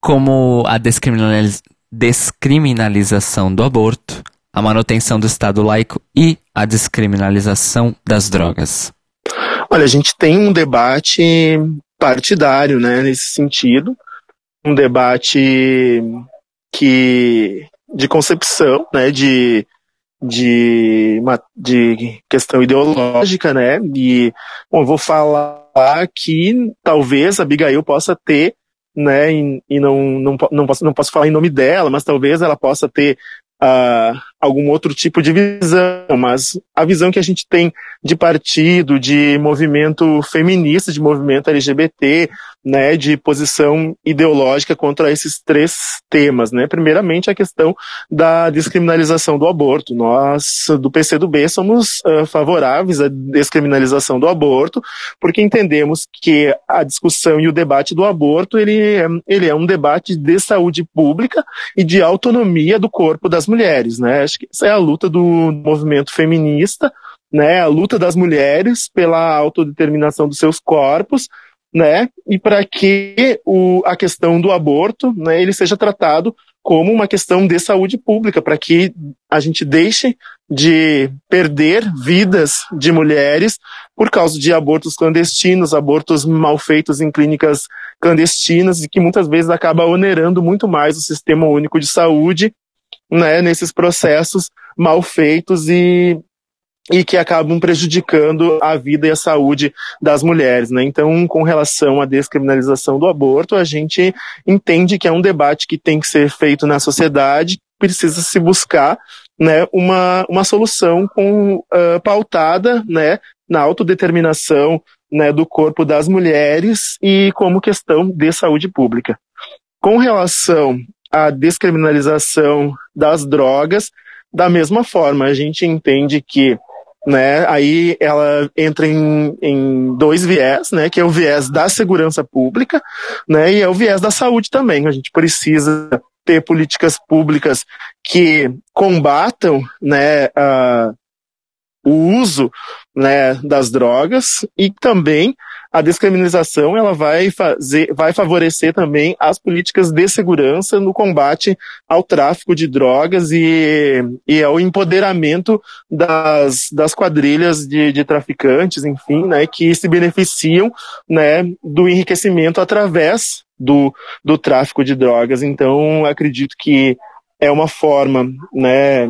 como a descriminaliz descriminalização do aborto, a manutenção do Estado laico e a descriminalização das drogas? Olha, a gente tem um debate partidário, né, nesse sentido, um debate que de concepção, né, de de, de questão ideológica, né? E bom, vou falar que talvez a Abigail possa ter, né? E, e não, não, não, posso, não posso falar em nome dela, mas talvez ela possa ter uh, algum outro tipo de visão, mas a visão que a gente tem de partido, de movimento feminista, de movimento LGBT, né, de posição ideológica contra esses três temas, né? Primeiramente a questão da descriminalização do aborto. Nós do PCdoB somos uh, favoráveis à descriminalização do aborto, porque entendemos que a discussão e o debate do aborto ele é, ele é um debate de saúde pública e de autonomia do corpo das mulheres, né? Acho que essa é a luta do movimento feminista, né? A luta das mulheres pela autodeterminação dos seus corpos, né? E para que o, a questão do aborto, né, ele seja tratado como uma questão de saúde pública, para que a gente deixe de perder vidas de mulheres por causa de abortos clandestinos, abortos mal feitos em clínicas clandestinas e que muitas vezes acaba onerando muito mais o sistema único de saúde, né, nesses processos mal feitos e e que acabam prejudicando a vida e a saúde das mulheres, né? Então, com relação à descriminalização do aborto, a gente entende que é um debate que tem que ser feito na sociedade, precisa se buscar, né, uma, uma solução com, uh, pautada, né, na autodeterminação, né, do corpo das mulheres e como questão de saúde pública. Com relação à descriminalização das drogas, da mesma forma, a gente entende que né? Aí ela entra em, em dois viés, né? Que é o viés da segurança pública, né? E é o viés da saúde também. A gente precisa ter políticas públicas que combatam, né? Uh, o uso né, das drogas e também a descriminalização ela vai fazer, vai favorecer também as políticas de segurança no combate ao tráfico de drogas e, e ao empoderamento das, das quadrilhas de, de traficantes, enfim, né, que se beneficiam, né, do enriquecimento através do, do tráfico de drogas. Então, acredito que é uma forma, né,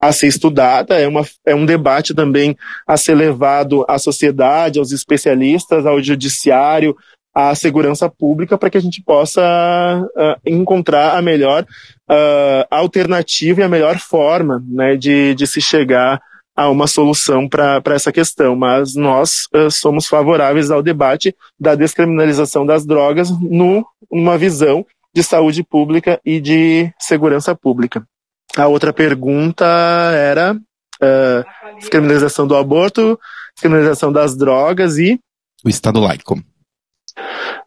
a ser estudada, é, uma, é um debate também a ser levado à sociedade, aos especialistas, ao judiciário, à segurança pública, para que a gente possa uh, encontrar a melhor uh, alternativa e a melhor forma né, de, de se chegar a uma solução para essa questão. Mas nós uh, somos favoráveis ao debate da descriminalização das drogas no, numa visão de saúde pública e de segurança pública. A outra pergunta era uh, descriminalização do aborto, descriminalização das drogas e. O Estado laico.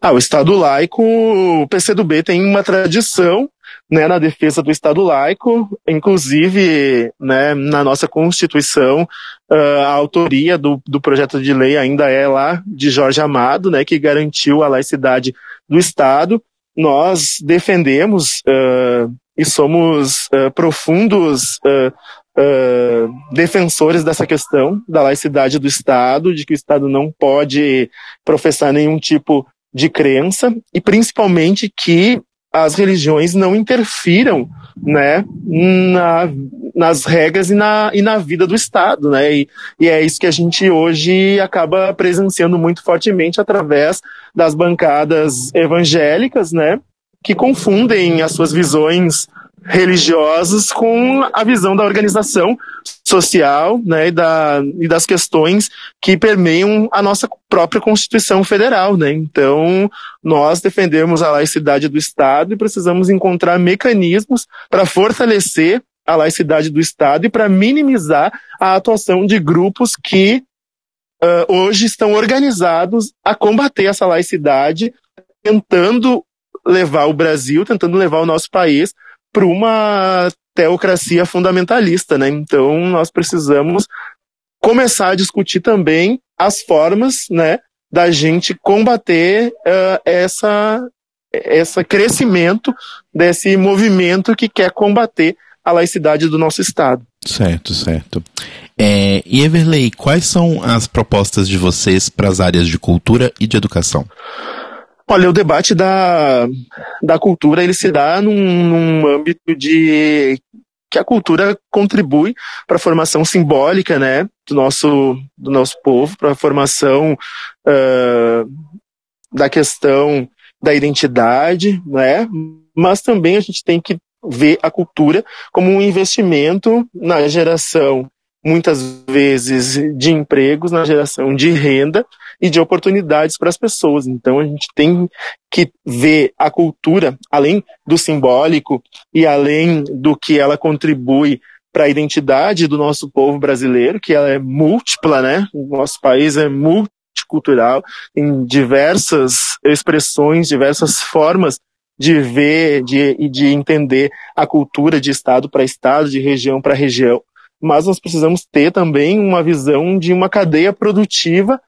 Ah, o Estado laico, o PCdoB tem uma tradição né, na defesa do Estado laico, inclusive né, na nossa Constituição, uh, a autoria do, do projeto de lei ainda é lá de Jorge Amado, né, que garantiu a laicidade do Estado. Nós defendemos uh, e somos uh, profundos defensores dessa questão da laicidade do Estado, de que o Estado não pode professar nenhum tipo de crença e principalmente que as religiões não interfiram, né, na, nas regras e na, e na vida do Estado, né, e, e é isso que a gente hoje acaba presenciando muito fortemente através das bancadas evangélicas, né, que confundem as suas visões religiosos com a visão da organização social né, e, da, e das questões que permeiam a nossa própria Constituição Federal. Né? Então, nós defendemos a laicidade do Estado e precisamos encontrar mecanismos para fortalecer a laicidade do Estado e para minimizar a atuação de grupos que uh, hoje estão organizados a combater essa laicidade, tentando levar o Brasil, tentando levar o nosso país para uma teocracia fundamentalista, né? Então nós precisamos começar a discutir também as formas, né, da gente combater uh, essa esse crescimento desse movimento que quer combater a laicidade do nosso Estado. Certo, certo. É, e Everley, quais são as propostas de vocês para as áreas de cultura e de educação? Olha, o debate da, da cultura ele se dá num, num âmbito de que a cultura contribui para a formação simbólica, né, do nosso do nosso povo, para a formação uh, da questão da identidade, né, mas também a gente tem que ver a cultura como um investimento na geração muitas vezes de empregos, na geração de renda e de oportunidades para as pessoas. Então a gente tem que ver a cultura, além do simbólico e além do que ela contribui para a identidade do nosso povo brasileiro, que ela é múltipla, né? O nosso país é multicultural, em diversas expressões, diversas formas de ver de, e de entender a cultura de estado para estado, de região para região mas nós precisamos ter também uma visão de uma cadeia produtiva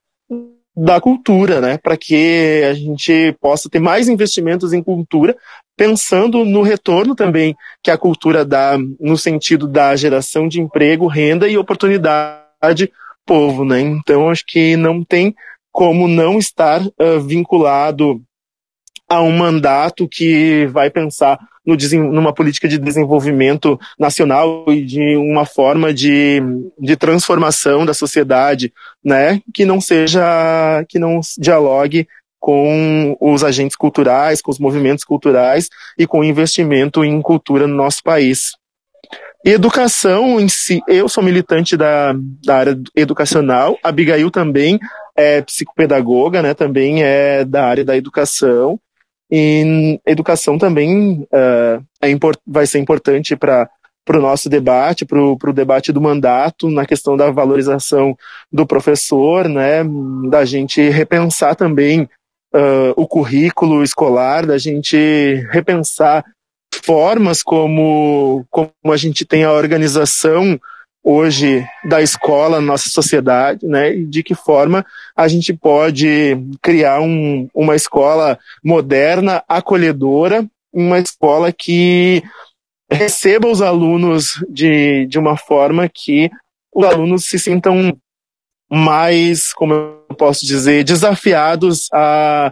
da cultura, né, para que a gente possa ter mais investimentos em cultura, pensando no retorno também que a cultura dá no sentido da geração de emprego, renda e oportunidade povo, né? Então acho que não tem como não estar uh, vinculado a um mandato que vai pensar no, numa política de desenvolvimento nacional e de uma forma de, de transformação da sociedade, né, que não seja, que não dialogue com os agentes culturais, com os movimentos culturais e com o investimento em cultura no nosso país. Educação em si, eu sou militante da, da área educacional, Abigail também é psicopedagoga, né, também é da área da educação, e educação também uh, é import, vai ser importante para para o nosso debate, para o debate do mandato, na questão da valorização do professor, né, da gente repensar também uh, o currículo escolar, da gente repensar formas como, como a gente tem a organização hoje da escola na nossa sociedade, né? E de que forma a gente pode criar um, uma escola moderna, acolhedora, uma escola que receba os alunos de, de uma forma que os alunos se sintam mais, como eu posso dizer, desafiados a,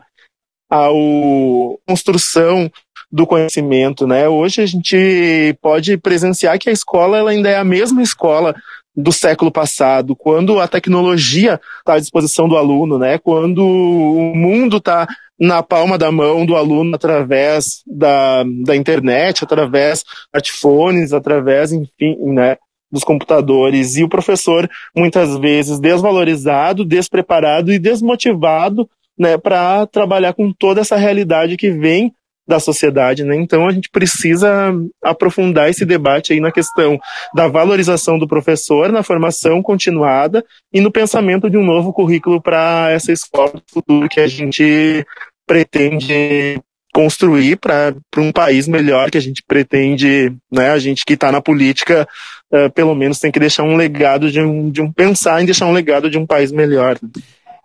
ao construção do conhecimento, né? Hoje a gente pode presenciar que a escola ela ainda é a mesma escola do século passado, quando a tecnologia está à disposição do aluno, né? Quando o mundo está na palma da mão do aluno através da, da internet, através smartphones, através, enfim, né, dos computadores. E o professor, muitas vezes, desvalorizado, despreparado e desmotivado né, para trabalhar com toda essa realidade que vem da sociedade, né? Então a gente precisa aprofundar esse debate aí na questão da valorização do professor na formação continuada e no pensamento de um novo currículo para essa escola do futuro que a gente pretende construir para um país melhor que a gente pretende, né? A gente que está na política, uh, pelo menos tem que deixar um legado de um, de um pensar em deixar um legado de um país melhor.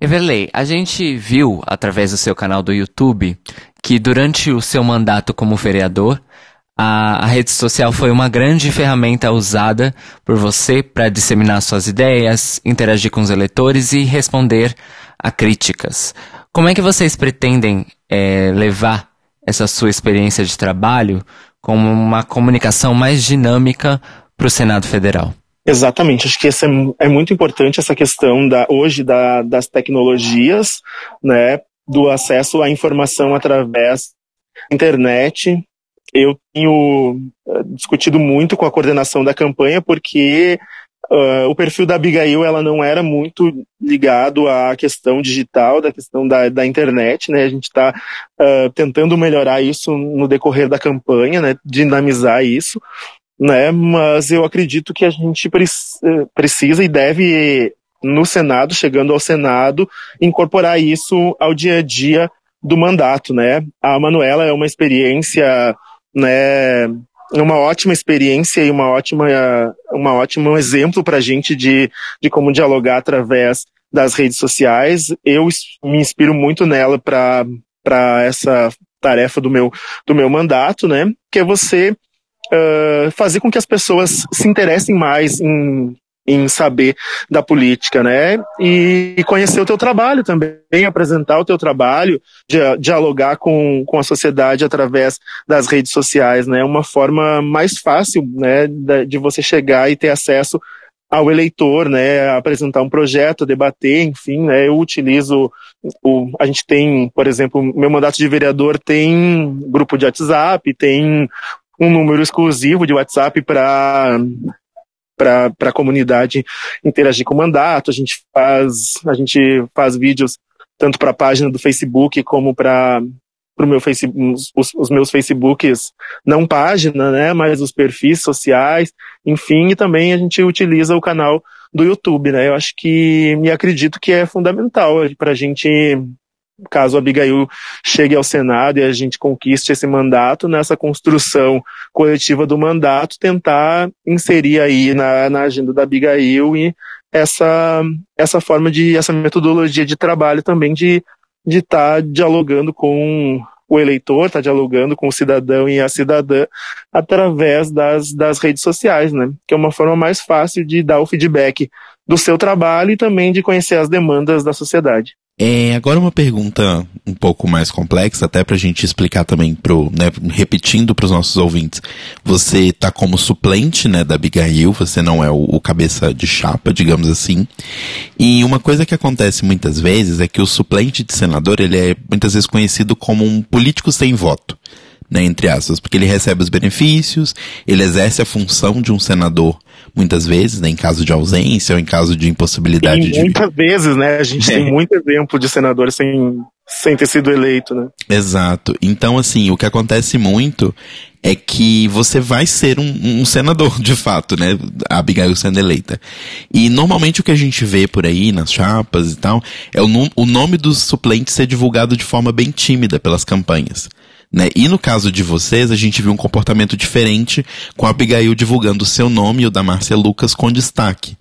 Everley, a gente viu através do seu canal do YouTube que durante o seu mandato como vereador, a, a rede social foi uma grande ferramenta usada por você para disseminar suas ideias, interagir com os eleitores e responder a críticas. Como é que vocês pretendem é, levar essa sua experiência de trabalho como uma comunicação mais dinâmica para o Senado Federal? Exatamente, acho que é, é, muito importante essa questão da, hoje da, das tecnologias, né, do acesso à informação através da internet. Eu tenho uh, discutido muito com a coordenação da campanha porque uh, o perfil da Abigail ela não era muito ligado à questão digital, da questão da, da internet, né? A gente está uh, tentando melhorar isso no decorrer da campanha, né? Dinamizar isso né? Mas eu acredito que a gente precisa e deve, no Senado, chegando ao Senado, incorporar isso ao dia a dia do mandato, né? A Manuela é uma experiência, né? Uma ótima experiência e uma ótima, uma ótimo exemplo para a gente de, de como dialogar através das redes sociais. Eu me inspiro muito nela para para essa tarefa do meu do meu mandato, né? Que é você uh, fazer com que as pessoas se interessem mais em, em saber da política, né? E, e conhecer o teu trabalho também, apresentar o teu trabalho, dialogar com, com a sociedade através das redes sociais, né? Uma forma mais fácil, né, de você chegar e ter acesso ao eleitor, né, apresentar um projeto, debater, enfim, né, eu utilizo o, a gente tem, por exemplo, meu mandato de vereador tem grupo de WhatsApp, tem um número exclusivo de WhatsApp para para a comunidade interagir com o mandato. A gente faz a gente faz vídeos tanto para a página do Facebook como para o meu Facebook, os, os, meus Facebooks, não página, né, mas os perfis sociais, enfim, e também a gente utiliza o canal do YouTube, né. Eu acho que me acredito que é fundamental para a gente caso Abigail chegue ao Senado e a gente conquiste esse mandato, nessa construção coletiva do mandato, tentar inserir aí na, na agenda da Abigail e essa, essa forma de, essa metodologia de trabalho também de de estar tá dialogando com o eleitor, tá dialogando com o cidadão e a cidadã através das, das redes sociais, né? Que é uma forma mais fácil de dar o feedback do seu trabalho e também de conhecer as demandas da sociedade. É, agora uma pergunta um pouco mais complexa, até para a gente explicar também pro, né, repetindo para os nossos ouvintes. Você está como suplente, né, da Abigail, você não é o, o, cabeça de chapa, digamos assim. E uma coisa que acontece muitas vezes é que o suplente de senador, ele é muitas vezes conhecido como um político sem voto né, entre aspas, porque ele recebe os benefícios, ele exerce a função de um senador muitas vezes, né, em caso de ausência ou em caso de impossibilidade e de. Muitas vezes, né? A gente é. tem muito exemplo de senador sem, sem ter sido eleito, né? Exato. Então, assim, o que acontece muito é que você vai ser um, um, senador, de fato, né? A Abigail sendo eleita. E normalmente o que a gente vê por aí nas chapas e tal é o, o nome dos suplentes ser divulgado de forma bem tímida pelas campanhas. Né? E no caso de vocês, a gente viu um comportamento diferente com a Abigail divulgando o seu nome e o da Márcia Lucas com destaque.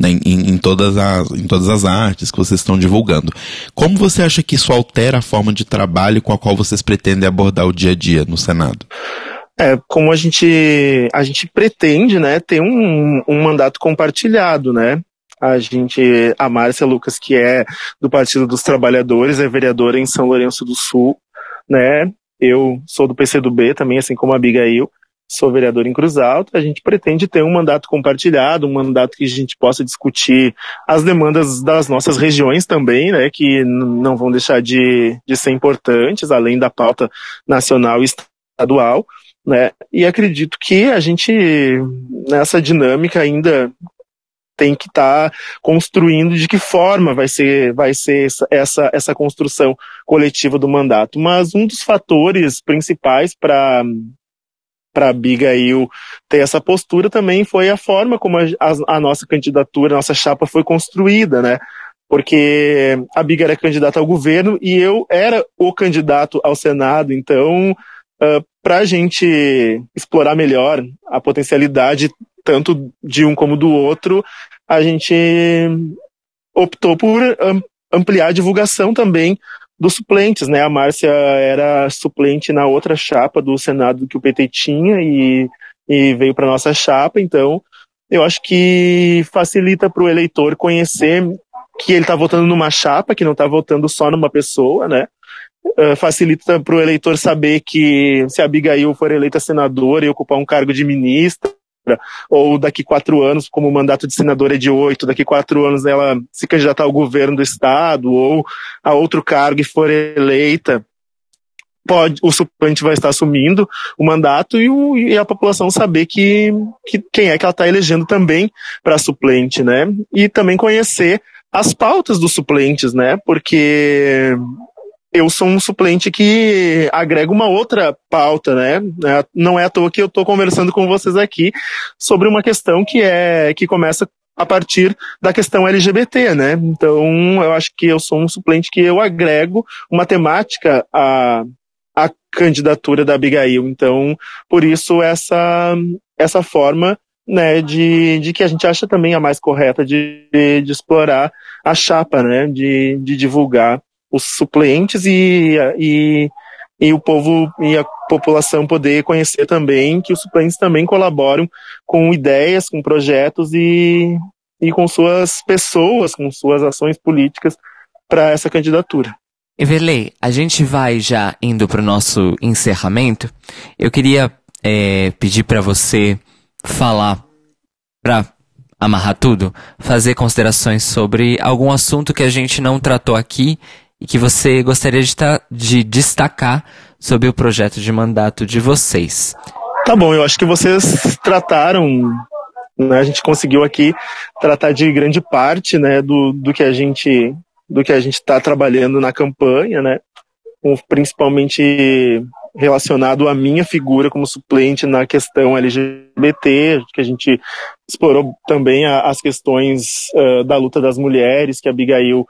Né, em, em, todas as, em todas as artes que vocês estão divulgando. Como você acha que isso altera a forma de trabalho com a qual vocês pretendem abordar o dia a dia no Senado? É, como a gente, a gente pretende, né, ter um, um mandato compartilhado, né? A gente, a Márcia Lucas, que é do Partido dos Trabalhadores, é vereadora em São Lourenço do Sul, né? Eu sou do PCdoB também, assim como a Abigail, sou vereador em Cruz Alta, a gente pretende ter um mandato compartilhado, um mandato que a gente possa discutir as demandas das nossas regiões também, né, que não vão deixar de, de ser importantes, além da pauta nacional e estadual, né, e acredito que a gente, nessa dinâmica ainda tem que estar tá construindo de que forma vai ser, vai ser essa, essa construção coletiva do mandato. Mas um dos fatores principais para para Abigail ter essa postura também foi a forma como a, a, a nossa candidatura, a nossa chapa foi construída, né? Porque a Biga era candidata ao governo e eu era o candidato ao Senado, então uh, para a gente explorar melhor a potencialidade tanto de um como do outro, a gente optou por ampliar a divulgação também dos suplentes, né? A Márcia era suplente na outra chapa do Senado que o PT tinha e, e veio para nossa chapa, então eu acho que facilita para o eleitor conhecer que ele está votando numa chapa, que não está votando só numa pessoa, né? Uh, facilita para o eleitor saber que se a Abigail for eleita senadora e ocupar um cargo de ministra, ou daqui quatro anos, como o mandato de senador é de oito, daqui quatro anos ela se candidatar ao governo do estado ou a outro cargo e for eleita, pode, o suplente vai estar assumindo o mandato e, o, e a população saber que, que quem é que ela está elegendo também para suplente, né? E também conhecer as pautas dos suplentes, né? Porque eu sou um suplente que agrega uma outra pauta, né? É, não é à toa que eu estou conversando com vocês aqui sobre uma questão que é que começa a partir da questão LGBT, né? Então, eu acho que eu sou um suplente que eu agrego uma temática à, à candidatura da Abigail. Então, por isso essa essa forma né, de, de que a gente acha também a mais correta de, de, de explorar a chapa, né, de, de divulgar os suplentes e, e, e o povo e a população poder conhecer também que os suplentes também colaboram com ideias, com projetos e, e com suas pessoas, com suas ações políticas para essa candidatura. Everley, a gente vai já indo para o nosso encerramento. Eu queria é, pedir para você falar, para amarrar tudo, fazer considerações sobre algum assunto que a gente não tratou aqui e que você gostaria de, de destacar sobre o projeto de mandato de vocês. Tá bom, eu acho que vocês trataram, né, a gente conseguiu aqui tratar de grande parte, né, do, do que a gente do que a gente está trabalhando na campanha, né, principalmente relacionado à minha figura como suplente na questão LGBT, que a gente explorou também as questões uh, da luta das mulheres, que a Abigail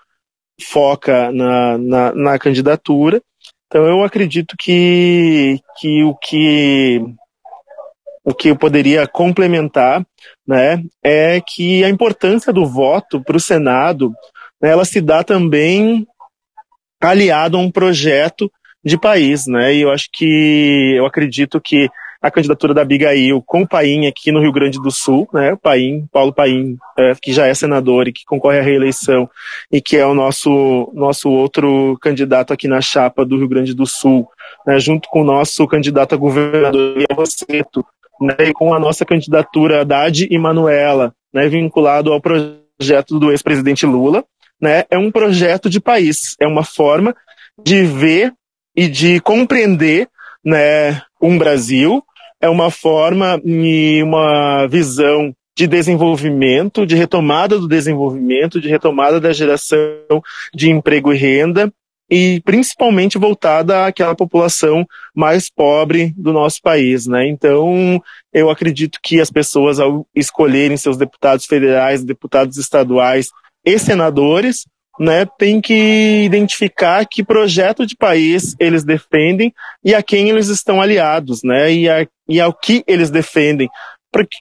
foca na, na, na candidatura. Então eu acredito que, que o que o que eu poderia complementar, né, é que a importância do voto para o Senado, né, ela se dá também aliado a um projeto de país, né, e eu acho que eu acredito que a candidatura da Abigail com o Paim aqui no Rio Grande do Sul, né? O Paim, Paulo Paim, é, que já é senador e que concorre à reeleição e que é o nosso, nosso outro candidato aqui na chapa do Rio Grande do Sul, né? Junto com o nosso candidato a governador, Ian né? E com a nossa candidatura Haddad e Manuela, né? Vinculado ao projeto do ex-presidente Lula, né? É um projeto de país, é uma forma de ver e de compreender né, um Brasil é uma forma e uma visão de desenvolvimento, de retomada do desenvolvimento, de retomada da geração de emprego e renda, e principalmente voltada àquela população mais pobre do nosso país, né? Então, eu acredito que as pessoas ao escolherem seus deputados federais, deputados estaduais e senadores, né, tem que identificar que projeto de país eles defendem e a quem eles estão aliados, né, e, a, e ao que eles defendem, para que,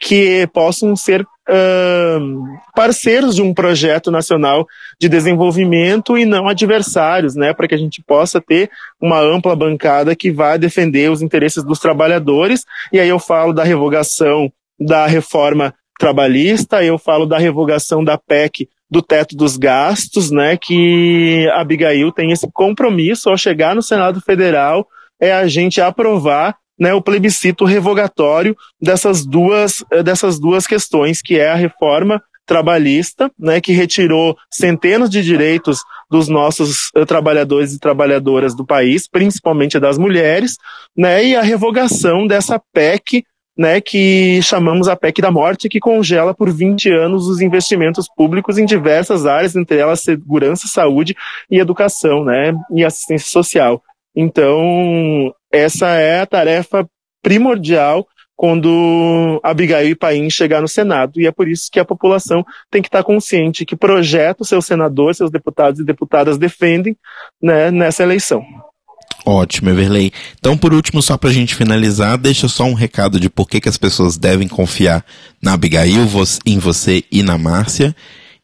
que possam ser uh, parceiros de um projeto nacional de desenvolvimento e não adversários, né, para que a gente possa ter uma ampla bancada que vá defender os interesses dos trabalhadores. E aí eu falo da revogação da reforma trabalhista, eu falo da revogação da PEC do teto dos gastos, né, que a Abigail tem esse compromisso ao chegar no Senado Federal é a gente aprovar né, o plebiscito revogatório dessas duas, dessas duas questões, que é a reforma trabalhista, né, que retirou centenas de direitos dos nossos uh, trabalhadores e trabalhadoras do país, principalmente das mulheres, né, e a revogação dessa PEC, né, que chamamos a PEC da morte, que congela por 20 anos os investimentos públicos em diversas áreas, entre elas segurança, saúde e educação, né, e assistência social. Então, essa é a tarefa primordial quando Abigail e Paim chegar no Senado. E é por isso que a população tem que estar consciente que projeto seus senadores, seus deputados e deputadas defendem né, nessa eleição. Ótimo, Everley. Então, por último, só para a gente finalizar, deixa só um recado de por que, que as pessoas devem confiar na Abigail, em você e na Márcia,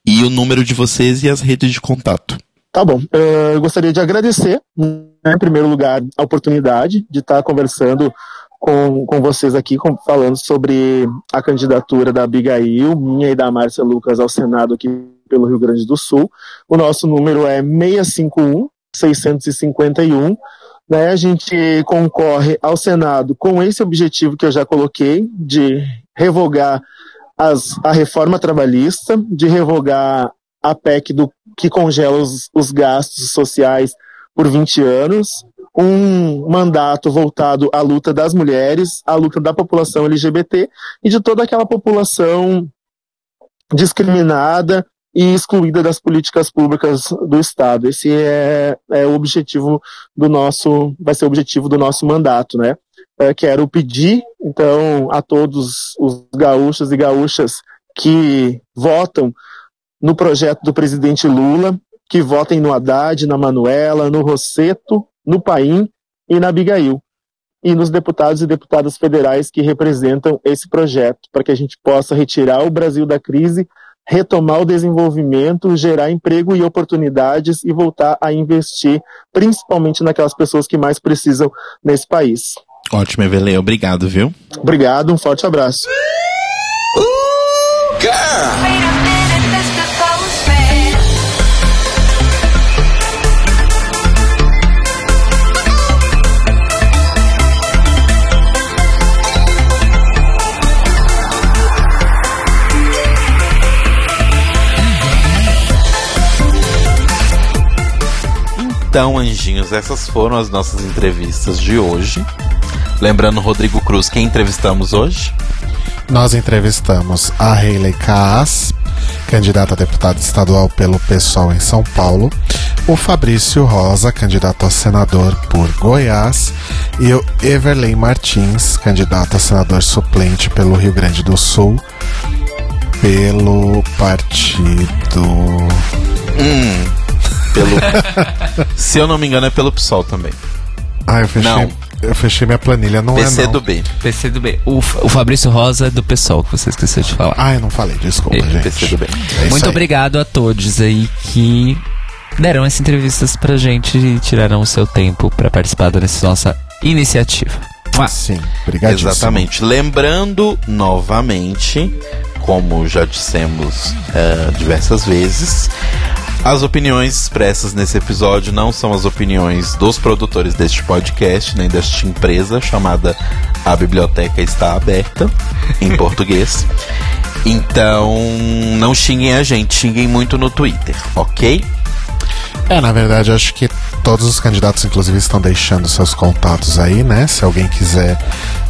e o número de vocês e as redes de contato. Tá bom. Eu gostaria de agradecer, né, em primeiro lugar, a oportunidade de estar conversando com, com vocês aqui, com, falando sobre a candidatura da Abigail, minha e da Márcia Lucas ao Senado aqui pelo Rio Grande do Sul. O nosso número é 651 651. Né, a gente concorre ao Senado com esse objetivo que eu já coloquei, de revogar as, a reforma trabalhista, de revogar a PEC do, que congela os, os gastos sociais por 20 anos, um mandato voltado à luta das mulheres, à luta da população LGBT e de toda aquela população discriminada e excluída das políticas públicas do Estado. Esse é, é o objetivo do nosso, vai ser o objetivo do nosso mandato, né? É, quero pedir, então, a todos os gaúchos e gaúchas que votam no projeto do presidente Lula, que votem no Haddad, na Manuela, no Rosseto, no Paim e na Abigail. E nos deputados e deputadas federais que representam esse projeto, para que a gente possa retirar o Brasil da crise, retomar o desenvolvimento, gerar emprego e oportunidades e voltar a investir, principalmente naquelas pessoas que mais precisam nesse país. Ótimo, Evelyn. Obrigado, viu? Obrigado, um forte abraço. Uh, Então, anjinhos, essas foram as nossas entrevistas de hoje. Lembrando, Rodrigo Cruz, quem entrevistamos hoje? Nós entrevistamos a Hayley Kaas, candidata a deputada estadual pelo PSOL em São Paulo, o Fabrício Rosa, candidato a senador por Goiás, e o Everley Martins, candidato a senador suplente pelo Rio Grande do Sul, pelo partido. Hum pelo. se eu não me engano, é pelo PSOL também. Ah, eu fechei. Não. Eu fechei minha planilha, não PC é não. do B. PC do B. O, o Fabrício Rosa é do PSOL, que você esqueceu de falar. Ah, eu não falei, desculpa, É, gente. PC do B. É Muito obrigado a todos aí que deram essas entrevistas pra gente e tiraram o seu tempo pra participar dessa nossa iniciativa. Mua. Sim, obrigadíssimo. Exatamente. Lembrando novamente, como já dissemos eh, diversas vezes, as opiniões expressas nesse episódio não são as opiniões dos produtores deste podcast, nem desta empresa chamada A Biblioteca Está Aberta, em português. Então, não xinguem a gente, xinguem muito no Twitter, ok? É, na verdade, acho que todos os candidatos, inclusive, estão deixando seus contatos aí, né? Se alguém quiser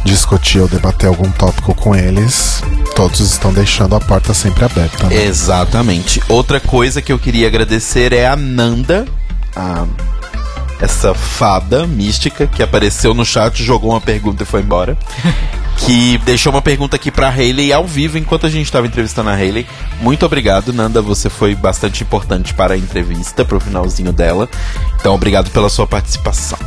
discutir ou debater algum tópico com eles, todos estão deixando a porta sempre aberta. Né? Exatamente. Outra coisa que eu queria agradecer é a Nanda, a- essa fada mística que apareceu no chat, jogou uma pergunta e foi embora. que deixou uma pergunta aqui pra Hayley ao vivo enquanto a gente estava entrevistando a Hayley. Muito obrigado, Nanda. Você foi bastante importante para a entrevista, pro finalzinho dela. Então, obrigado pela sua participação.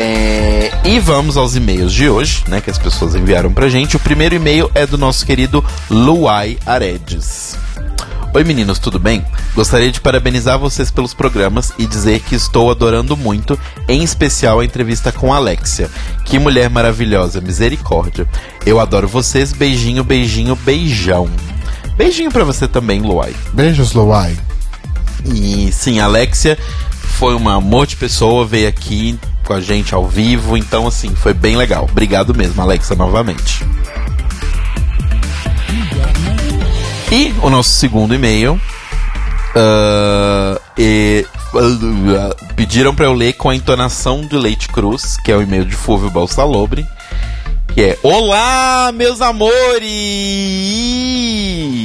É, e vamos aos e-mails de hoje, né? Que as pessoas enviaram pra gente. O primeiro e-mail é do nosso querido Luai Aredes. Oi meninos, tudo bem? Gostaria de parabenizar vocês pelos programas e dizer que estou adorando muito, em especial a entrevista com a Alexia. Que mulher maravilhosa, misericórdia. Eu adoro vocês, beijinho, beijinho, beijão. Beijinho pra você também, Luai. Beijos, Luai. E sim, a Alexia foi um amor de pessoa, veio aqui com a gente ao vivo, então assim, foi bem legal. Obrigado mesmo, Alexia, novamente. E o nosso segundo e-mail. ah, e- pediram pra eu ler com a entonação de Leite Cruz, que é o e-mail de Fúvio Balsalobre. Que é Olá, meus amores!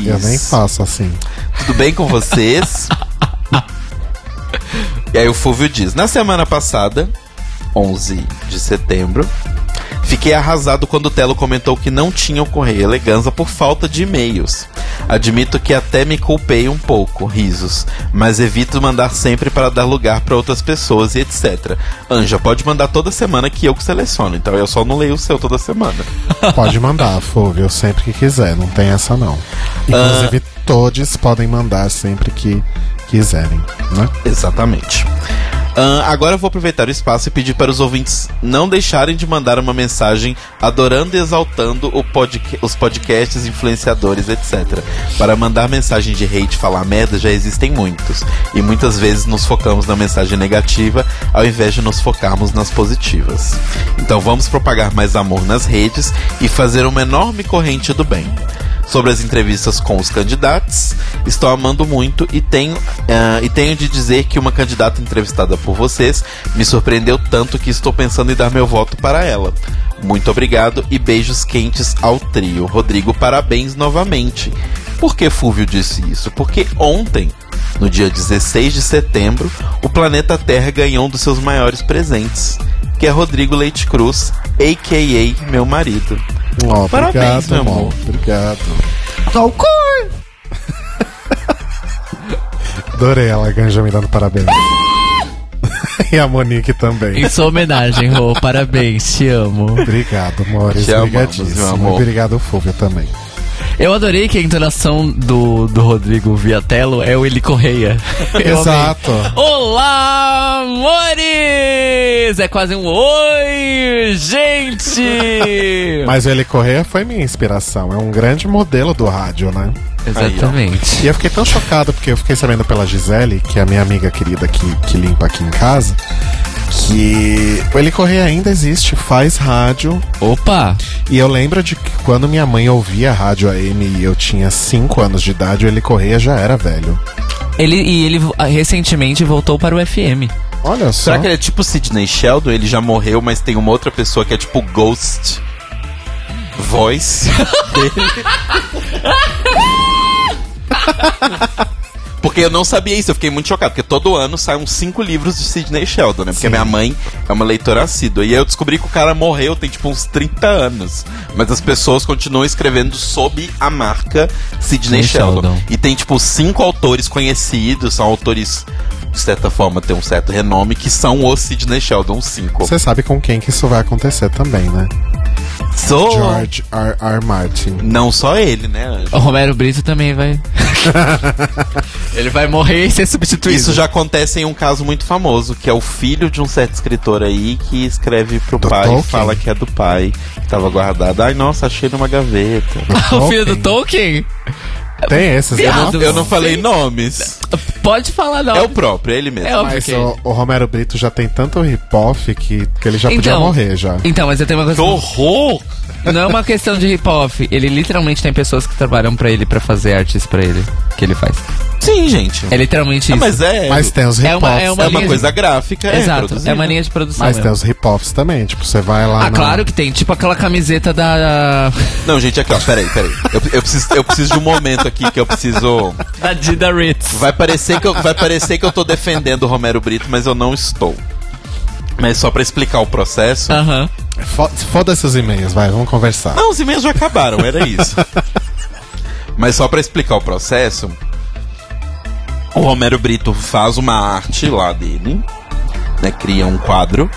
Eu nem faço assim. Tudo bem com vocês? e aí o Fúvio diz: Na semana passada, 11 de setembro, fiquei arrasado quando o Telo comentou que não tinha o Correio Eleganza por falta de e-mails. Admito que até me culpei um pouco, risos, mas evito mandar sempre para dar lugar para outras pessoas e etc. Anja, pode mandar toda semana que eu que seleciono, então eu só não leio o seu toda semana. Pode mandar, Fúvio, sempre que quiser, não tem essa não. Inclusive, todos podem mandar sempre que quiserem, né? Exatamente. Ahn, agora eu vou aproveitar o espaço e pedir para os ouvintes não deixarem de mandar uma mensagem adorando e exaltando podca- os podcasts, influenciadores, etc. Para mandar mensagem de hate, falar merda, já existem muitos. E muitas vezes nos focamos na mensagem negativa ao invés de nos focarmos nas positivas. Então vamos propagar mais amor nas redes e fazer uma enorme corrente do bem sobre as entrevistas com os candidatos. Estou amando muito e tenho, ah, e tenho de dizer que uma candidata entrevistada por vocês me surpreendeu tanto que estou pensando em dar meu voto para ela. Muito obrigado e beijos quentes ao trio. Rodrigo, parabéns novamente. Por que Fúvio disse isso? Porque ontem, no dia 16 de setembro, o planeta Terra ganhou um dos seus maiores presentes, que é Rodrigo Leite Cruz, a.k.a. meu marido. Ó, Parabéns, obrigado, meu amor. amor. Obrigado. Adorei a Laganja me dando parabéns. e a Monique também. Em sua homenagem, Rô, parabéns, te amo. Obrigado, amores. Te amamos, meu Obrigadíssimo. amor. Obrigado, Fúvio, também. Eu adorei que a entonação do, do Rodrigo Viatello é o Eli Correia. Eu amei. Exato. Olá, amores! É quase um oi, gente! Mas o Eli Correia foi minha inspiração. É um grande modelo do rádio, né? Exatamente. E eu fiquei tão chocado porque eu fiquei sabendo pela Gisele, que é a minha amiga querida que, que limpa aqui em casa, que o Eli Correia ainda existe, faz rádio. Opa! E eu lembro de que quando minha mãe ouvia a rádio AM e eu tinha 5 anos de idade, o Eli Correia já era velho. Ele, e ele ah, recentemente voltou para o FM. Olha só. Será que ele é tipo Sidney Sheldon? Ele já morreu, mas tem uma outra pessoa que é tipo Ghost Voice dele. Porque eu não sabia isso, eu fiquei muito chocado, porque todo ano saem uns cinco livros de Sidney Sheldon, né? Porque Sim. minha mãe é uma leitora assídua. E aí eu descobri que o cara morreu tem tipo uns 30 anos. Mas as pessoas continuam escrevendo sob a marca Sidney Sheldon. Sheldon. E tem tipo cinco autores conhecidos, são autores de certa forma tem um certo renome, que são os Sidney Sheldon 5. Você sabe com quem que isso vai acontecer também, né? Sou... George R. R. Martin. Não só ele, né, Anjo? O Romero Brito também vai. ele vai morrer e ser substituído. Isso já acontece em um caso muito famoso, que é o filho de um certo escritor aí que escreve pro Do pai e Tolkien? fala que é do pai, que tava guardado. Ai, nossa, achei numa gaveta. o filho do Tolkien? Tem esses, né? Viado. Eu não falei nomes. Pode falar, não. É o próprio, é ele mesmo. É óbvio Mas que- o, o Romero Brito já tem tanto hip-off que, que ele já podia Então, morrer já. Então, mas eu tenho uma Que coisa. horror! Não é uma questão de hip-hop. Ele literalmente tem pessoas que trabalham pra ele pra fazer artes pra ele. Que ele faz. Sim, gente. É literalmente Ah, isso. mas é, Mas tem os É hip-offs. uma- é uma é uma coisa gráfica, é Exato, é uma linha de produção. Mas tem mesmo. os hip-offs também. Tipo, você vai lá. Ah, na- claro que tem. Tipo aquela camiseta da. Não, gente, aqui, ó, peraí, peraí. Eu, eu, preciso, eu preciso de um momento aqui que eu preciso. Da Dida Ritz. Vai parecer que eu, vai parecer que eu tô defendendo o Romero Brito, mas eu não estou. Mas só pra explicar o processo. Aham. Fo- Foda esses e-mails, vai, vamos conversar. Não, os e-mails já acabaram, era isso. Mas só pra explicar o processo, o Romero Brito faz uma arte lá dele, né? Cria um quadro.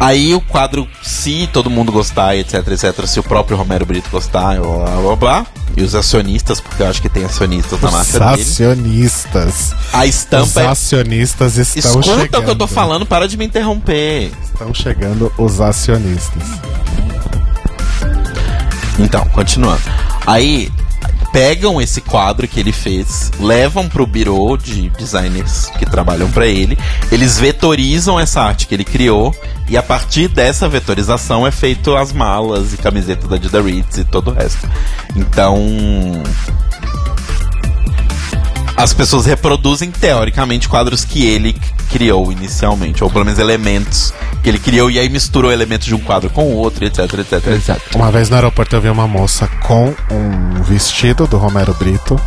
Aí o quadro, se todo mundo gostar, etc, etc, se o próprio Romero Brito gostar, blá blá blá, blá e os acionistas, porque eu acho que tem acionistas na Os marca dele. acionistas. A Os estampa é. acionistas estão Escuta chegando. o que eu tô falando, para de me interromper. Estão chegando os acionistas. Então, continuando. Aí, pegam esse quadro que ele fez, levam pro birô de designers que trabalham pra ele, eles vetorizam essa arte que ele criou, e a partir dessa vetorização é feito as malas e camiseta da Dida Ritz e todo o resto. Então. As pessoas reproduzem teoricamente quadros que ele criou inicialmente, ou pelo menos elementos que ele criou e aí misturou elementos de um quadro com o outro, etc, etc, etc. Uma vez no aeroporto eu vi uma moça com um vestido do Romero Brito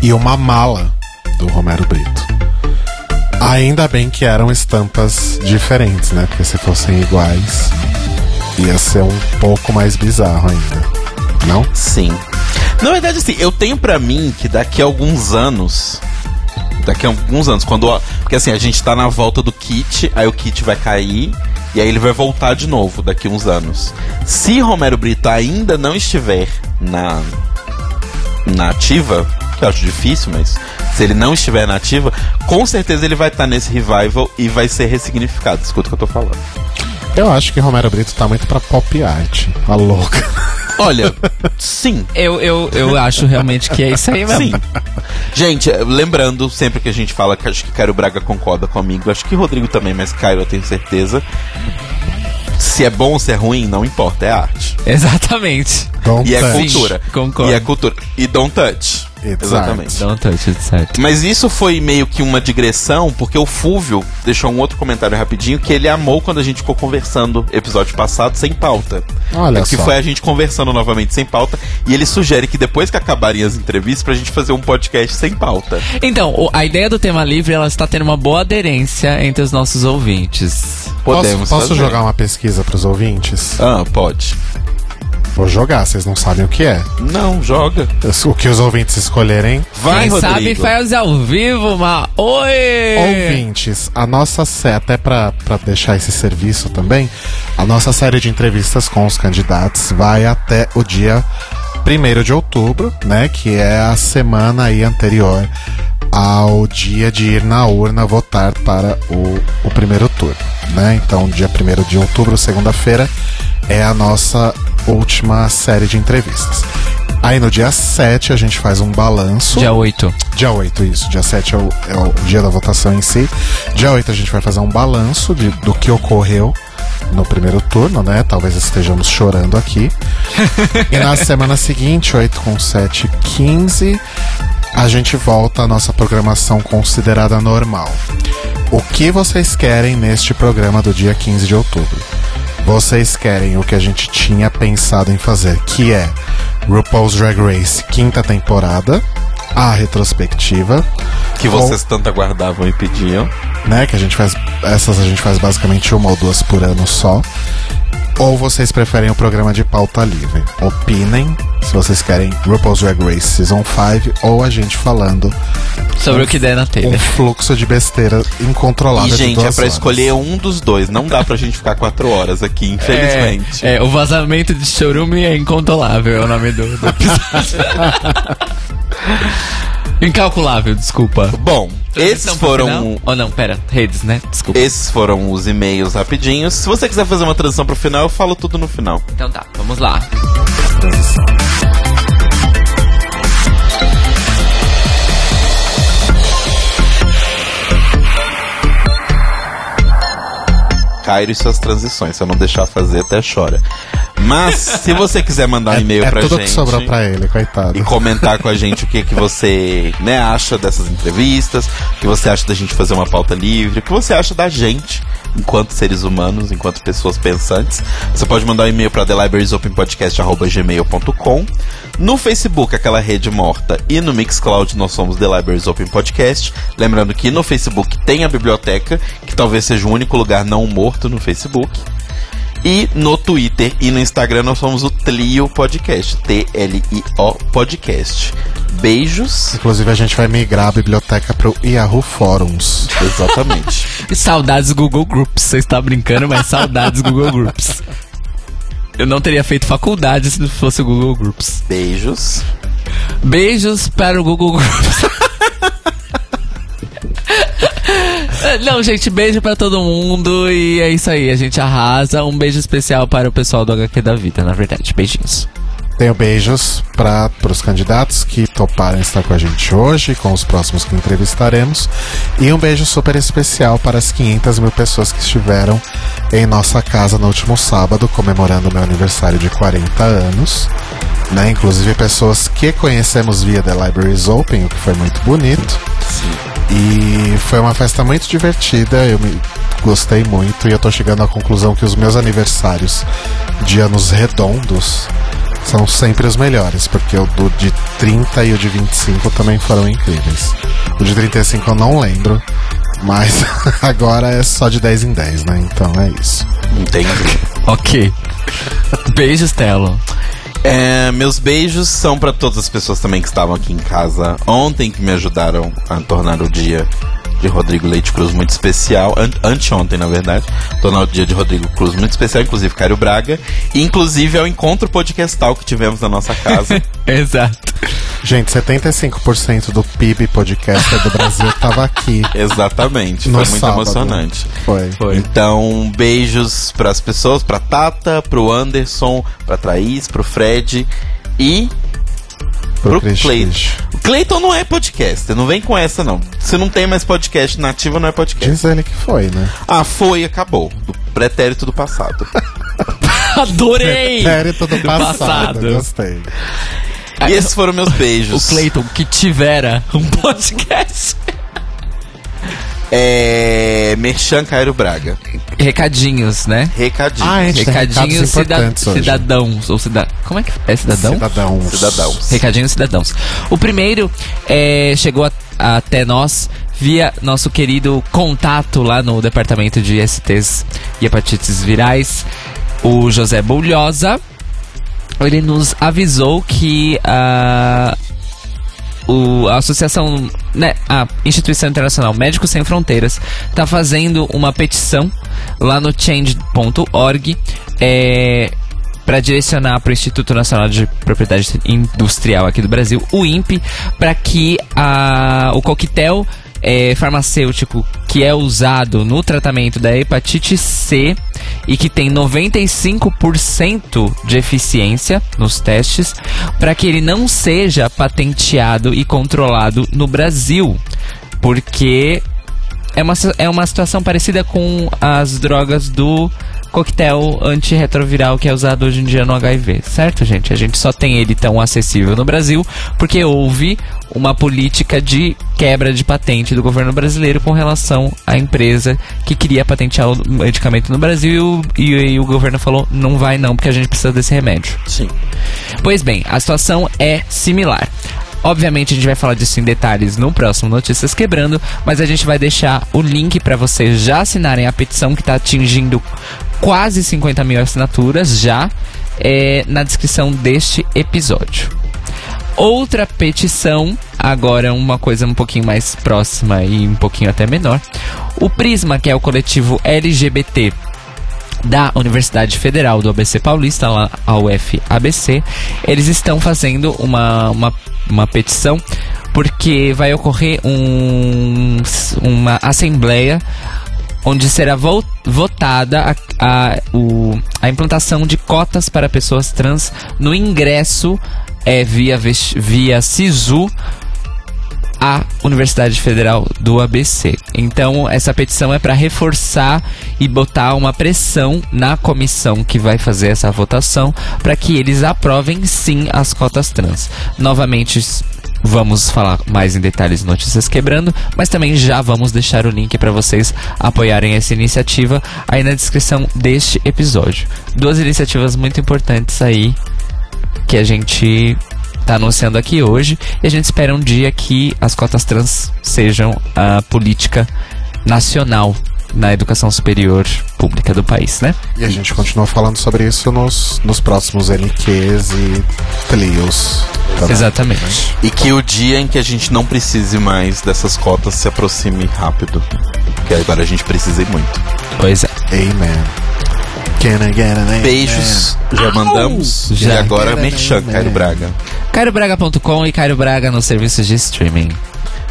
e uma mala do Romero Brito. Ainda bem que eram estampas diferentes, né? Porque se fossem iguais, ia ser um pouco mais bizarro ainda. Não? Sim. Na verdade, assim, eu tenho pra mim que daqui a alguns anos. Daqui a alguns anos, quando. Porque assim, a gente tá na volta do kit, aí o kit vai cair. E aí ele vai voltar de novo daqui a uns anos. Se Romero Brito ainda não estiver na. na ativa, que eu acho difícil, mas. Se ele não estiver na ativa, com certeza ele vai estar nesse revival e vai ser ressignificado. Escuta o que eu tô falando. Eu acho que Romero Brito tá muito pra pop art. A louca. Olha, sim, Eu, eu, eu acho realmente que é isso aí mesmo. Sim. Gente, eh, lembrando, sempre que a gente fala que acho que Caio Braga concorda comigo, acho que Rodrigo também, mas Caio eu tenho certeza. Se é bom ou se é ruim, não importa, é arte. Exatamente. Don't E é touch. cultura. concordo. E é cultura. E don't touch. Exatamente. Don't touch it, certo. Mas isso foi meio que uma digressão, porque o Fúvio deixou um outro comentário rapidinho que ele amou quando a gente ficou conversando episódio passado sem pauta. Olha É que só. foi a gente conversando novamente sem pauta. E ele sugere que depois que acabarem as entrevistas, pra gente fazer um podcast sem pauta. Então, a ideia do tema livre, ela está tendo uma boa aderência entre os nossos ouvintes. Podemos posso, posso fazer. jogar uma pesquisa pros ouvintes? Ah, pode. Vou jogar, vocês não sabem o que é. Não, joga. O que os ouvintes escolherem. Vai, Quem Rodrigo. sabe faz ao vivo, mas... Oi! Ouvintes, a nossa série, até pra, pra deixar esse serviço também, a nossa série de entrevistas com os candidatos vai até o dia 1 de outubro, né? Que é a semana aí anterior ao dia de ir na urna votar para o, o primeiro turno, né? Então, dia 1 de outubro, segunda-feira, é a nossa última série de entrevistas. Aí no dia 7 a gente faz um balanço. Dia 8. Dia 8, isso. Dia 7 é o, é o dia da votação em si. Dia 8 a gente vai fazer um balanço de, do que ocorreu no primeiro turno, né? Talvez estejamos chorando aqui. e na semana seguinte, 8 com 7, 15, a gente volta à nossa programação considerada normal. O que vocês querem neste programa do dia 15 de outubro? Vocês querem o que a gente tinha pensado em fazer, que é RuPaul's Drag Race, quinta temporada, a retrospectiva, Que vocês tanto aguardavam e pediam. né? Que a gente faz. Essas a gente faz basicamente uma ou duas por ano só. Ou vocês preferem o programa de pauta livre? Opinem se vocês querem RuPaul's Drag Race Season 5 ou a gente falando Sobre o que der na telha. um fluxo de besteira incontrolável. E, de gente, é pra horas. escolher um dos dois. Não dá pra gente ficar quatro horas aqui, infelizmente. É, é, o vazamento de chorume é incontrolável, é o nome do, do episódio. Incalculável, desculpa. Bom, esses foram. final? Oh, não, pera. Redes, né? Desculpa. Esses foram os e-mails rapidinhos. Se você quiser fazer uma transição pro final, eu falo tudo no final. Então tá, vamos lá. Cairo e suas transições. Se eu não deixar fazer, até chora. Mas, se você quiser mandar um e-mail É pra tudo gente. que sobrou pra ele, coitado. e comentar com a gente o que, que você né, acha dessas entrevistas, o que você acha da gente fazer uma pauta livre, o que você acha da gente enquanto seres humanos, enquanto pessoas pensantes. Você pode mandar um e-mail para thelibrariesopenpodcast.gmail.com No Facebook, aquela rede morta, e no Mixcloud nós somos The Libraries Open Podcast. Lembrando que no Facebook tem a biblioteca, que talvez seja o único lugar não morto no Facebook. E no Twitter e no Instagram nós somos o Tlio Podcast. T-L-I-O Podcast. Beijos. Inclusive a gente vai migrar a biblioteca pro Yahoo Forums. Exatamente. E saudades Google Groups. Você está brincando, mas saudades Google Groups. Eu não teria feito faculdade se não fosse o Google Groups. Beijos. Beijos para o Google Groups. Não, gente, beijo pra todo mundo e é isso aí, a gente arrasa. Um beijo especial para o pessoal do HQ da Vida, na verdade. Beijinhos. Tenho beijos para os candidatos que toparam estar com a gente hoje, com os próximos que entrevistaremos. E um beijo super especial para as 500 mil pessoas que estiveram em nossa casa no último sábado, comemorando meu aniversário de 40 anos. Né? Inclusive pessoas que conhecemos via The Libraries Open, o que foi muito bonito. E foi uma festa muito divertida, eu me gostei muito e eu tô chegando à conclusão que os meus aniversários de anos redondos são sempre os melhores, porque o do de 30 e o de 25 também foram incríveis. O de 35 eu não lembro, mas agora é só de 10 em 10, né? Então é isso. Entendi. Ok. Beijos, Telo. É, meus beijos são para todas as pessoas também que estavam aqui em casa ontem, que me ajudaram a tornar o dia de Rodrigo Leite Cruz muito especial. An anteontem, na verdade. Tornar o dia de Rodrigo Cruz muito especial, inclusive Caio Braga. E inclusive ao encontro podcastal que tivemos na nossa casa. Exato. Gente, 75% do PIB podcaster do Brasil tava aqui. Exatamente. No foi muito sábado. emocionante. Foi. Então, beijos pras pessoas, pra Tata, pro Anderson, pra Thaís, pro Fred e Pro pro Cleiton. O Cleiton não é podcaster, não vem com essa não. Se não tem mais podcast nativo, não é podcast. Diz ele que foi, né? Ah, foi, acabou. Do pretérito do passado. Adorei! Pretérito do, Do passado. passado. Gostei. e esses foram meus beijos. O Clayton que tivera um podcast. É. Merchan Cairo Braga. Recadinhos, né? Recadinho. Ah, é. Recadinhos cida cidadãos. Ou cida... Como é que é cidadão? Cidadãos. Cidadãos. Recadinhos cidadãos. O primeiro é, chegou a- até nós via nosso querido contato lá no departamento de STs e hepatites virais, o José Bulhosa. Ele nos avisou que a o- a Associação, né, a Instituição Internacional Médicos Sem Fronteiras está fazendo uma petição lá no change.org é, para direcionar para o Instituto Nacional de Propriedade Industrial aqui do Brasil, o INPE, para que a, o coquetel é, farmacêutico que é usado no tratamento da hepatite C e que tem 95% de eficiência nos testes, para que ele não seja patenteado e controlado no Brasil, porque é uma, é uma situação parecida com as drogas do coquetel antirretroviral que é usado hoje em dia no HIV, certo, gente? A gente só tem ele tão acessível no Brasil porque houve uma política de quebra de patente do governo brasileiro com relação à empresa que queria patentear o medicamento no Brasil e, o- e o governo falou: não vai não, porque a gente precisa desse remédio. Sim. Pois bem, a situação é similar. Obviamente a gente vai falar disso em detalhes no próximo Notícias Quebrando, mas a gente vai deixar o link para vocês já assinarem a petição que está atingindo quase 50 mil assinaturas já é, na descrição deste episódio. Outra petição, agora uma coisa um pouquinho mais próxima e um pouquinho até menor. O Prisma, que é o coletivo LGBT da Universidade Federal do ABC Paulista, lá a UFABC, eles estão fazendo uma, uma, uma petição porque vai ocorrer um, uma assembleia onde será vo- votada a, a, o- a implantação de cotas para pessoas trans no ingresso é, via, via SISU a Universidade Federal do ABC. Então, essa petição é para reforçar e botar uma pressão na comissão que vai fazer essa votação para que eles aprovem sim as cotas trans. Novamente, vamos falar mais em detalhes Notícias Quebrando, mas também já vamos deixar o link para vocês apoiarem essa iniciativa aí na descrição deste episódio. Duas iniciativas muito importantes aí que a gente tá anunciando aqui hoje e a gente espera um dia que as cotas trans sejam a política nacional na educação superior pública do país, né? E a gente continua falando sobre isso nos, nos próximos NQs e Tlios. também. Exatamente. E que o dia em que a gente não precise mais dessas cotas se aproxime rápido. Porque agora a gente precisa ir muito. Pois é. Amen. Beijos, já mandamos. Já. E agora Merchan, Cairo. Braga. CairoBraga.com e Cairo Braga nos serviços de streaming.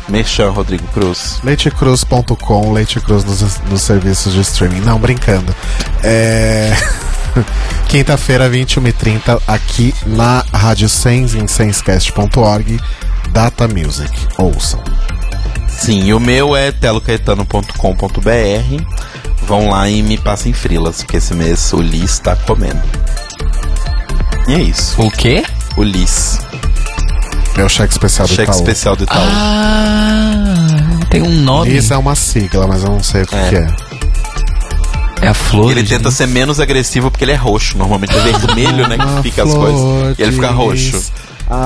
Merchan, Rodrigo Cruz. Leitecruz.com, Leite Cruz nos, nos serviços de streaming. Não, brincando. É... Quinta-feira, 21h30, aqui na Rádio Sens, em senscast.org, Data Music. Ouçam. Sim, e o meu é telocaetano.com.br. Vão lá e me passem frilas, porque esse mês o Liz tá comendo. E é isso. O quê? O Liz. Meu cheque especial do Cheque Itaú. especial do Itaú. Ah, tem um nome. Isso é uma sigla, mas eu não sei o que, É. que é. É a flor. ele tenta ser menos agressivo porque ele é roxo. Normalmente é vermelho, né? Que fica as coisas. E ele fica roxo. lis.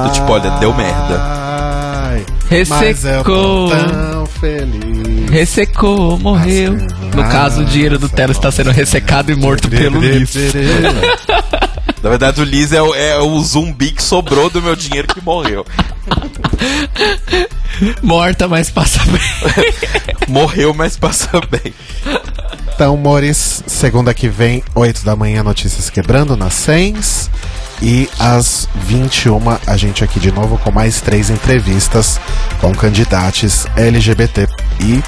Do tipo, olha, deu merda. Ai, mas eu tô Ressecou. tão feliz. Ressecou, morreu. No caso, o dinheiro do Telo está sendo ressecado e morto pelo Liz. Na verdade, o Liz é, o- é o zumbi que sobrou do meu dinheiro que morreu. Morta, mas passa bem. Morreu, mas passa bem. Então, Mores, segunda que vem, 8 da manhã, Notícias Quebrando na Sens. E às 21 a gente aqui de novo com mais três entrevistas com candidatos LGBT. E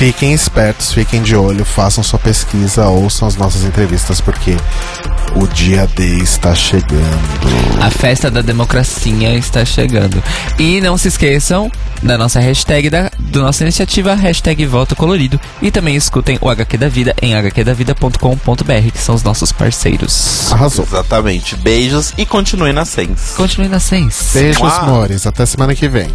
fiquem espertos, fiquem de olho, façam sua pesquisa, ouçam as nossas entrevistas, porque o dia D está chegando. A festa da democracia está chegando. E não se esqueçam da nossa hashtag, da do nossa iniciativa, hashtag Voto Colorido. E também escutem o HQ da Vida em hqdavida.com.br, que são os nossos parceiros. Arrasou. Exatamente. Beijos e continue na Sens. Continue na Sens. Beijos, Uau. Mores. Até semana que vem.